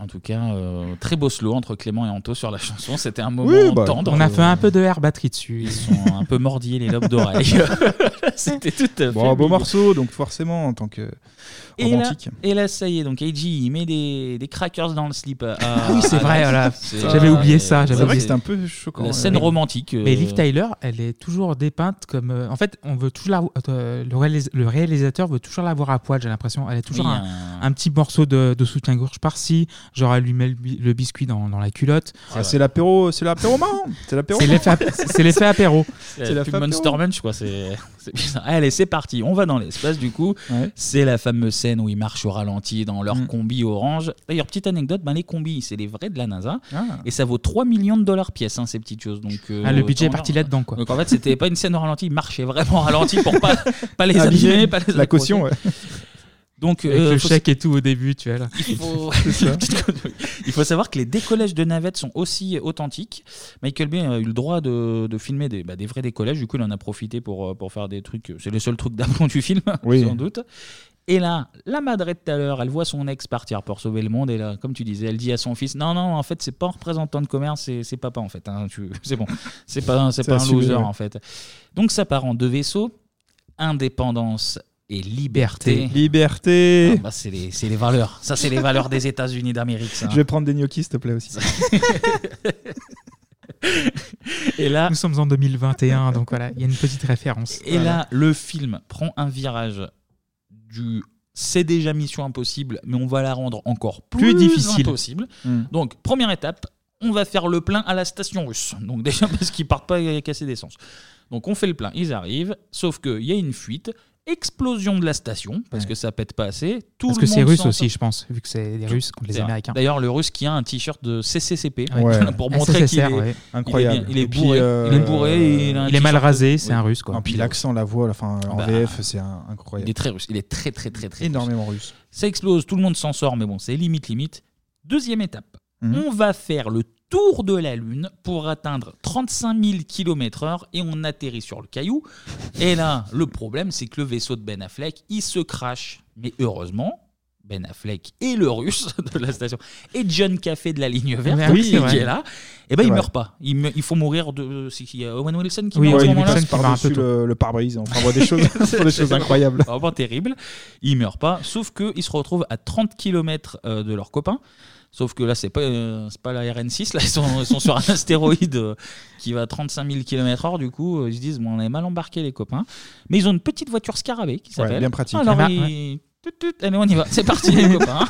En tout cas, euh, très beau slow entre Clément et Anto sur la chanson. C'était un moment Oui, bah, tendre. on a fait un peu de air batterie dessus. Ils sont un peu mordillés les lobes d'oreille. (laughs) (laughs) C'était tout à fait. Bon, un beau morceau, donc forcément, en tant que Et là, romantique. et là, ça y est, donc AJ, il met des, des crackers dans le slip. Ah (laughs) oui, c'est à vrai, voilà. J'avais oublié ça. J'avais C'est vrai oublié. que c'était un peu choquant. La scène romantique. Mais euh, Liv Tyler, elle est toujours dépeinte comme. euh, en fait, on veut toujours la- euh, le, réalis- le réalisateur veut toujours la voir à poil. J'ai l'impression. Elle a toujours Oui, un, petit morceau de, de soutien-gorge par-ci. Genre, elle lui met le, bi- le biscuit dans, dans la culotte. Ah, c'est l'apéro, c'est l'apéro marrant. C'est l'apéro. C'est l'effet ap- c'est l'effet apéro. (laughs) C'est la femme Monster. Munch, quoi. C'est (laughs) c'est bizarre. Allez, c'est parti. On va dans l'espace, du coup. C'est la fameuse scène où ils marchent au ralenti dans leur Mm. combi orange. D'ailleurs, petite anecdote, ben, les combis, c'est les vrais de la NASA. Ah. Et ça vaut 3 millions de dollars pièce, hein, ces petites choses. Donc, euh, Ah, le budget est parti leur- là-dedans, quoi. Donc en fait, c'était pas une scène au ralenti, ils marchaient vraiment au ralenti pour pas, (laughs) pas les Abîmer abîmer, pas les la caution, accrocher. Donc, Avec euh, le faut- chèque et tout au début, tu vois là. il faut... (laughs) (laughs) Il savoir que les décollages de navettes sont aussi authentiques. Michael Bay a eu le droit de, de filmer des, bah, des vrais décollages. Du coup, il en a profité pour, euh, pour faire des trucs. C'est le seul truc d'aplomb du film, Oui. sans doute. Et là, la madre de tout à l'heure, elle voit son ex partir pour sauver le monde. Et là, comme tu disais, elle dit à son fils Non, non, en fait, c'est pas un représentant de commerce, c'est c'est papa, en fait. hein. Tu- (laughs) C'est bon. C'est pas, c'est C'est pas un assumé, loser, ouais. en fait. Donc, ça part en deux vaisseaux indépendance et liberté. Liberté. Ah bah, c'est les, c'est les valeurs. Ça, c'est les valeurs des États-Unis d'Amérique. ça. Je vais prendre des gnocchis, s'il te plaît aussi. (laughs) Et là, Nous sommes en 2021, donc voilà, il y a une petite référence. Et là, le film prend un virage du c'est déjà mission impossible, mais on va la rendre encore plus, Plus difficile. impossible. Hmm. Donc, première étape, on va faire le plein à la station russe. Donc, (laughs) déjà parce qu'ils partent pas casser d'essence. Donc, on fait le plein, ils arrivent, sauf qu'il y a une fuite. Explosion de la station parce que ça pète pas assez. Tout Parce le que c'est monde russe s'en aussi, je pense, vu que c'est les Russes contre les C'est vrai. Américains. D'ailleurs, le russe qui a un t-shirt de CCCP Ouais. (laughs) pour montrer qu'il est, SSSR, ouais. il est Incroyable. bien- Il est, Et puis, bourré. euh, il est bourré. et il, a un il est mal t-shirt- rasé, c'est un russe quoi. Et puis l'accent, la voix, enfin, en Bah, VF, c'est un- incroyable. Il est très russe. Il est très, très, très, très Énormément russe. Ça explose, tout le monde s'en sort, mais bon, c'est limite, limite. Deuxième étape, Mhm. on va faire le tour de la Lune pour atteindre 35 000 km/h et on atterrit sur le caillou. Et là, le problème, c'est que le vaisseau de Ben Affleck, il se crache. Mais heureusement, Ben Affleck et le russe (laughs) de la station et John Café de la ligne verte Ah oui, qui c'est vrai. est là, et ben C'est il meurt pas. Il, me- il faut mourir de. C'est qui euh, Owen Wilson qui Oui, meurt à ce moment-là par-dessus le- le pare-brise. Enfin, on voit des choses- on voit des choses incroyables. (laughs) Vraiment terrible. Il meurt pas, sauf qu'il se retrouve à 30 km de leurs copains. Sauf que là, c'est pas, euh, c'est pas la RN6, là, ils sont, ils sont sur un (laughs) astéroïde euh, qui va à 35 000 km/h. Du coup, euh, ils se disent, bon, on est mal embarqué, les copains. Mais ils ont une petite voiture scarabée qui s'appelle. bien pratique. Alors, Ah bah, ils- Tut, tut, Allez, on y va. C'est parti, les (laughs) copains.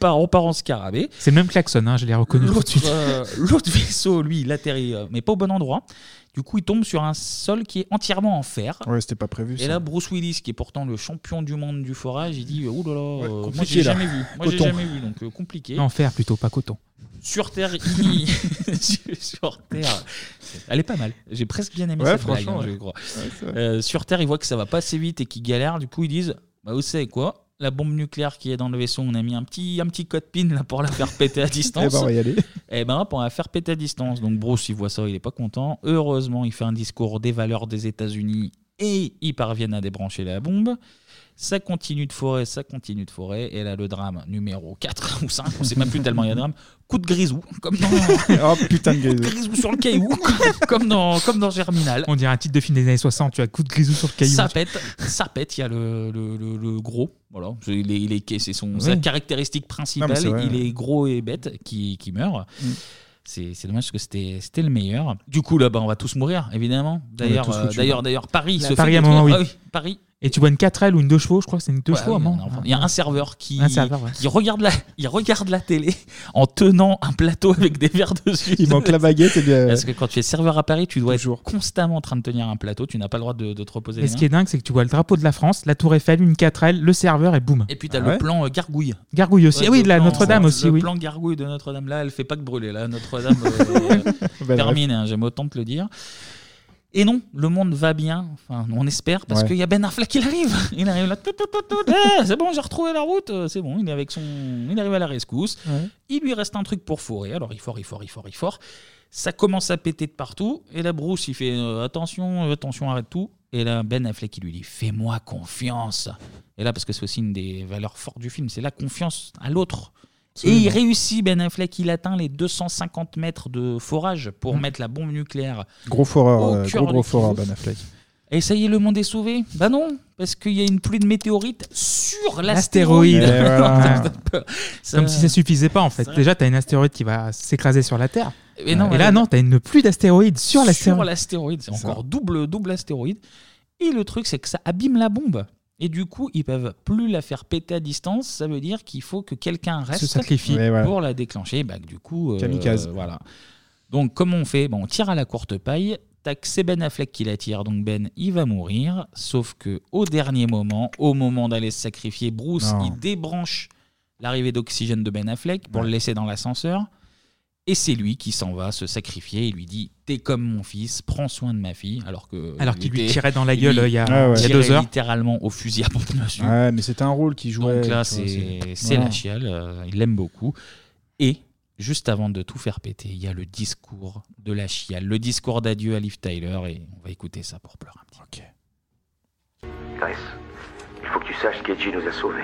On, part, on part en scarabée. C'est le même klaxon, hein, je l'ai reconnu tout de L'autre suite. euh, l'autre (laughs) vaisseau, lui, il atterrit, euh, mais pas au bon endroit. Du coup, il tombe sur un sol qui est entièrement en fer. Ouais, c'était pas prévu. Et ça. là, Bruce Willis, qui est pourtant le champion du monde du forage, il dit Oh là là, euh, moi compliqué, j'ai là. jamais vu. Moi j'ai Coton. jamais vu, donc euh, compliqué. En fer plutôt, pas coton. Sur Terre, il... (laughs) sur Terre, elle est pas mal. J'ai presque bien aimé Ouais, cette blague, franchement, hein, je ouais. crois. Euh, sur Terre, ils voient que ça va pas assez vite et qu'ils galèrent. Du coup, ils disent Bah, vous savez quoi? La bombe nucléaire qui est dans le vaisseau, on a mis un petit, un petit code PIN là pour la faire péter à distance. (laughs) Eh ben, on va y aller. Eh ben, hop, on va la faire péter à distance. Donc Bruce, il voit ça, il est pas content. Heureusement, il fait un discours des valeurs des États-Unis et ils parviennent à débrancher la bombe. Ça continue de forêt, ça continue de forêt. Et là, le drame numéro 4 (laughs) ou 5, on sait même plus tellement il y a de drame. Coup de grisou, comme dans. (laughs) Oh putain de Coup de grisou. grisou sur le caillou, comme dans, comme dans Germinal. On dirait un titre de film des années 60, tu as coup de grisou sur le caillou. Ça pète, ça pète. Il y a le, le, le- le gros. Voilà, C'est- il est, il est- c'est son sa caractéristique principale. Non, vrai, il ouais. est gros et bête qui, qui meurt. Mm. C'est c'est dommage parce que c'était c'était le meilleur. Du coup, là, bah, on va tous mourir, évidemment. D'ailleurs, euh, foutus. d'ailleurs, d'ailleurs, Paris Là, se Paris, fait à un moment, oui. Ah oui, Paris. Et tu vois une 4L ou une 2 chevaux, je crois que c'est une 2 Ouais, chevaux oui, non, enfin, Il y a un serveur qui, Un serveur, ouais. qui regarde la, il regarde la télé en tenant un plateau avec des verres dessus. Il manque la baguette et le- Parce que quand tu es serveur à Paris, tu dois être constamment en train de tenir un plateau. Tu n'as pas le droit de, de te reposer Et les ce mains. qui est dingue, c'est que tu vois le drapeau de la France, la Tour Eiffel, une 4L, le serveur et boum. Et puis tu as Ah le plan euh, gargouille. Gargouille aussi. Ouais, ah oui, le de la plan- Notre-Dame aussi, le oui. plan gargouille de Notre-Dame, là, elle fait pas que brûler. Là, Notre-Dame, euh, (laughs) bref. termine, hein, j'aime autant te le dire. Et non, le monde va bien, enfin, on espère, parce Ouais. qu'il y a Ben Affleck qui arrive. Il arrive là, tout, tout, tout, tout, (laughs) eh, c'est bon, j'ai retrouvé la route, euh, c'est bon, il est avec son, il arrive à la rescousse. Il lui reste un truc pour fourrer, alors il fort, il fort, il fort, il fort. Ça commence à péter de partout, et là Bruce il fait euh, attention, euh, attention, arrête tout. Et là Ben Affleck il lui dit fais-moi confiance. Et là parce que c'est aussi une des valeurs fortes du film, c'est la confiance à l'autre. Et il réussit Ben Affleck, il atteint les 250 mètres de forage pour Mm. mettre la bombe nucléaire. Gros foreur, au euh, cœur gros gros foreur. Ben Affleck. Et ça y est, le monde est sauvé Bah non, parce qu'il y a une pluie de météorites sur L'astéroïde. voilà. (laughs) (laughs) Ça- Comme si ça suffisait pas en fait. Déjà, t'as une astéroïde qui va s'écraser sur la Terre. Et non, et là, non, t'as une pluie d'astéroïdes sur Sur l'astéroïde. l'astéroïde, c'est encore double, double astéroïde. Et le truc, c'est que ça abîme la bombe. Et du coup, ils peuvent plus la faire péter à distance. Ça veut dire qu'il faut que quelqu'un reste sacrifie. Ouais, voilà. pour la déclencher. Bah, du coup, euh, Kamikaze. voilà. Donc, comment on fait bon, On tire à la courte paille. Tac, c'est Ben Affleck qui la tire. Donc, Ben, il va mourir. Sauf que au dernier moment, au moment d'aller se sacrifier, Bruce, Non. il débranche l'arrivée d'oxygène de Ben Affleck pour Ouais. le laisser dans l'ascenseur. Et c'est lui qui s'en va se sacrifier. Il lui dit T'es comme mon fils, prends soin de ma fille. Alors que Alors qu'il lui tirait dans la (laughs) gueule, lui il y a- Ah ouais. il y a tirait deux heures. littéralement au fusil à pompe dessus. Ouais, mais c'était un rôle qu'il jouait. Donc là, c'est la chiale. euh, il l'aime beaucoup. Et juste avant de tout faire péter, il y a le discours de la chiale, le discours d'adieu à Liv Tyler. Et on va écouter ça pour pleurer un petit Grace, il faut que tu saches qu'Edgy nous a sauvés.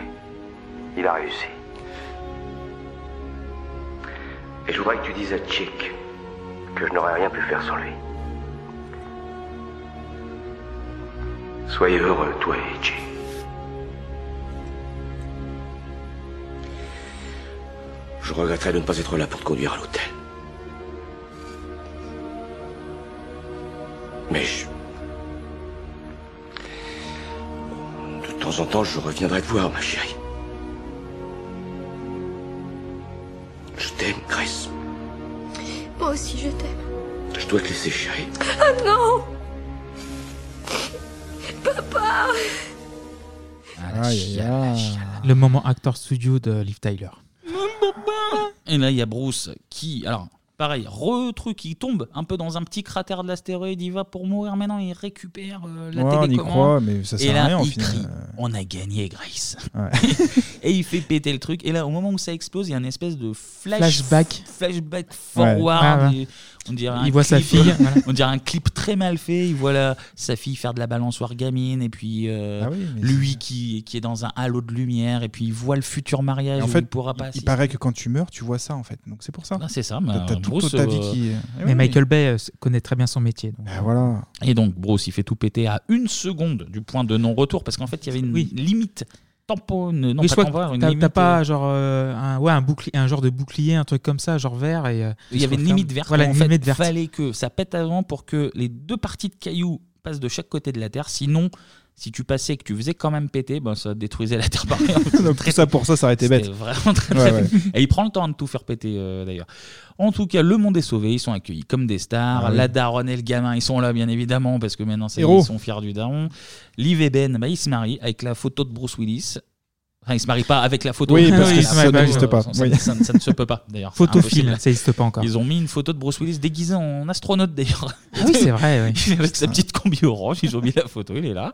Il a réussi. Et je voudrais que tu dises à Chick que je n'aurais rien pu faire sans lui. Soyez heureux, toi et Edgy. Je regretterais de ne pas être là pour te conduire à l'hôtel. Mais je... De temps en temps, je reviendrai te voir, ma chérie. Je t'aime, Grace. Moi aussi, je t'aime. Je dois te laisser, chérie. Ah non Papa aïe. Le moment acteur studio de Liv Tyler. Et là, il y a Bruce qui, alors, pareil, re-truc, il tombe un peu dans un petit cratère de l'astéroïde, il va pour mourir, maintenant il récupère euh, la Ouais, on y télécommande. croit, mais ça Et à là, rien, au il final. crie, on a gagné, Grace. Ouais. (laughs) et il fait péter le truc. Et là, au moment où ça explose, il y a une espèce de flash, Flashback. flashback forward. Ouais, ouais. Et On dirait Il un voit sa clip- fille, voilà. On dirait un clip très mal fait. Il voit la- sa fille faire de la balançoire gamine, et puis euh, Ah oui, lui qui, qui est dans un halo de lumière, et puis il voit le futur mariage. Et en où fait, il pourra pas il paraît que quand tu meurs, tu vois ça en fait. Donc c'est pour ça. Ah, c'est ça. Mais, T'as toute Bruce, ta vie qui. Mais oui. Michael Bay euh, connaît très bien son métier. donc. Ah, voilà. Et donc Bruce, il fait tout péter à une seconde du point de non-retour parce qu'en fait, il y avait une limite tampon, non Oui, pas t'as- limite, T'as pas euh, genre euh, un, ouais, un, bouclier, un genre de bouclier, un truc comme ça, genre vert. Et, euh, Il y avait une limite verte. Voilà, en une fait, limite verte. fallait que ça pète avant pour que les deux parties de cailloux passent de chaque côté de la Terre. Sinon, si tu passais et que tu faisais quand même péter, ben, ça détruisait la Terre par. (laughs) Donc, tout ça pour ça, ça aurait été bête. Vraiment très, Ouais, très ouais. Et il prend le temps de tout faire péter euh, d'ailleurs. En tout cas, le monde est sauvé. Ils sont accueillis comme des stars. Ah oui. La daronne et le gamin, ils sont là bien évidemment parce que maintenant ils sont fiers du daron. Liv et Ben, bah, ils se marient avec la photo de Bruce Willis. Enfin, ils se marient pas avec la photo. Oui, (laughs) parce que ça photo, n'existe euh, pas. Ça, Oui. ça- ça ne se peut pas d'ailleurs. Photophile, ça n'existe pas encore. Ils ont mis une photo de Bruce Willis déguisé en astronaute d'ailleurs. Ah oui, c'est vrai, oui. (laughs) avec sa petite combi orange, ils ont mis la photo, il est là.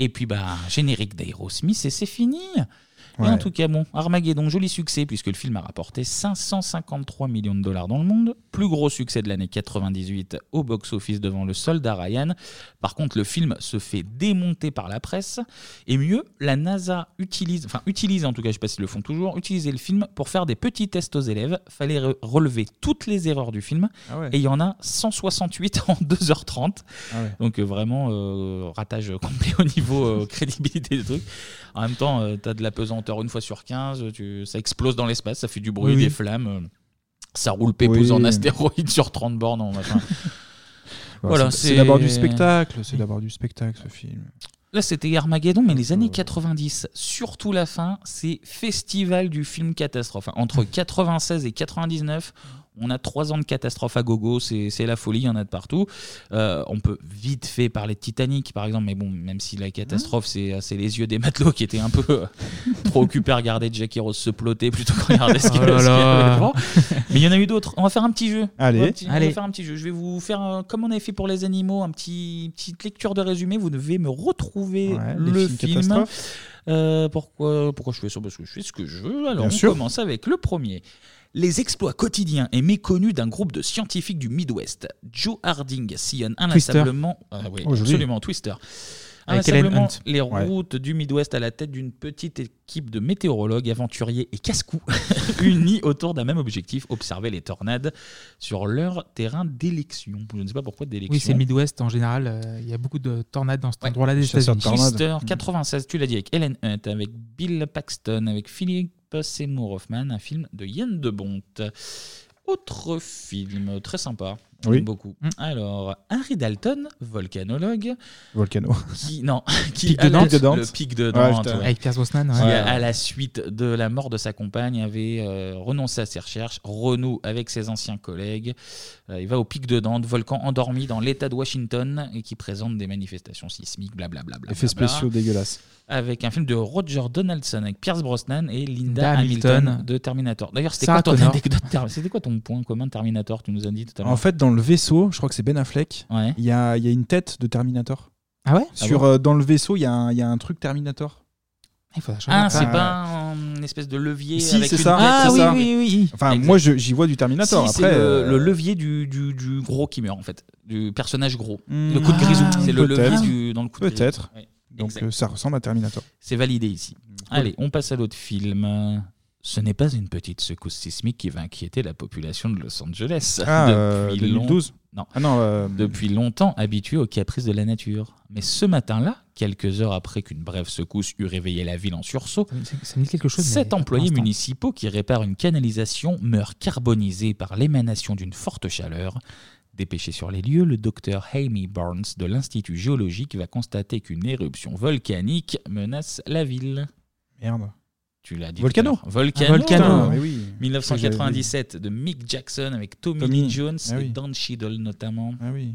Et puis, bah, générique d'Aerosmith et c'est fini. Et Ouais. en tout cas, bon, Armageddon, joli succès, puisque le film a rapporté 553 millions de dollars dans le monde. Plus gros succès de l'année 98 au box-office devant le soldat Ryan. Par contre, le film se fait démonter par la presse. Et mieux, la NASA utilise, enfin, utilise en tout cas, je sais pas s'ils le font toujours, utiliser le film pour faire des petits tests aux élèves. Fallait re- relever toutes les erreurs du film. Ah ouais. Et il y en a 168 (laughs) en 2h30. Ah ouais. Donc euh, vraiment, euh, ratage complet au niveau euh, (laughs) crédibilité du truc. En même temps, tu as de la pesanteur une fois sur 15, tu, ça explose dans l'espace, ça fait du bruit, oui. des flammes. Ça roule pépouze Oui. en astéroïde sur 30 bornes. en machin. (laughs) Bah, voilà, c'est c'est d'abord du spectacle. C'est d'abord du spectacle ce film. Là, c'était Armageddon, mais les années 90, surtout la fin, c'est festival du film catastrophe. Entre (laughs) 96 et 99, On a trois ans de catastrophe à gogo, c'est la folie, il y en a de partout. Euh, on peut vite fait parler de Titanic, par exemple, mais bon, même si la catastrophe, c'est c'est les yeux des matelots qui étaient un peu euh, (laughs) trop occupés à regarder Jackie Rose se ploter plutôt que regarder ce qu'il Oh ce qu'il y là. avait devant. Mais il y en a eu d'autres. On va faire un petit jeu. Allez. On va, petit- on va Allez. faire un petit jeu. Je vais vous faire, euh, comme on avait fait pour les animaux, un petit petite lecture de résumé. Vous devez me retrouver Ouais, le film. Euh, pourquoi, pourquoi je fais ça? Parce que je fais ce que je veux. Alors Bien on sûr. commence avec le premier. Les exploits quotidiens et méconnus d'un groupe de scientifiques du Midwest. Joe Harding sillonne Twister. inlassablement, ah oui, Oh, joli. absolument Twister. Avec Helen Inlassablement Hunt. les Ouais. routes du Midwest à la tête d'une petite équipe de météorologues, aventuriers et casse-cou (laughs) unis autour d'un même objectif observer les tornades sur leur terrain d'élection. Je ne sais pas pourquoi d'élection. Oui, c'est le Midwest en général. euh, Il y a beaucoup de tornades dans cet endroit-là des chasseurs de États-Unis. tornades. Twister 96, tu l'as dit, avec Ellen Hunt, avec Bill Paxton, avec Philip Seymour Hoffman, un film de Yann de Bont. Autre film très sympa, Oui. j'aime beaucoup. Alors, Harry Dalton, volcanologue. Volcano. Qui, non, (laughs) qui Pic de à la- Dante. Pic de Dante. Le pic de Ouais, Dante. putain. ouais. Avec Pierce Brosnan, ouais. Qui, Ouais. à la suite de la mort de sa compagne, avait euh, renoncé à ses recherches, renoue avec ses anciens collègues. Euh, il va au pic de Dante, volcan endormi dans l'État de Washington et qui présente des manifestations sismiques, blablabla. Effets spéciaux dégueulasses. Avec un film de Roger Donaldson avec Pierce Brosnan et Linda Hamilton, Hamilton. de Terminator. D'ailleurs, c'était quoi ton (laughs) anecdote C'était quoi ton point commun de Terminator? Tu nous as dit tout à l'heure. En fait, dans le vaisseau, je crois que c'est Ben Affleck, Ouais. il y, a, il y a une tête de Terminator. Ah ouais? Sur, Ah bon? euh, Dans le vaisseau, il y, a un- il y a un truc Terminator. Il ah, c'est pas une espèce de levier Si, avec c'est une ça. tête, Ah, oui, ça oui, oui. Enfin, moi, j'y vois du Terminator. Si, c'est Après, le, euh, le levier du, du, du gros qui meurt en fait, du personnage gros. Hmm. le coup de grisou, Ah, c'est le levier du, dans le coup de grisou. Peut-être. Ouais, Donc euh, ça ressemble à Terminator. C'est validé ici. Allez, on passe à l'autre film. Ce n'est pas une petite secousse sismique qui va inquiéter la population de Los Angeles. Ah, euh, Depuis long- 2012? Non. Ah non, euh, Depuis longtemps habitué aux caprices de la nature. Mais ce matin-là, quelques heures après qu'une brève secousse eut réveillé la ville en sursaut, Ça quelque chose. Sept pour employés municipaux qui réparent une canalisation meurent carbonisés par l'émanation d'une forte chaleur. Dépêché sur les lieux, le docteur Amy Barnes de l'Institut géologique va constater qu'une éruption volcanique menace la ville. Merde. Tu l'as dit. Volcano. Volcano. Ah, Volcano, mais oui. 1997 de Mick Jackson avec Tommy, Tommy. Lee Jones Ah et. Don Cheadle notamment. Ah oui.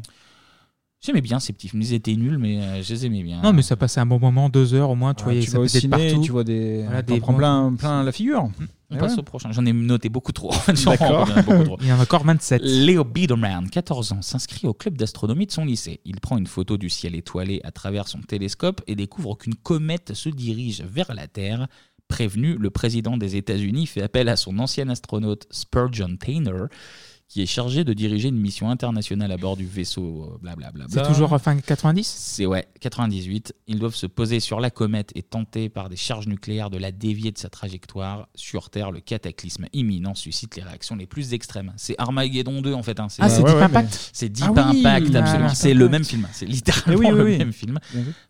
J'aimais bien ces petits films. Ils étaient nuls, mais euh, je les aimais bien. Non, mais ça passait un bon moment, deux heures au moins. Tu Ouais, voyais tu ça vas au peut-être ciné, partout. tu vois des- Voilà, t'en des prends bons- plein, plein la figure. On Et passe ouais. au prochain. J'en ai noté beaucoup trop. (laughs) D'accord. Ai beaucoup trop. (laughs) Il y en a encore 27. Léo Biederman, 14 ans, s'inscrit au club d'astronomie de son lycée. Il prend une photo du ciel étoilé à travers son télescope et découvre qu'une comète se dirige vers la Terre. Prévenu, le président des États-Unis fait appel à son ancien astronaute Spurgeon Taylor, qui est chargé de diriger une mission internationale à bord du vaisseau euh, blablabla. C'est toujours fin 90 C'est ouais, 98. Ils doivent se poser sur la comète et tenter par des charges nucléaires de la dévier de sa trajectoire. Sur Terre, le cataclysme imminent suscite les réactions les plus extrêmes. C'est Armageddon 2 en fait. hein. Ah, c'est Ouais, Deep ouais, Impact mais- C'est Deep Ah oui, Impact, absolument. C'est le même film. C'est littéralement oui, oui, le même film.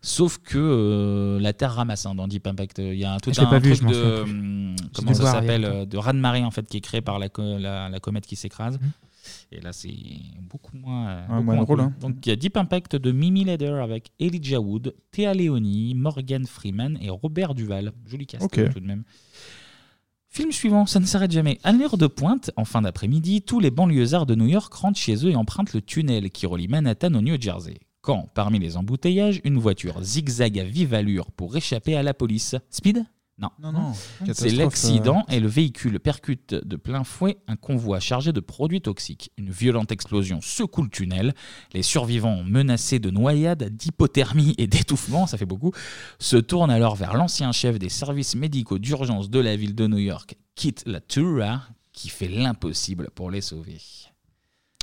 Sauf que euh, la Terre ramasse hein, dans Deep Impact. Il y a un, tout un pas vu, truc de hum, comment ça voir il y a s'appelle euh, de raz-de-marée en fait qui est créé par la, co- la, la comète qui s'écrase. Mhm. Et là, c'est beaucoup moins, euh, beaucoup moins drôle, cool. hein. Donc, il y a Deep Impact de Mimi Leder avec Elijah Wood, Théa Leoni, Morgan Freeman et Robert Duval. Joli cast Ok. euh, tout de même. Film suivant, ça ne s'arrête jamais. À l'heure de pointe, en fin d'après-midi, tous les banlieusards de New York rentrent chez eux et empruntent le tunnel qui relie Manhattan au New Jersey. Quand, parmi les embouteillages, une voiture zigzague à vive allure pour échapper à la police. Speed Non. Non, non. C'est Catastrophe, l'accident et le véhicule percute de plein fouet un convoi chargé de produits toxiques. Une violente explosion secoue le tunnel. Les survivants, menacés de noyade, d'hypothermie et d'étouffement, ça fait beaucoup, se tournent alors vers l'ancien chef des services médicaux d'urgence de la ville de New York, Kit Latura, qui fait l'impossible pour les sauver.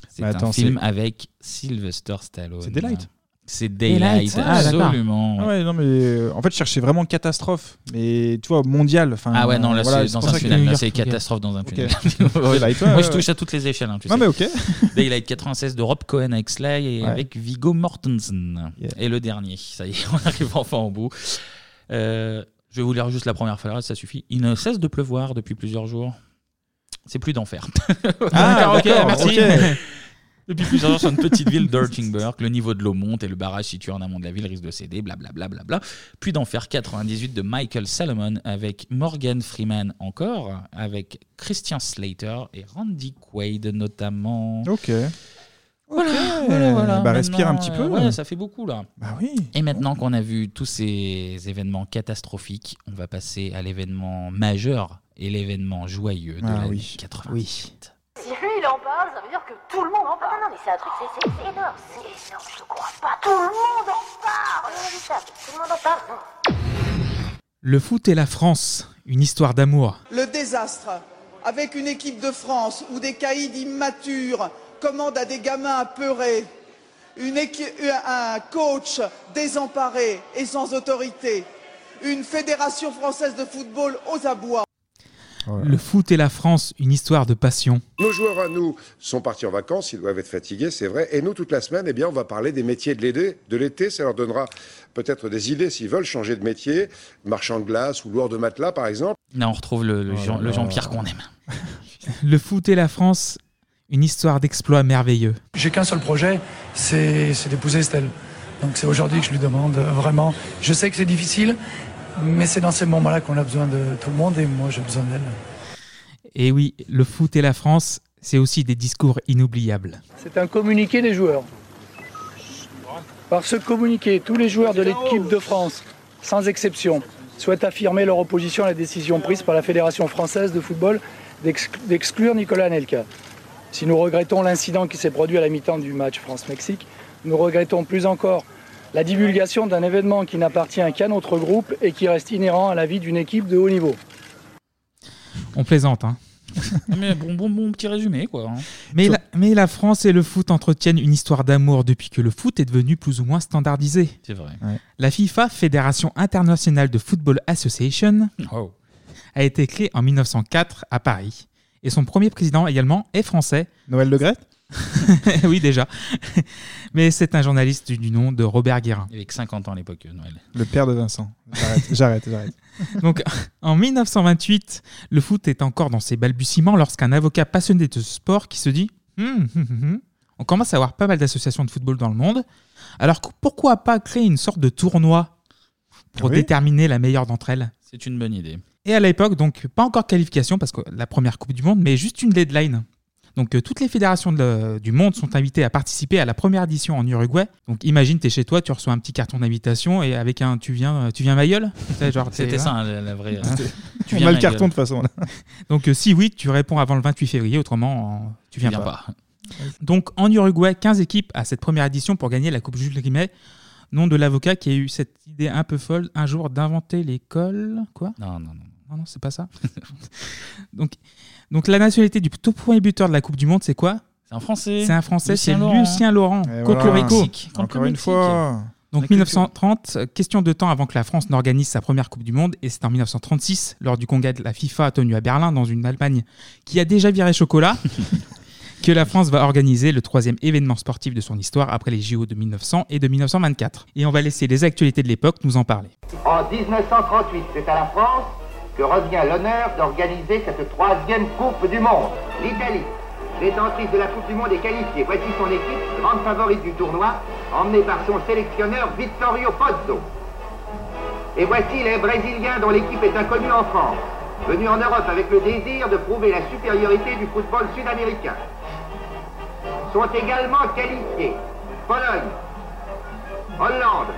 C'est Mais attends, un film c'est- avec Sylvester Stallone. C'est Daylight? C'est Daylight, Ah, d'accord. absolument. Ah ouais, non, mais euh, en fait, je cherchais vraiment catastrophe, mais tu vois, mondial. Enfin, Ah ouais, non, là, voilà, c'est dans pour un ça que tunnel. New Là, York, c'est ok. catastrophe dans un Ok. tunnel. Daylight, (laughs) ouais, Moi, ouais, je touche ouais. à toutes les échelles. hein, tu Non, sais. mais ok. (laughs) Daylight 96 de Rob Cohen avec Sly et Ouais. avec Viggo Mortensen. Et le dernier, ça y est, on arrive enfin au bout. Euh, je vais vous lire juste la première phrase, ça suffit. Il ne cesse de pleuvoir depuis plusieurs jours. C'est plus d'enfer. (laughs) Ah, ok, merci. Depuis plusieurs heures sur une petite ville d'Urchingburg, le niveau de l'eau monte et le barrage situé en amont de la ville risque de céder, blablabla. Bla, bla, bla. Puis d'en faire 98 de Michael Salomon avec Morgan Freeman encore, avec Christian Slater et Randy Quaid notamment. Ok. Voilà, Ok. voilà, voilà. Bah, respire un petit peu. Ouais, ça fait beaucoup là. Bah oui. Et maintenant qu'on a vu tous ces événements catastrophiques, on va passer à l'événement majeur et l'événement joyeux de Ah l'année oui. 98. Si lui il en parle, ça veut dire que tout le monde en parle. Non, non, mais c'est un truc, c'est énorme. C'est énorme, je crois pas. Tout le monde en parle. Tout le monde en parle. Non. Le foot et la France, une histoire d'amour. Le désastre, avec une équipe de France où des caïds immatures commandent à des gamins apeurés, une un coach désemparé et sans autorité, une fédération française de football aux abois. Le foot et la France, une histoire de passion. Nos joueurs à nous sont partis en vacances, ils doivent être fatigués, c'est vrai. Et nous, toute la semaine, eh bien, on va parler des métiers de l'été. De l'été, ça leur donnera peut-être des idées s'ils veulent changer de métier, marchand de glace ou loueur de matelas, par exemple. Là, on retrouve le, le Jean-Pierre qu'on aime. (laughs) Le foot et la France, une histoire d'exploit merveilleux. J'ai qu'un seul projet, c'est c'est d'épouser Estelle. Donc c'est aujourd'hui que je lui demande euh, vraiment. Je sais que c'est difficile, mais c'est dans ces moments-là qu'on a besoin de tout le monde et moi j'ai besoin d'elle. Et oui, le foot et la France, c'est aussi des discours inoubliables. C'est un communiqué des joueurs. Par ce communiqué, tous les joueurs de l'équipe de France, sans exception, souhaitent affirmer leur opposition à la décision prise par la Fédération française de football d'ex- d'exclure Nicolas Anelka. Si nous regrettons l'incident qui s'est produit à la mi-temps du match France-Mexique, nous regrettons plus encore la divulgation d'un événement qui n'appartient qu'à notre groupe et qui reste inhérent à la vie d'une équipe de haut niveau. On plaisante, hein. (laughs) Mais bon, bon, bon petit résumé, quoi. hein. Mais la, mais la France et le foot entretiennent une histoire d'amour depuis que le foot est devenu plus ou moins standardisé. C'est vrai. La FIFA, Fédération internationale de Football Association, Oh. a été créée en 1904 à Paris. Et son premier président également est français. Noël Le Gret? (laughs) Oui, déjà. Mais c'est un journaliste du, nom de Robert Guérin. Avec 50 ans à l'époque, euh, Noël. Le père de Vincent. J'arrête, j'arrête, j'arrête. (laughs) Donc, en 1928, le foot est encore dans ses balbutiements lorsqu'un avocat passionné de sport qui se dit Hum, hum, hum, on commence à avoir pas mal d'associations de football dans le monde. Alors que- pourquoi pas créer une sorte de tournoi pour Oui. déterminer la meilleure d'entre elles? C'est une bonne idée. Et à l'époque, donc pas encore qualification parce que la première Coupe du Monde, mais juste une deadline. Donc euh, toutes les fédérations de- du monde sont invitées à participer à la première édition en Uruguay. Donc imagine, t'es chez toi, tu reçois un petit carton d'invitation et avec un tu viens, euh, tu viens ma gueule C'était ça, hein. la, vraie. Hein. (laughs) Tu On viens a le carton gueule. de toute façon. Là. (laughs) Donc euh, si oui, tu réponds avant le 28 février, autrement euh, tu viens, viens pas. pas. Donc en Uruguay, 15 équipes à cette première édition pour gagner la Coupe Jules Rimet. Nom de l'avocat qui a eu cette idée un peu folle un jour d'inventer l'école. Quoi? Non, non, non. Non, non, c'est pas ça. (laughs) donc, donc la nationalité du top point buteur de la Coupe du Monde, c'est quoi? C'est un Français. C'est un Français, c'est Lucien Laurent. Lucien Laurent. Et Cocorico. voilà. Encore une fois. Donc La culture. 1930, euh, question de temps avant que la France n'organise sa première Coupe du Monde, et c'est en 1936, lors du congrès de la FIFA tenu à Berlin, dans une Allemagne qui a déjà viré chocolat, (laughs) que la France va organiser le troisième événement sportif de son histoire après les JO de 1900 et de 1924. Et on va laisser les actualités de l'époque nous en parler. En 1938, c'est à la France que revient l'honneur d'organiser cette troisième Coupe du Monde. L'Italie, détentrice de la Coupe du Monde, est qualifiée. Voici son équipe, grande favorite du tournoi, emmenée par son sélectionneur Vittorio Pozzo. Et voici les Brésiliens dont l'équipe est inconnue en France, venus en Europe avec le désir de prouver la supériorité du football sud-américain. Sont également qualifiés Pologne, Hollande,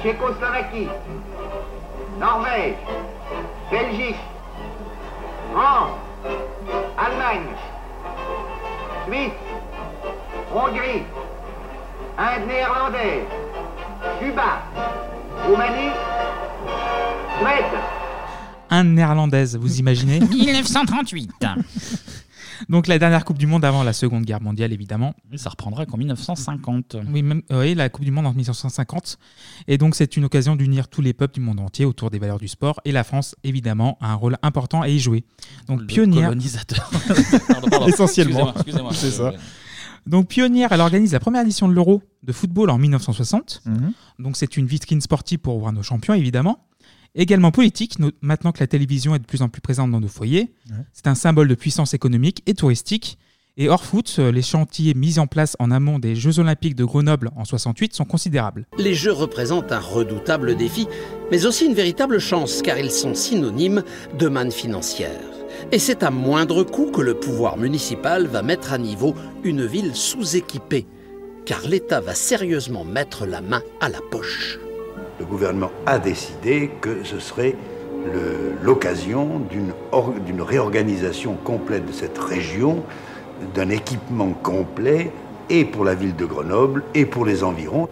Tchécoslovaquie, Norvège, Belgique, France, Allemagne, Suisse, Hongrie, Inde néerlandaise, Cuba, Roumanie, Suède. Un néerlandaise, vous imaginez? (laughs) 1938. Donc la dernière Coupe du Monde avant la Seconde Guerre mondiale, évidemment. Et ça reprendra qu'en 1950. Oui, même, oui, la Coupe du Monde en 1950. Et donc, c'est une occasion d'unir tous les peuples du monde entier autour des valeurs du sport. Et la France, évidemment, a un rôle important à y jouer. Donc, Le pionnière. colonisateur. (laughs) Pardon, pardon. Essentiellement. Excusez-moi. C'est ça. Donc, pionnière, elle organise la première édition de l'Euro de football en 1960. Mhm. Donc, c'est une vitrine sportive pour voir nos champions, évidemment. Également politique, maintenant que la télévision est de plus en plus présente dans nos foyers. Ouais. C'est un symbole de puissance économique et touristique. Et hors foot, euh, les chantiers mis en place en amont des Jeux Olympiques de Grenoble en 68 sont considérables. Les Jeux représentent un redoutable défi, mais aussi une véritable chance, car ils sont synonymes de manne financière. Et c'est à moindre coût que le pouvoir municipal va mettre à niveau une ville sous-équipée, car l'État va sérieusement mettre la main à la poche. Le gouvernement a décidé que ce serait l'occasion d'une or- d'une réorganisation complète de cette région, d'un équipement complet, et pour la ville de Grenoble, et pour les environs.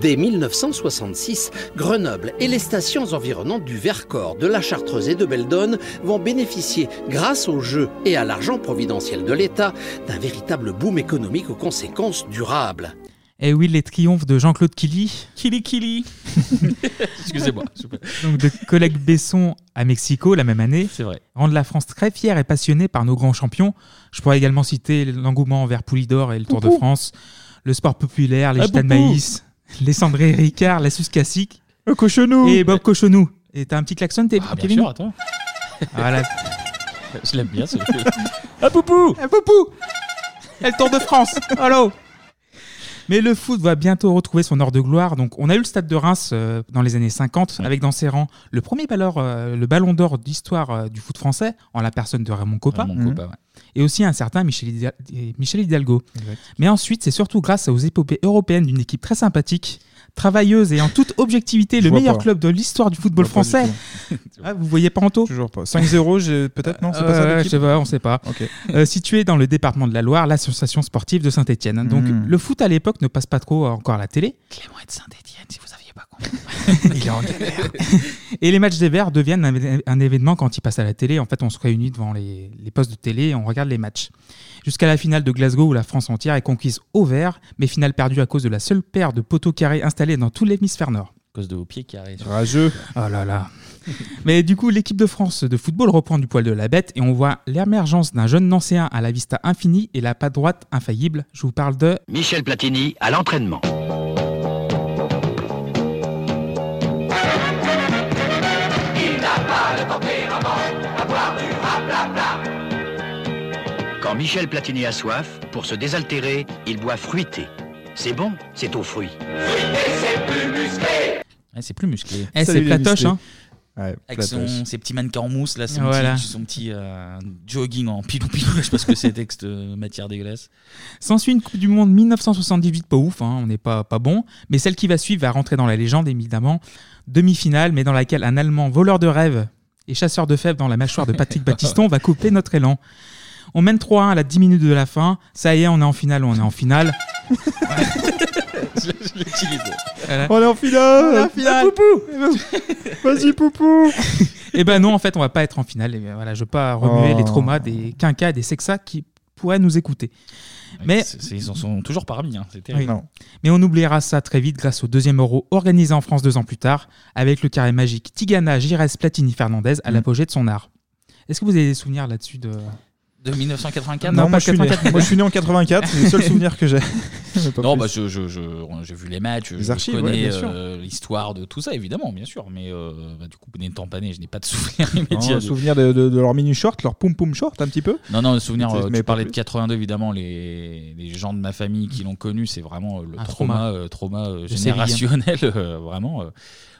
Dès 1966, Grenoble et les stations environnantes du Vercors, de la Chartreuse et de Beldonne vont bénéficier, grâce aux Jeux et à l'argent providentiel de l'État, d'un véritable boom économique aux conséquences durables. Et oui, les triomphes de Jean-Claude Killy. Killy Killy. (laughs) Excusez-moi. s'il vous plaît. Donc de collègues Besson à Mexico la même année. C'est vrai. Rendent la France très fière et passionnée par nos grands champions. Je pourrais également citer l'engouement envers Poulidor et le Tour de. France, le sport populaire, les Ah, de maïs, (laughs) les cendrés Ricard, la suce classique. Cochonou. Et Bob Cochonou. Et t'as un petit klaxon, t'es Ah, bien Kevin sûr, attends. Voilà. (laughs) Je l'aime bien, ce Ah, Poupou Ah, Poupou Et le Tour de France Allô mais le foot va bientôt retrouver son heure de gloire. Donc, on a eu le stade de Reims euh, dans les années 50, avec dans ses rangs le premier ballon, euh, le ballon d'or d'histoire euh, du foot français, en la personne de Raymond Coppa. Raymond Coppa, ouais. Et aussi un certain Michel Hidalgo. Mais ensuite, c'est surtout grâce aux épopées européennes d'une équipe très sympathique, travailleuse et en toute objectivité Je le meilleur pas. club de l'histoire du football français. Ah, vous voyez pas Anto Toujours pas. 5-0, j'ai- peut-être, non C'est pas ça, Euh, Je sais pas, on sait pas. Ok. Euh, situé dans le département de la Loire, l'association sportive de Saint-Etienne. Donc Mhm. le foot à l'époque ne passe pas trop encore à la télé. Clément est de Saint-Etienne, si vous aviez pas compris. (laughs) Il est en galère. (laughs) Et les matchs des Verts deviennent un, un événement quand ils passent à la télé. En fait, on se réunit devant les, les postes de télé et on regarde les matchs. Jusqu'à la finale de Glasgow où la France entière est conquise au vert, mais finale perdue à cause de la seule paire de poteaux carrés installés dans tout l'hémisphère nord. À cause de vos pieds carrés. Rageux. Oh là là. Mais du coup, l'équipe de France de football reprend du poil de la bête et on voit l'émergence d'un jeune Nancéen à la vista infinie et la patte droite infaillible. Je vous parle de Michel Platini à l'entraînement. Michel Platini a soif, pour se désaltérer, il boit fruité. C'est bon, c'est aux fruits. Et c'est plus musclé. Ouais, c'est plus musclé. Eh, c'est platoche, hein. Avec son, ses petits mannequins en mousse, là, son Voilà. petit, son petit euh, jogging en pilou-pilou, je sais pas ce que c'est, texte euh, matière dégueulasse. S'ensuit une Coupe du Monde 1978, pas ouf, hein, on n'est pas, pas bon, mais celle qui va suivre va rentrer dans la légende évidemment. Demi-finale, mais dans laquelle un Allemand voleur de rêve et chasseur de fèves dans la mâchoire de Patrick (laughs) Battiston va couper notre élan. On mène 3-1 à la 10 minutes de la fin, ça y est, on est en finale, on est en finale. (laughs) je l'utilise. Voilà. On est en finale On est en finale. Poupou Vas-y, Poupou (laughs) Et ben non, en fait, on va pas être en finale. Et voilà, je veux pas remuer Oh. les traumas des quinquas et des sexas qui pourraient nous écouter. Mais C'est- c'est- ils en sont toujours parmi, hein, c'est Oui. terrible. Mais on oubliera ça très vite grâce au deuxième euro organisé en France deux ans plus tard, avec le carré magique Tigana, Gires, Platini, Fernandez Mm. à l'apogée de son art. Est-ce que vous avez des souvenirs là-dessus de... De 1984 Non, pas moi je, suis né, 84. moi je suis né en 84, c'est le seul (laughs) souvenir que j'ai. Mais Non, bah, je, je, je- j'ai vu les matchs, Les je archives, connais euh, l'histoire de tout ça, évidemment, bien sûr. Mais euh, bah, du coup, n'étant pas né, je n'ai pas de souvenir (laughs) Non, immédiat. un de- souvenir de, de- de leur mini short, leur poum poum short un petit peu. Non, non, le souvenir, Mais euh, pas tu parlais plus. de 82, évidemment, les, les gens de ma famille qui l'ont connu, c'est vraiment euh, le Un trauma, trauma. générationnel, (laughs) euh, vraiment.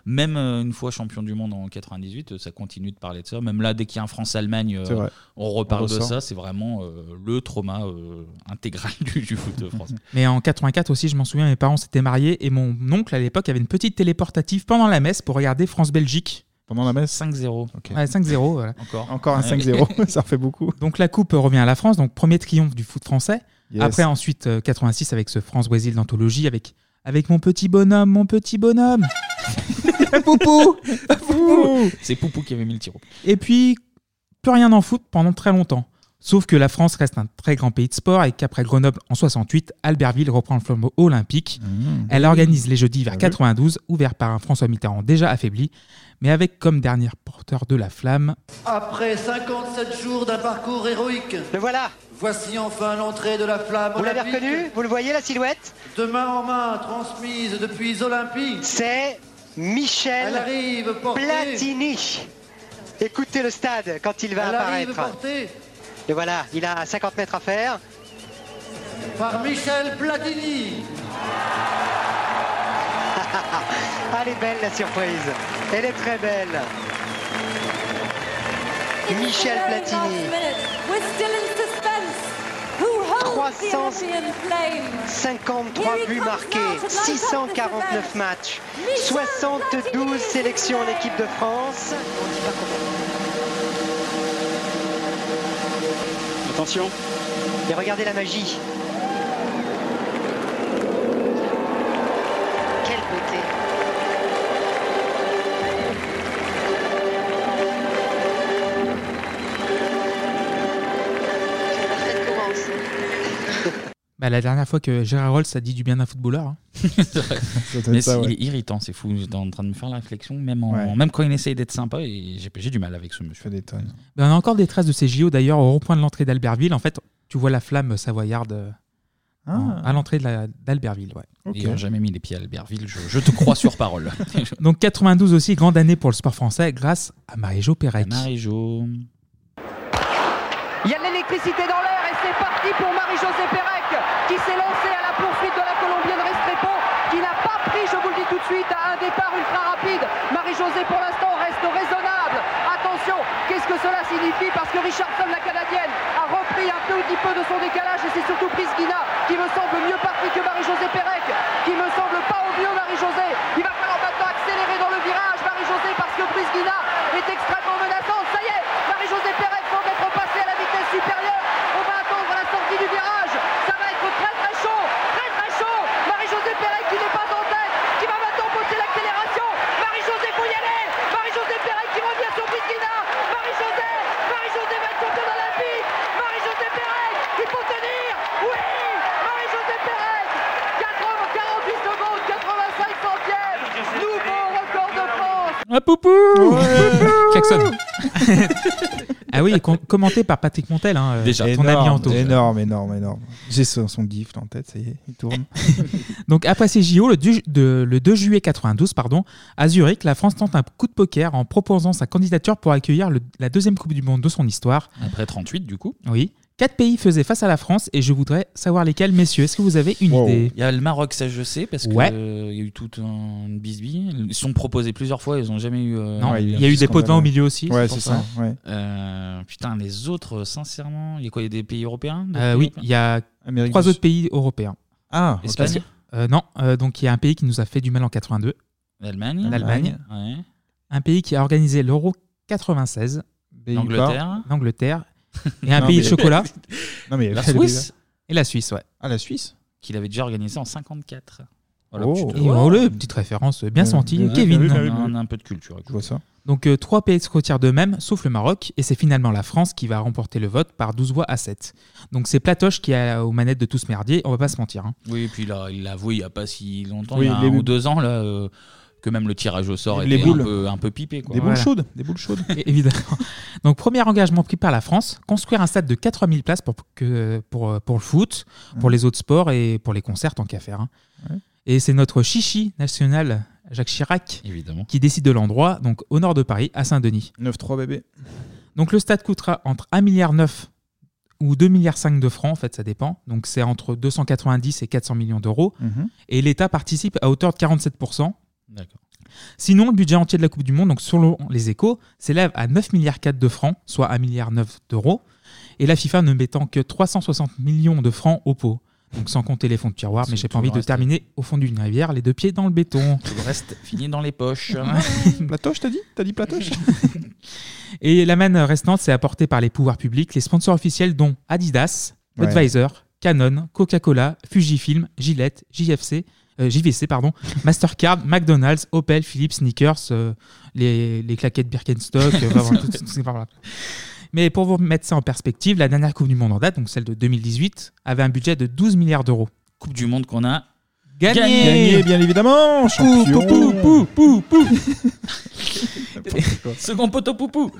Même euh, une fois champion du monde en 98, euh, ça continue de parler de ça. Même là, dès qu'il y a un France-Allemagne, euh, on reparle On de ça. C'est vraiment euh, le trauma euh, intégral (laughs) du, du foot français. Mais en 84 aussi, je m'en souviens, mes parents s'étaient mariés et mon oncle à l'époque avait une petite télé portative pendant la messe pour regarder France-Belgique. Pendant la messe 5-0. Ouais, 5-0. voilà. Encore. Encore un 5-0, (laughs) ça refait beaucoup. Donc la coupe revient à la France, donc premier triomphe du foot français. Yes. Après ensuite euh, 86 avec ce France-Brésil d'anthologie avec avec mon petit bonhomme, mon petit bonhomme. (laughs) Poupou Poupou C'est Poupou qui avait mis le tir. Et puis plus rien en foot pendant très longtemps. Sauf que la France reste un très grand pays de sport et qu'après Grenoble en 68, Albertville reprend le flambeau olympique. Elle organise les Jeux d'hiver 92, ouvert par un François Mitterrand déjà affaibli, mais avec comme dernier porteur de la flamme Après 57 jours d'un parcours héroïque. Le voilà. Voici enfin l'entrée de la flamme. Vous l'avez olympique. reconnu Vous le voyez la silhouette De main en main, transmise depuis Olympie. C'est Michel Elle arrive portée. Platini. Écoutez le stade quand il va Elle arrive apparaître. portée Le voilà, il a 50 mètres à faire. Par Michel Platini. (laughs) Elle est belle la surprise. Elle est très belle. Michel Platini. 353 buts marqués, 649 matchs, 72 sélections en équipe de France. Attention. Et regardez la magie. Bah, la dernière fois que Gérard Rolls a dit du bien d'un footballeur. hein. (laughs) C'est vrai. doit Mais c'est- ouais. il est irritant, c'est fou. J'étais en train de me faire la réflexion, même, en- Ouais. même quand il essaye d'être sympa, et j'ai j'ai du mal avec ce monsieur. Ben, on a encore des traces de ces JO d'ailleurs au rond-point de l'entrée d'Albertville. En fait, tu vois la flamme savoyarde euh, en- Ah. à l'entrée de la- d'Albertville. Ouais. Ils n'ont jamais mis les pieds à Albertville, je, je te crois sur parole. (laughs) Donc 92 aussi, grande année pour le sport français grâce à Marie-Jo Pérec. Marie-Jo. Il y a de l'électricité dans l'air c'est parti pour Marie-Josée Pérec qui s'est lancée à la poursuite de la Colombienne Restrepo qui n'a pas pris, je vous le dis tout de suite, à un départ ultra rapide. Marie-Josée pour l'instant reste raisonnable. Attention, qu'est-ce que cela signifie? Parce que Richardson, la Canadienne, a repris un petit peu de son décalage et c'est surtout Prisgina qui me semble mieux parti que Marie-Josée Pérec, qui me semble pas au mieux Marie-Josée. Il va falloir maintenant accélérer dans le virage Marie-Josée parce que Prisgina est extrêmement menaçante. Ça y est, Marie-Josée Pérec semble être passée à la vitesse supérieure. On va attendre la sortie du virage. Ça va être très très chaud, très très chaud. Marie-Josée Pérec qui n'est pas en tête, qui va maintenant pousser l'accélération. Marie-Josée, faut y aller. Marie-Josée Pérec qui revient sur Prisgina. Marie-Josée, Marie-Josée va être championne olympique. Marie-Josée Pérec, il faut tenir. Oui, Marie-Josée Pérec, 80, 48 secondes, 85 centièmes. Nouveau record de France. Ah, poupou Klaxon. (laughs) ah oui, com- commenté par Patrick Montel, hein, euh, ton ami énorme, Anto. énorme, énorme, énorme. J'ai son, son gif en tête, ça y est, il tourne. (laughs) Donc après ces JO, le 2, de- le 2 juillet 92, pardon, à Zurich, la France tente un coup de poker en proposant sa candidature pour accueillir le- la deuxième Coupe du Monde de son histoire. Après 38, du coup. Oui. Quatre pays faisaient face à la France et je voudrais savoir lesquels, messieurs. Est-ce que vous avez une idée? Il y a le Maroc, ça je sais, parce qu'il Ouais. y a eu toute une bisbille. Ils se sont proposés plusieurs fois, ils n'ont jamais eu. euh, Non, il y a eu des pots de vin au milieu aussi. Ouais, pour c'est ça, ouais. Euh, putain, les autres, sincèrement, il y a quoi Il y a des pays européens Euh, pays oui, européens il y a Amérique trois du autres pays européens. Ah, Espagne Euh, Non, euh, donc il y a un pays qui nous a fait du mal en 82. L'Allemagne L'Allemagne. Ouais. Un pays qui a organisé l'Euro 96. L'Angleterre. L'Angleterre. (laughs) Et un Non, pays mais- de chocolat. (laughs) Non, mais La (laughs) Suisse Et la Suisse, ouais. Ah, la Suisse Qu'il avait déjà organisé en 54. Voilà, Oh. Et oh, le petite référence bien Ouais, sentie, Kevin. bien bien. On a un peu de culture. Je vois ça. Donc euh, trois pays se retirent d'eux-mêmes, sauf le Maroc, et c'est finalement la France qui va remporter le vote par 12 voix à 7. Donc c'est Platoche qui est aux manettes de tout ce merdier, on va pas se mentir. hein. Oui, et puis là, il l'a avoué il n'y a pas si longtemps, Oui, il y a un les- ou deux ans, là, euh, que même le tirage au sort Les était boules. un peu, un peu pipé. Quoi. Des boules Voilà. chaudes, des boules chaudes. Et- (laughs) Évidemment. Donc, premier engagement pris par la France, construire un stade de 4000 places pour, que, pour, pour le foot, pour Ouais. les autres sports et pour les concerts, tant qu'à faire. hein. Ouais. Et c'est notre chichi national, Jacques Chirac, Évidemment. qui décide de l'endroit, donc au nord de Paris, à Saint-Denis. 9-3 bébé. Donc, le stade coûtera entre 1,9 milliard ou 2,5 milliards de francs, en fait, ça dépend. Donc, c'est entre 290 et 400 millions d'euros. Mhm. Et l'État participe à hauteur de 47%. D'accord. Sinon, le budget entier de la Coupe du Monde, donc selon les échos, s'élève à 9 milliards 4 de francs, soit 1 milliard 9 d'euros, et la FIFA ne mettant que 360 millions de francs au pot. Donc sans compter les fonds de tiroir, mais j'ai pas envie de terminer au fond d'une rivière, les deux pieds dans le béton. Tout le reste (laughs) finit dans les poches. (laughs) Platoche, t'as dit? T'as dit Platoche? (laughs) Et la manne restante, c'est apportée par les pouvoirs publics, les sponsors officiels dont Adidas, Ouais. Budweiser, Canon, Coca-Cola, Fujifilm, Gillette, JFC, euh, JVC, pardon, (laughs) Mastercard, McDonald's, Opel, Philips, Sneakers, euh, les, les claquettes Birkenstock, euh, tout- tout. Mais pour vous mettre ça en perspective, la dernière Coupe du Monde en date, donc celle de 2018, avait un budget de 12 milliards d'euros. Coupe du Monde qu'on a Gagné Gagné, bien évidemment Pou, pou, pou, pou, pou. Second poteau poupou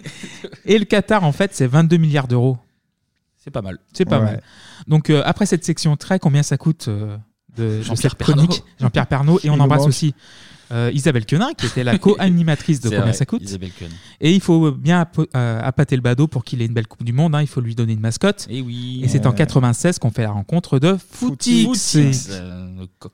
(laughs) Et le Qatar, en fait, c'est 22 milliards d'euros. C'est pas mal. C'est pas Ouais. mal. Donc, euh, après cette section très, combien ça coûte euh, de, Jean-Pierre Pernaut. Jean-Pierre. Et on embrasse aussi euh, Isabelle Quenin, qui était la (laughs) co-animatrice de C'est Combien vrai, ça coûte. Isabelle Quenin. Et il faut bien app- euh, appâter le badaud pour qu'il ait une belle Coupe du Monde. hein. Il faut lui donner une mascotte. Et oui. Et c'est en Ouais. 96 qu'on fait la rencontre de Footix. Footix, euh, le coq.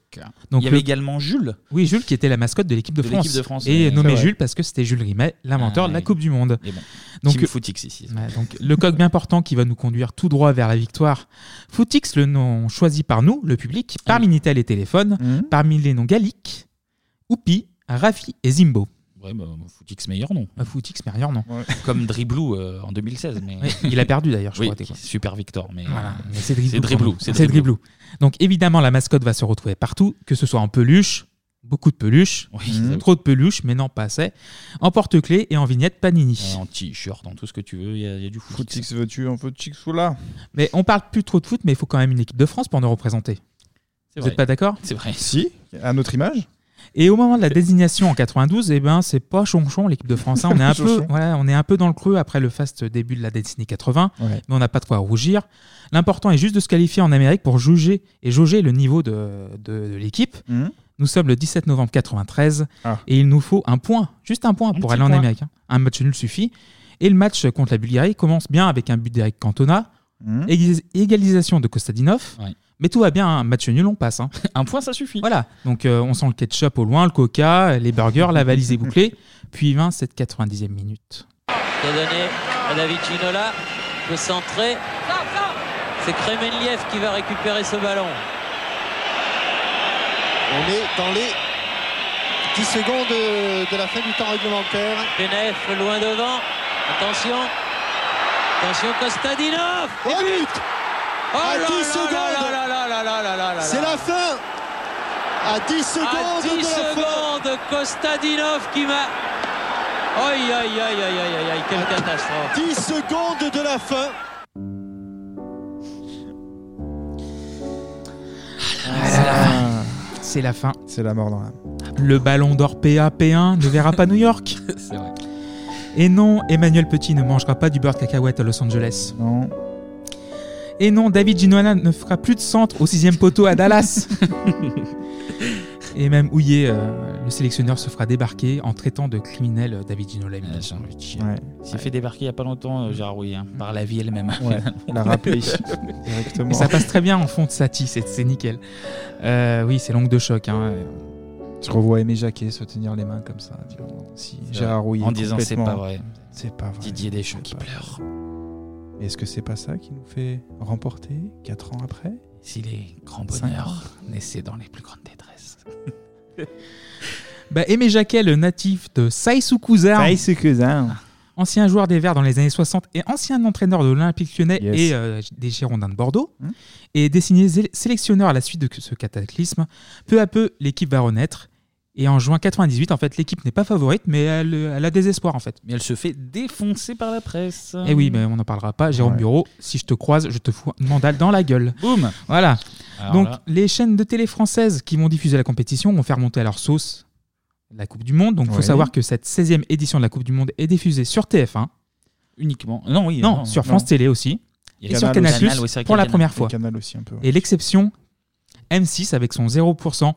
Il y avait le- également Jules. Oui, Jules qui était la mascotte de l'équipe de, De France. l'équipe de France, Et nommé C'est vrai. Jules parce que c'était Jules Rimet, l'inventeur Ah, de la. Coupe du Monde. Et bon. Donc, Team Footix ici. Ouais, donc le coq bien portant qui va nous conduire tout droit vers la victoire. Footix, le nom choisi par nous, le public, Ah parmi Minitel et Téléphone, parmi les noms Gallic, Oupi, Rafi et Zimbo. Ouais, bah, Footix meilleur nom. Ah, Footix meilleur nom. (laughs) Comme Driblou euh, en 2016. Mais... Ouais, il a perdu d'ailleurs, je oui, crois, quoi. Super Victor. Mais, Voilà, euh, mais c'est Driblou. C'est Driblou. Donc évidemment, la mascotte va se retrouver partout, que ce soit en peluche, beaucoup de peluches, Oui. trop de peluches, mais non pas assez, en porte-clés et en vignette Panini. En t-shirt, en tout ce que tu veux, il y, a- il y a du foot. Footix veux-tu un Footix ou là? Mais on parle plus trop de foot, mais il faut quand même une équipe de France pour nous représenter. Vous n'êtes pas d'accord? C'est vrai. Si, à notre image. Et au moment de la désignation en 92, eh ben, c'est pas chonchon l'équipe de France. hein. On, est un (laughs) peu, ouais, on est un peu dans le creux après le faste début de la décennie 80, Ouais. mais on n'a pas de quoi rougir. L'important est juste de se qualifier en Amérique pour juger et jauger le niveau de, de- de l'équipe. Mhm. Nous sommes le 17 novembre 93 Ah. et il nous faut un point, juste un point pour petit aller en point. Amérique. hein. Un match nul suffit. Et le match contre la Bulgarie commence bien avec un but d'Eric Cantona, Égalis- égalisation de Kostadinov. Ouais. Mais tout va bien, un match nul, on passe. hein. (laughs) Un point, ça suffit. Voilà, donc euh, on sent le ketchup au loin, le coca, les burgers, la valise est bouclée. (laughs) Puis 20, cette 90e minute. C'est donné à David Ginola. centrer. C'est Kremenliev qui va récupérer ce ballon. On est dans les 10 secondes de, de la fin du temps réglementaire. Benef loin devant. Attention. Attention Kostadinov. Oh. But Oh à là 10 secondes. C'est la fin. À 10 secondes à 10 de secondes, la Kostadinov qui m'a... Aïe, aïe, aïe, aïe, aïe, aïe, quelle catastrophe. 10 secondes de la fin. Ah C'est la fin. C'est la mort dans l'âme. Le ballon d'or PA P1 ne verra pas New York. (laughs) C'est vrai. Et non, Emmanuel Petit ne mangera pas du beurre de cacahuète à Los Angeles. Non. Et non, David Ginola ne fera plus de centre au sixième poteau à Dallas. (laughs) Et même Houillet, euh, le sélectionneur, se fera débarquer en traitant de criminel euh, David Ginola. évidemment. chier. Ouais. S'il fait débarquer il n'y a pas longtemps, euh, Gérard Rouillet, hein, par la vie elle-même. Ouais, (laughs) il a rappelé directement. Et ça passe très bien en fond de Satie, c'est c'est nickel. Euh, oui, c'est l'ongle de choc. Hein. Je revois Aimé Jacquet se tenir les mains comme ça. vois, Si Gérard. Rouillet. En disant, c'est pas vrai. C'est pas vrai. Didier Deschamps qui pleure. Est-ce que c'est pas ça qui nous fait remporter 4 ans après? Si les grands bonheurs naissaient dans les plus grandes détresses. (laughs) Bah, Aimé Jacquet, le natif de Saïsou-Cousin. Saïsou-Cousin. Ancien joueur des Verts dans les années 60 et ancien entraîneur de l'Olympique lyonnais Yes. et euh, des Girondins de Bordeaux. Hmm. Et désigné sélectionneur à la suite de ce cataclysme. Peu à peu, l'équipe va renaître. Et en juin 98, en fait, l'équipe n'est pas favorite, mais elle, elle a des espoirs, en fait. Mais elle se fait défoncer par la presse. Et oui, mais on n'en parlera pas. Jérôme Ouais. Bureau, si je te croise, je te fous une mandale dans la gueule. Boum Voilà. Alors Donc, là- les chaînes de télé françaises qui vont diffuser la compétition vont faire monter à leur sauce la Coupe du Monde. Donc, il faut savoir que cette 16e édition de la Coupe du Monde est diffusée sur TF1. Uniquement. Non, oui. Non, sur France Télé aussi. Et sur Canal vrai pour la première fois. Et Canal aussi un peu, ouais. Et l'exception, M6 avec son 0%.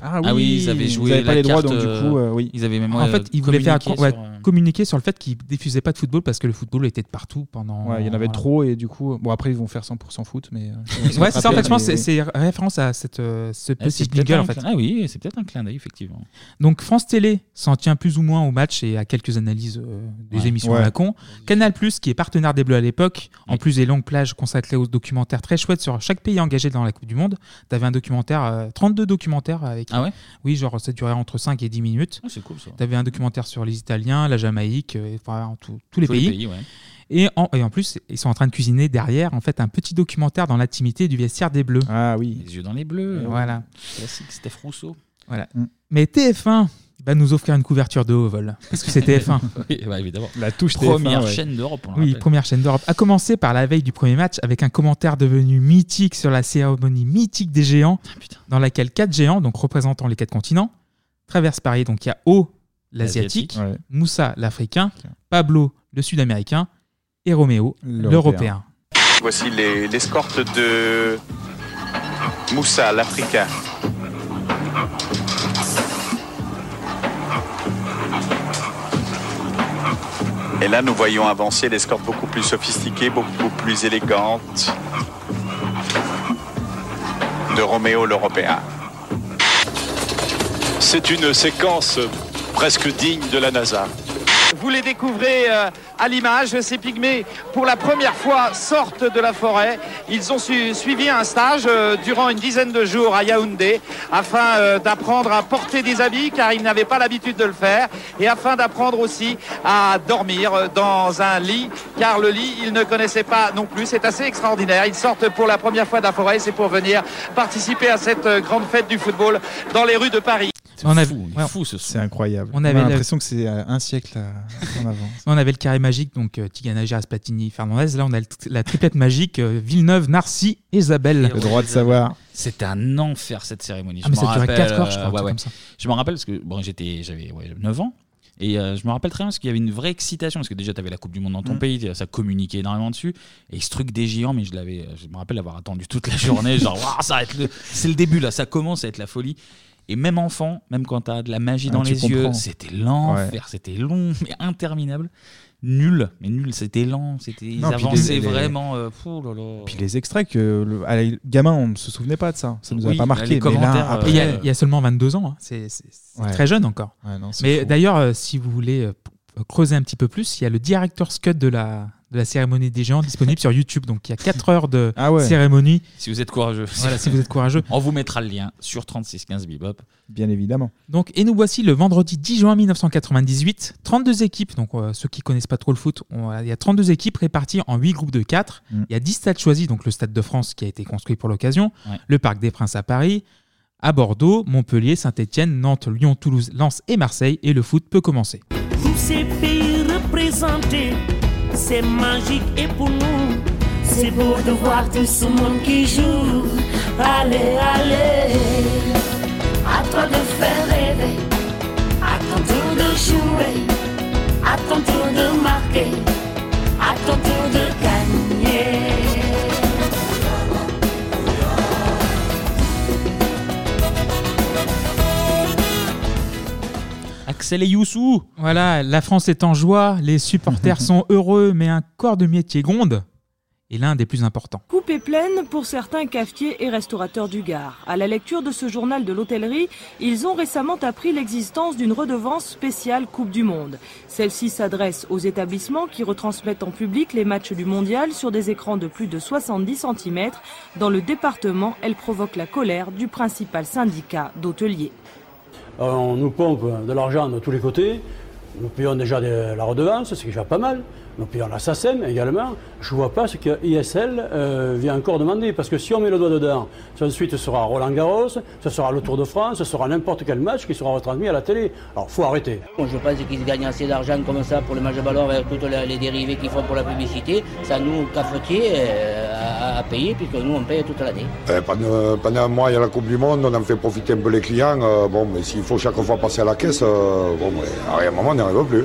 Ah Ah oui, ils avaient joué Ils avaient pas la les droits, carte, donc du euh, coup, euh, oui. Ils avaient même en ouais, fait, ils voulaient faire ouais, sur, euh, communiquer sur le fait qu'ils diffusaient pas de football parce que le football était de partout pendant. Ouais, il y en avait voilà. trop et du coup, bon après ils vont faire 100% foot, mais. euh, (laughs) Ouais, c'est ça. En fait, je pense c'est référence à cette, euh, ce Ah, petit jingle en fait. Ah oui, c'est peut-être un clin d'œil, effectivement. Donc France Télé s'en tient plus ou moins au match et à quelques analyses euh, des Ouais. émissions Ouais. à la con. Canal qui est partenaire des Bleus à l'époque, en plus des longues plages consacrées aux documentaires très chouettes sur chaque pays engagé dans la Coupe du Monde. T'avais un documentaire, euh, 32 documentaires avec. Ah ouais? Oui, genre ça durait entre 5 et 10 minutes. Ah, c'est cool, ça. T'avais un documentaire sur les Italiens, la Jamaïque, euh, enfin, tout- tous les Tous les pays. pays, ouais. Et en, et en plus, ils sont en train de cuisiner derrière en fait un petit documentaire dans l'intimité du vestiaire des Bleus. Ah oui. Les yeux dans les bleus. Voilà. Classique, Steph Rousseau. Voilà. Mais TF1 va nous offrir une couverture de haut vol. Parce que c'est TF1. (laughs) oui, bah, évidemment. La touche Première TF1, ouais. chaîne d'Europe, Oui, rappelle. première chaîne d'Europe. A commencer par la veille du premier match avec un commentaire devenu mythique sur la cérémonie mythique des géants, dans laquelle quatre géants, donc représentant les quatre continents, traversent Paris. Donc il y a O, l'asiatique. Moussa, l'africain, Pablo, le sud-américain, et Roméo, l'européen. Voici l'escorte de Moussa, l'africain. Et là, nous voyons avancer l'escorte beaucoup plus sophistiquée, beaucoup plus élégante de Roméo l'Européen. C'est une séquence presque digne de la NASA. Vous les découvrez euh, à l'image, ces pygmées pour la première fois sortent de la forêt. Ils ont su- suivi un stage euh, durant une dizaine de jours à Yaoundé afin euh, d'apprendre à porter des habits car ils n'avaient pas l'habitude de le faire et afin d'apprendre aussi à dormir dans un lit car le lit ils ne connaissaient pas non plus. C'est assez extraordinaire. Ils sortent pour la première fois de la forêt, c'est pour venir participer à cette grande fête du football dans les rues de Paris. On avait- fou, ce C'est incroyable. On On, avait l'impression que c'est euh, un siècle euh, en avance. (laughs) On avait le carré magique, donc euh, Tigana, Geras, Platini, Fernandez. Là, on a la triplette magique, Villeneuve, Narcy, Isabelle. Le droit de savoir. C'était un enfer cette cérémonie. Ah, mais Je ça m'en durait rappelle, quatre heures, je crois, ouais, ouais. comme ça. Je me rappelle parce que bon, j'étais, j'avais ouais, 9 ans. Et euh, je me rappelle très bien parce qu'il y avait une vraie excitation parce que déjà tu avais la Coupe du Monde dans ton Mm. pays, ça communiquait énormément dessus. Et ce truc des géants, mais je l'avais, je me rappelle avoir attendu toute la journée, genre (laughs) Waouh, ça va être le, c'est le début là, ça commence à être la folie. Et même enfant, même quand tu as de la magie Ah, dans tu les yeux, comprends. c'était l'enfer, Ouais. c'était long, (laughs) mais interminable. Nul, mais nul, c'était lent, c'était ils Non, puis avançaient les- les- vraiment. euh, là, là. Puis les extraits que le, à la- gamin, on ne se souvenait pas de ça. Ça nous a Oui, pas marqué. les mais commentaires, là, euh, après, il y a- il y, a seulement 22 ans, hein. c'est c'est- c'est Ouais. très jeune encore. Ouais, non, c'est Mais fou. d'ailleurs, euh, si vous voulez euh, p- creuser un petit peu plus, il y a le director's cut de la, de la cérémonie des géants disponible sur YouTube. Donc il y a 4 (laughs) heures de Ah ouais. cérémonie. Si vous êtes courageux. Voilà, si vous êtes courageux. (laughs) On vous mettra le lien sur 3615 Bebop. Bien évidemment. Donc, et nous voici le vendredi 10 juin 1998. 32 équipes, donc euh, ceux qui connaissent pas trop le foot, on- il y a 32 équipes réparties en 8 groupes de 4. Mm. Il y a 10 stades choisis, donc le Stade de France qui a été construit pour l'occasion, Ouais. le Parc des Princes à Paris, à Bordeaux, Montpellier, Saint-Etienne, Nantes, Lyon, Toulouse, Lens et Marseille. Et le foot peut commencer. C'est magique et pour nous, c'est beau de voir tout ce monde qui joue. Allez, allez, à toi de faire rêver, à ton tour de jouer, à ton tour de marquer, à ton tour de Axel et Youssou Voilà, la France est en joie, les supporters (laughs) sont heureux, mais un corps de métier gronde. Et l'un des plus importants. Coupe est pleine pour certains cafetiers et restaurateurs du Gard. À la lecture de ce journal de l'hôtellerie, ils ont récemment appris l'existence d'une redevance spéciale Coupe du Monde. Celle-ci s'adresse aux établissements qui retransmettent en public les matchs du mondial sur des écrans de plus de 70 cm. Dans le département, elle provoque la colère du principal syndicat d'hôteliers. Euh, On nous pompe de l'argent de tous les côtés. Nous payons déjà de la redevance, ce qui est déjà pas mal. Nous payons la SACEM également. Je ne vois pas ce que ISL euh, vient encore demander. Parce que si on met le doigt dedans, ça, ensuite ce sera Roland Garros, ce sera le Tour de France, ce sera n'importe quel match qui sera retransmis à la télé. Alors faut arrêter. Bon, je pense qu'ils gagnent assez d'argent comme ça pour le match de ballon avec toutes les, les dérivés qu'ils font pour la publicité. Ça nous, cafetiers, euh, à, à payer puisque nous on paye toute l'année. Euh, pendant, pendant un mois, il y a la Coupe du Monde, on en fait profiter un peu les clients. euh, bon, mais s'il faut chaque fois passer à la caisse, euh, bon, mais à un moment, on n'y arrive plus.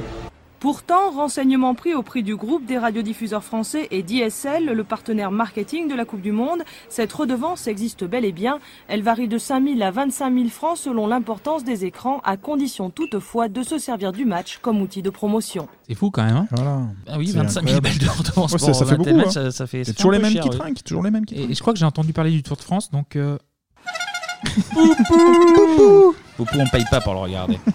Pourtant, renseignements pris au prix du groupe des radiodiffuseurs français et d'ISL, le partenaire marketing de la Coupe du Monde, cette redevance existe bel et bien. Elle varie de 5 000 à 25 000 francs selon l'importance des écrans, à condition toutefois de se servir du match comme outil de promotion. C'est fou quand même. hein Voilà. Ah oui, C'est 25 000 incroyable. balles de redevance Ouais, ça, ça fait beaucoup. match, hein. ça- ça fait- C'est ça fait toujours les mêmes cher, qui oui. trinquent, toujours les mêmes qui Et, et je crois que j'ai entendu parler du Tour de France, donc euh, Poupou, (laughs) on paye pas pour le regarder. (laughs)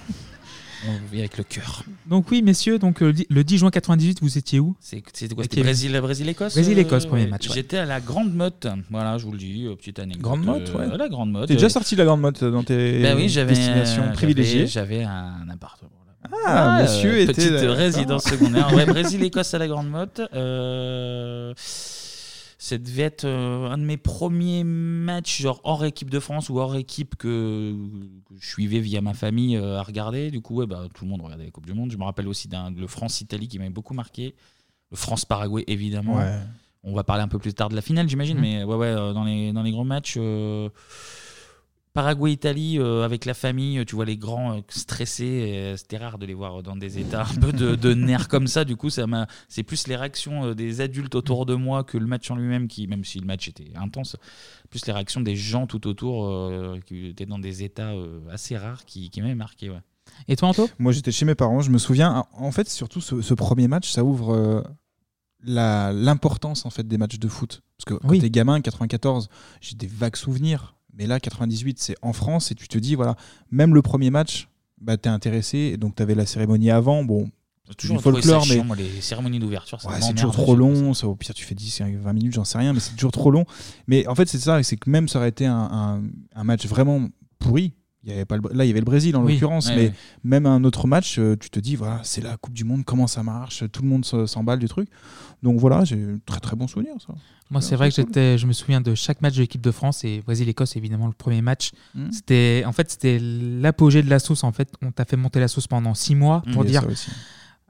on vit avec le cœur. donc oui messieurs, donc euh, le dix- le 10 juin 98, vous étiez où C'est- C'était quoi C'était. Brésil, Brésil-Écosse Brésil-Écosse, euh, premier ouais. match. ouais. J'étais à la Grande Motte. Voilà, je vous le dis, euh, petite anecdote. Grande Motte, euh, ouais. La Grande Motte. T'es déjà sorti de la Grande Motte dans tes Ben oui, j'avais destinations j'avais- privilégiées. J'avais un appartement. Ah, monsieur euh, était. petite résidence secondaire. Ouais, Brésil, Écosse à la Grande Motte. Euh, ça devait être euh, un de mes premiers matchs, genre hors équipe de France ou hors équipe que, que je suivais via ma famille euh, à regarder. Du coup, ouais, bah, tout le monde regardait la Coupe du Monde. Je me rappelle aussi d'un le France-Italie qui m'avait beaucoup marqué. Le France-Paraguay, évidemment. Ouais. On va parler un peu plus tard de la finale, j'imagine, Mhm. mais ouais, ouais, euh, dans les, dans les grands matchs. euh, Paraguay-Italie euh, avec la famille, tu vois les grands euh, stressés, euh, c'était rare de les voir dans des états un peu de, de nerfs comme ça. Du coup, ça m'a, c'est plus les réactions euh, des adultes autour de moi que le match en lui-même, qui, même si le match était intense, plus les réactions des gens tout autour euh, qui étaient dans des états euh, assez rares qui, qui m'avaient marqué. Ouais. Et toi, Anto? Moi, j'étais chez mes parents. Je me souviens. En fait, surtout ce, ce premier match, ça ouvre euh, la- l'importance en fait des matchs de foot. Parce que quand Oui. t'es gamin, 94, j'ai des vagues souvenirs. Mais là, 98, c'est en France et tu te dis voilà, même le premier match, bah t'es intéressé. Et donc t'avais la cérémonie avant. Bon, c'est toujours folklore, mais chiant, les cérémonies d'ouverture, ça Ouais, c'est toujours trop long. Ça, au pire, tu fais 10, 20 minutes, j'en sais rien, mais c'est toujours trop long. Mais en fait, c'est ça, c'est que même ça aurait été un, un- un match vraiment pourri. Il y avait pas le- là, il y avait le Brésil en Oui. l'occurrence, Ouais, mais ouais. même un autre match, euh, tu te dis, voilà, c'est la Coupe du Monde, comment ça marche, tout le monde se- s'emballe du truc. Donc voilà, j'ai un très très bon souvenir. Ça. Moi, c'est vrai que j'étais, je me souviens de chaque match de l'équipe de France et Brésil-Écosse, évidemment, le premier match. Mm. C'était, en fait, c'était l'apogée de la sauce. En fait, on t'a fait monter la sauce pendant six mois Mm. pour dire ça aussi.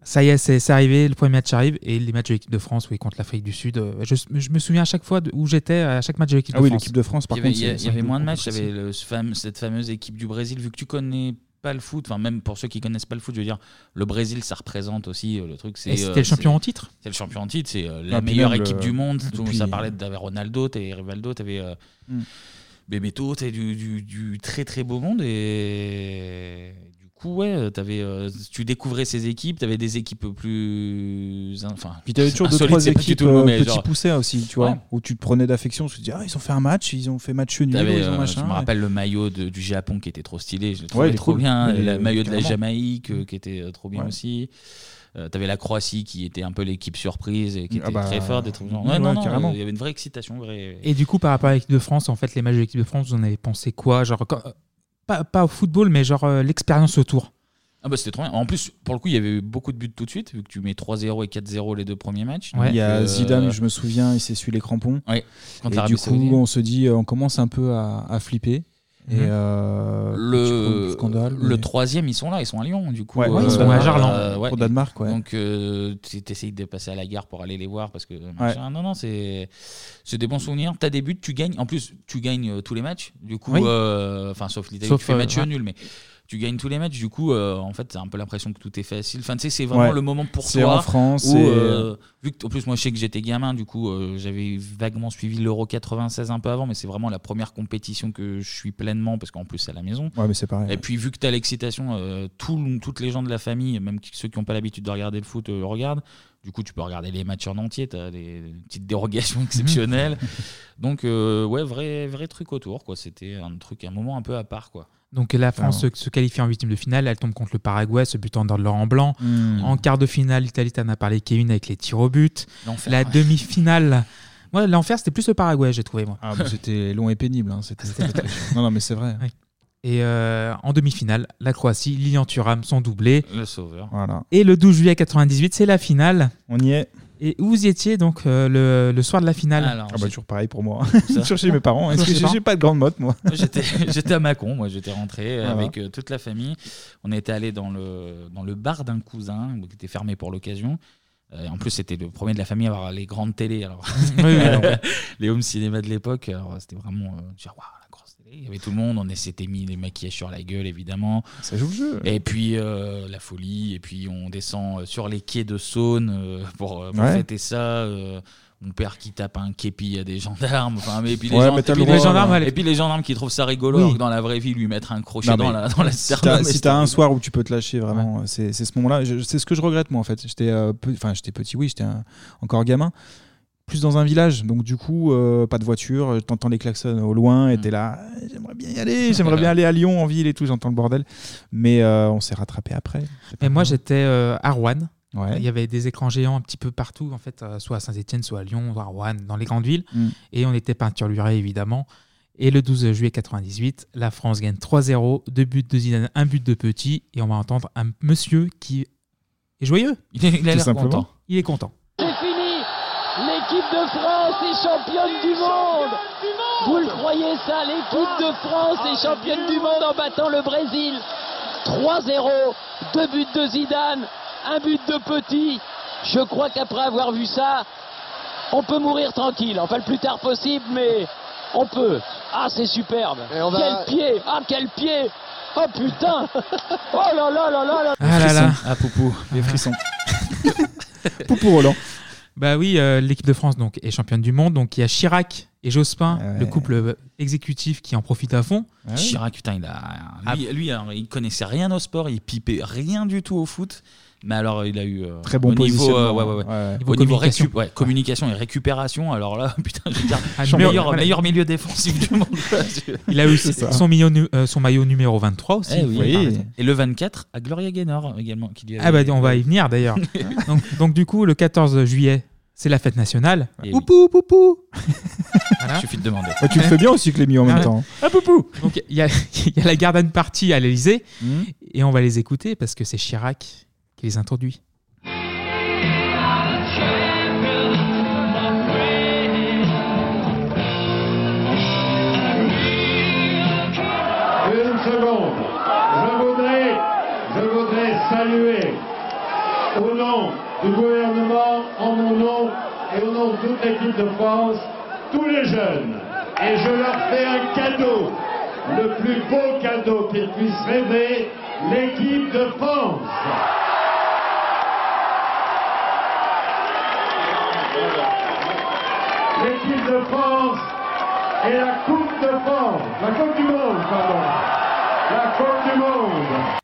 ça y est, c'est arrivé, le premier match arrive et les matchs de l'équipe de France, oui, contre l'Afrique du Sud. euh, Je, je me souviens à chaque fois où j'étais à chaque match de l'équipe Ah de oui, France. l'équipe de France, par il y avait, contre, il y avait moins de matchs. Il y avait le- ce fame- cette fameuse équipe du Brésil. Vu que tu connais pas le foot, enfin même pour ceux qui connaissent pas le foot, je veux dire, le Brésil, ça représente aussi euh, le truc. c'est, Et c'était euh, le champion en titre? C'est le champion en titre. C'est euh, la Ah, puis meilleure même équipe du monde. Tout- Ça parlait d'avais Ronaldo, t'avais Rivaldo, t'avais euh, Mm. Bebeto, t'avais du, du, du très très beau monde et coup ouais, t'avais, euh, tu découvrais ces équipes, t'avais des équipes plus, enfin. Puis t'avais toujours deux, trois équipes euh, mais genre- poussés aussi, tu vois, Ouais. où tu te prenais d'affection, tu te dis, ah, ils ont fait un match, ils ont fait match nul, ils ont euh, machin. je me ouais. rappelle le maillot de- du Japon qui était trop stylé, je le Ouais, trouvais il est trop cool. bien. Le maillot de la. Jamaïque euh, qui était euh, trop bien Ouais. aussi. Euh, T'avais la Croatie qui était un peu l'équipe surprise et qui Ah était bah, très forte. Des trucs genre- ouais, Ouais, non, ouais, non, euh, Il y avait une vraie excitation. Vraie... Et du coup, par rapport à l'équipe de France, en fait, les matchs de l'équipe de France, vous en avez pensé quoi? Genre, quand- euh, pas, pas au football, mais genre euh, l'expérience autour. Ah bah c'était trop bien. En plus, pour le coup, il y avait eu beaucoup de buts tout de suite, vu que tu mets 3-0 et 4-0 les deux premiers matchs. Il y a euh, Zidane, je me souviens, il s'essuie les crampons. Ouais, contre et l'Arabie du coup, Saoudite. on se dit, euh, on commence un peu à, à flipper. Et Mhm. euh, le, scandale. le mais- troisième, ils sont là, ils sont à Lyon, du coup. Ouais, ouais, ils sont à Gerland, ouais. au Danemark, ouais. Donc, euh, tu essayes de passer à la gare pour aller les voir parce que. machin. Non, non, c'est c'est des bons souvenirs. T'as des buts, tu gagnes. En plus, tu gagnes euh, tous les matchs. Du coup, Oui. euh, enfin, sauf l'Italie, tu fais euh, match ouais. nul, mais. Tu gagnes tous les matchs, du coup, euh, en fait, t'as un peu l'impression que tout est facile. Enfin, tu sais, c'est vraiment Ouais. le moment pour C'est toi. en France, où, euh, vu que, en plus, moi, je sais que j'étais gamin, du coup, euh, j'avais vaguement suivi l'Euro 96 un peu avant, mais c'est vraiment la première compétition que je suis pleinement, parce qu'en plus, c'est à la maison. Ouais, mais c'est pareil. Et puis, vu que tu as l'excitation, tout- toutes les gens de la famille, même ceux qui n'ont pas l'habitude de regarder le foot, regardent. Du coup, tu peux regarder les matchs en entier, tu as des petites dérogations (laughs) exceptionnelles. Donc, euh, ouais, vrai, vrai truc autour, quoi. C'était un truc, un moment un peu à part, quoi. Donc la France se, se qualifie en huitième de finale, elle tombe contre le Paraguay, se butant dans de l'or en blanc. Mm. En quart de finale, l'Italie, t'en as parlé, Kevin, avec les tirs au but. L'enfer, La ouais. demi-finale, ouais, l'enfer, c'était plus le Paraguay, j'ai trouvé, moi. Ah, mais c'était (laughs) long et pénible. hein, C'était. (laughs) Non, non, mais c'est vrai. Ouais. Et euh, en demi-finale, la Croatie, Lilian Thuram sont doublés. Le sauveur. Voilà. Et le 12 juillet 98, c'est la finale. On y est. Et où vous y étiez donc euh, le, le soir de la finale? Alors, Ah bah toujours pareil pour moi. (laughs) Toujours chez mes parents. Est-ce que j'ai pas de grande motte moi? (laughs) J'étais j'étais à Mâcon, moi j'étais rentré Voilà. avec euh, toute la famille. On était allé dans le, dans le bar d'un cousin qui était fermé pour l'occasion. Euh, en plus, c'était le premier de la famille à avoir les grandes télés. Alors, Oui, oui, alors, (laughs) ouais. les home cinéma de l'époque. Alors, c'était vraiment euh, genre. Il y avait tout le monde. On s'était mis les maquillages sur la gueule, évidemment. Ça joue le jeu. Et puis euh, la folie. Et puis on descend euh, sur les quais de Saône euh, pour, euh, pour Ouais. fêter ça. euh, mon père qui tape un képi à des gendarmes. Enfin, mais, et puis les, Ouais, gens- mais et t'as puis le les droit, gendarmes, et puis les gendarmes qui trouvent ça rigolo, Oui. alors que dans la vraie vie, lui mettre un crochet Non, dans mais la, dans la si sternum, t'as si c'était t'as un soir où tu peux te lâcher vraiment, c'est c'est ce moment-là. Je- C'est ce que je regrette moi en fait. J'étais, euh, peu- enfin j'étais petit, oui, j'étais un- encore gamin. Plus dans un village, donc du coup euh, pas de voiture, t'entends les klaxons au loin Mm. et t'es là. J'aimerais bien y aller, j'aimerais bien aller à Lyon en ville et tout. J'entends le bordel, mais euh, on s'est rattrapé après. Et moi, j'étais euh, à Rouen. Ouais. Il y avait des écrans géants un petit peu partout, en fait, euh, soit à Saint-Etienne, soit à Lyon, soit à Rouen, dans les grandes villes. Mm. Et on était peinturlurés, évidemment. Et le 12 juillet 98, la France gagne 3-0, deux buts de Zidane, un but de Petit. Et on va entendre un monsieur qui est joyeux. Il, est- il a Tout l'air simplement. content. Il est content. L'équipe de France est championne du monde Vous le croyez ça L'équipe de France est championne du monde en battant le Brésil 3-0, deux buts de Zidane, un but de Petit. Je crois qu'après avoir vu ça, on peut mourir tranquille. Enfin, le plus tard possible, mais on peut. Ah, c'est superbe on va- Quel pied Ah, quel pied Oh putain (laughs) Oh là là là là là Ah là là. Ah, Poupou. Les frissons. (laughs) Poupou Roland. Bah oui, euh, l'équipe de France donc est championne du monde. Donc il y a Chirac et Jospin, Ah ouais. le couple euh, exécutif qui en profite à fond. Chirac, putain, il a. Lui, lui, alors, il connaissait rien au sport, il pipait rien du tout au foot. Mais alors, il a eu. euh, Très bon au niveau, euh, positionnement. ouais, ouais, ouais. Ouais. Au Niveau communication. récup- ouais, communication et récupération, alors là, (laughs) putain, je veux dire, Ah, meilleur, voilà. milieu défensif du monde. Il a eu son, euh, son maillot numéro 23 aussi. Eh oui, Oui. Et le 24 à Gloria Gaynor également. Qui lui Ah bah on va y venir d'ailleurs. (laughs) donc, donc du coup, le 14 juillet, c'est la fête nationale. Et Poupou, poupou. (laughs) Il suffit de demander. Bah, tu le fais bien aussi, Clémy, en même Ah, temps. Ah, poupou. Donc il y a, il y a la garden party à l'Elysée Mhm. et on va les écouter parce que c'est Chirac Une seconde. Je voudrais, je voudrais saluer au nom du gouvernement, en mon nom et au nom de toute l'équipe de France, tous les jeunes. Et je leur fais un cadeau, le plus beau cadeau qu'ils puissent rêver, l'équipe de France. L'équipe de France et la Coupe de France, la Coupe du Monde, pardon. La Coupe du Monde.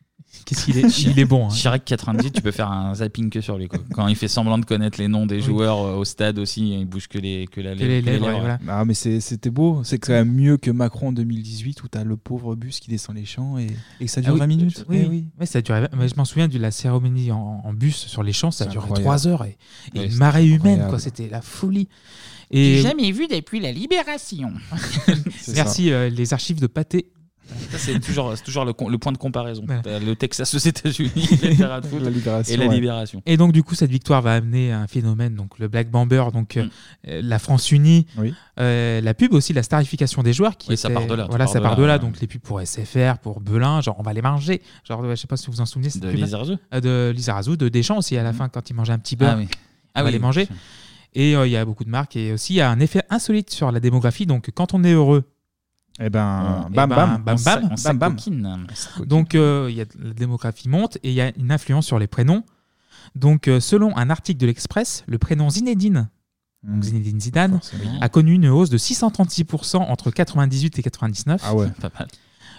Qu'est-ce qu'il est, il est bon. hein. Chirac 90, tu peux faire un zapping que sur lui. quoi. Quand il fait semblant de connaître les noms des Oui. joueurs euh, au stade aussi, il bouge que les que la Que les que lèvres, ouais, voilà. Ah, mais c'était beau. C'est quand même mieux que Macron en 2018 où t'as le pauvre bus qui descend les champs et, et ça dure Ah oui, 20 minutes. Oui, Eh oui. Ouais, ça a duré- mais je m'en souviens de la cérémonie en, en bus sur les champs, ça duré incroyable. 3 heures et, et Ouais, une marée humaine. C'était la folie. Et J'ai jamais vu depuis la libération. (laughs) Merci euh, les archives de Pâté. C'est toujours, le, point de comparaison. Voilà. T'as Le Texas aux États-Unis, (laughs) La libération, et la ouais. libération. Et donc du coup cette victoire va amener un phénomène, donc le Black Bomber, donc Mm. euh, euh, la France unie, Oui. euh, la pub aussi, la starification des joueurs qui Oui, ça part de là, Voilà, ça part de là. Donc les pubs pour SFR, pour Belin, genre on va les manger. Genre je sais pas si vous vous en souvenez. De. Lizarazu Euh, De Lizarazu, de Deschamps aussi à la fin quand il mangeait un petit beurre. Ah oui. on Ah va oui, les manger. Et euh, il y a beaucoup de marques et aussi il y a un effet insolite sur la démographie. Donc quand on est heureux. Eh ben, eh bam, ben, bam, bam, bam, on bam, bam. s'acoquine. Donc, euh, il y a, la démographie monte et il y a une influence sur les prénoms. Donc, euh, selon un article de l'Express, le prénom Zinedine, Hmm. donc Zinedine Zidane, Forcément. a connu une hausse de 636% entre 98 et 99. Ah ouais. Pas mal.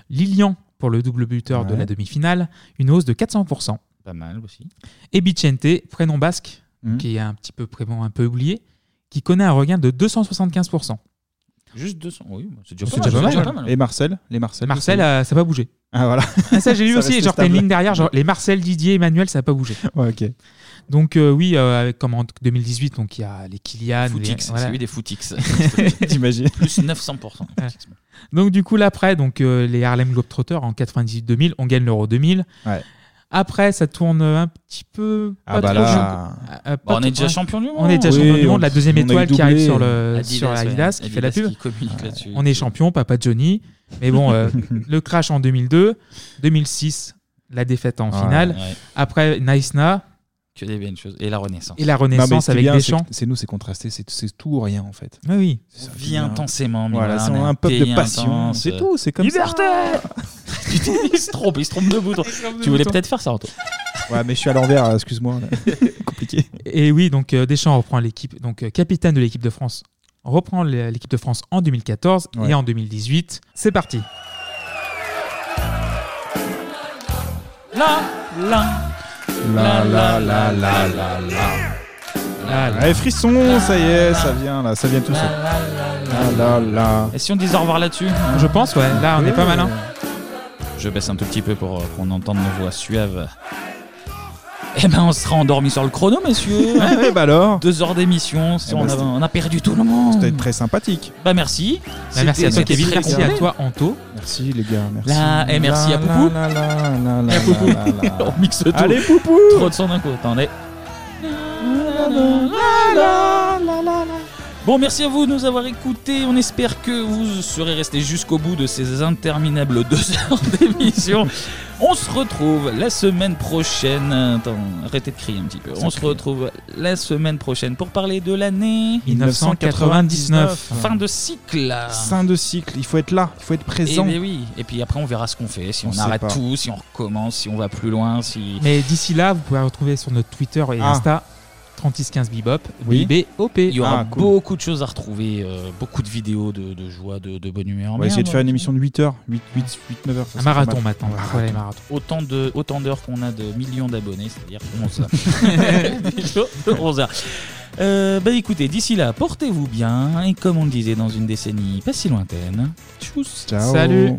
Lilian, pour le double buteur de Ouais. la demi-finale, une hausse de 400%. Pas mal aussi. Et Vicente, prénom basque, Mhm. qui est un petit peu prénom un peu oublié, qui connaît un regain de 275%. Juste 200. Oui, c'est déjà C'est pas déjà mal. pas c'est mal. déjà pas mal. Et Marcel Les Marcel Marcel, euh, ça n'a pas bougé. Ah voilà. Ah, ça, j'ai (laughs) lu Ça aussi. Genre, t'as une ligne derrière, genre les Marcel, Didier, Emmanuel, ça n'a pas bougé. Ouais, ok. Donc, euh, oui, euh, avec, comme en 2018, donc il y a les Kylian. Footix, les- voilà. c'est lui des Footix. (laughs) T'imagines (laughs) Plus 900%. Voilà. Donc, du coup, là, après, donc, euh, les Harlem Globetrotters en 98-2000, on gagne l'Euro 2000. Ouais. Après, ça tourne un petit peu. Ah bah trop là-. Bah, Euh, pas on est déjà champion du monde. On est déjà Oui, champion du on- monde. La deuxième étoile qui arrive sur, le, Adidas, sur. Adidas, qui fait la pub. On est champion, papa Johnny. Mais bon, euh, (laughs) le crash en 2002, 2006, la défaite en finale. ouais. Après, Naïsna Que des belles choses. Et la Renaissance. et la Renaissance avec bien, Deschamps. c'est nous, c'est contrasté, c'est tout ou rien en fait. Oui, oui. Ça On vit intensément. Voilà, c'est un peuple de passion, c'est tout, c'est comme Liberté Il se trompe, il se trompe de bouton. Tu voulais peut-être faire ça, Anto Ouais, mais je suis à l'envers, euh, excuse-moi. (laughs) Compliqué. Et oui, donc euh, Deschamps reprend l'équipe, donc euh, capitaine de l'équipe de France, reprend l'é- l'équipe de France en 2014 Ouais. et en 2018. C'est parti. La, la, La la la la la la. Allez, frisson, ça y est, ça vient là, ça vient tout seul. La la la. Et si on disait au revoir là-dessus? Je pense, ouais. Là, on est pas mal. Je baisse un tout petit peu pour euh, qu'on entende nos voix suaves. Eh ben, on sera endormi sur le chrono, messieurs. (laughs) Ouais, bah alors Deux heures d'émission. si Eh on, ben, a, c'était- on a perdu tout le monde. C'était très sympathique. Bah merci. Bah, merci à toi, Kevin. Merci à toi, Anto. Merci les gars, merci. Là, et merci à Poupou. la, la, la, la, Et à Poupou. la, la, la. (laughs) on mixe tout. Allez, Poupou Trop de son d'un coup. Attendez. Bon, merci à vous de nous avoir écoutés. On espère que vous serez restés jusqu'au bout de ces interminables (laughs) deux heures d'émission. On se retrouve la semaine prochaine. Attends, arrêtez de crier un petit peu. On se retrouve la semaine prochaine pour parler de l'année 1999. Fin de cycle. Fin de cycle, il faut être là, il faut être Et présent. ben oui. Et puis après, on verra ce qu'on fait. Si on, arrête pas. tout, si on recommence, si on va plus loin, si. Mais d'ici là, vous pouvez retrouver sur notre Twitter et Ah. Insta 3615 Bebop, Oui. BBOP. Il y aura Ah, cool. beaucoup de choses à retrouver, euh, beaucoup de vidéos de, de joie, de, de bonne humeur. On va essayer de faire une émission de 8 heures, 8, 8, 8 9 heures. ça Un marathon mal. maintenant, Un marathons. Autant de autant d'heures qu'on a de millions d'abonnés, c'est-à-dire 11 heures. (laughs) (laughs) Déjà, 11 heures. Euh, bah écoutez, d'ici là, portez-vous bien et comme on le disait dans une décennie pas si lointaine, tchuss. Ciao. Salut.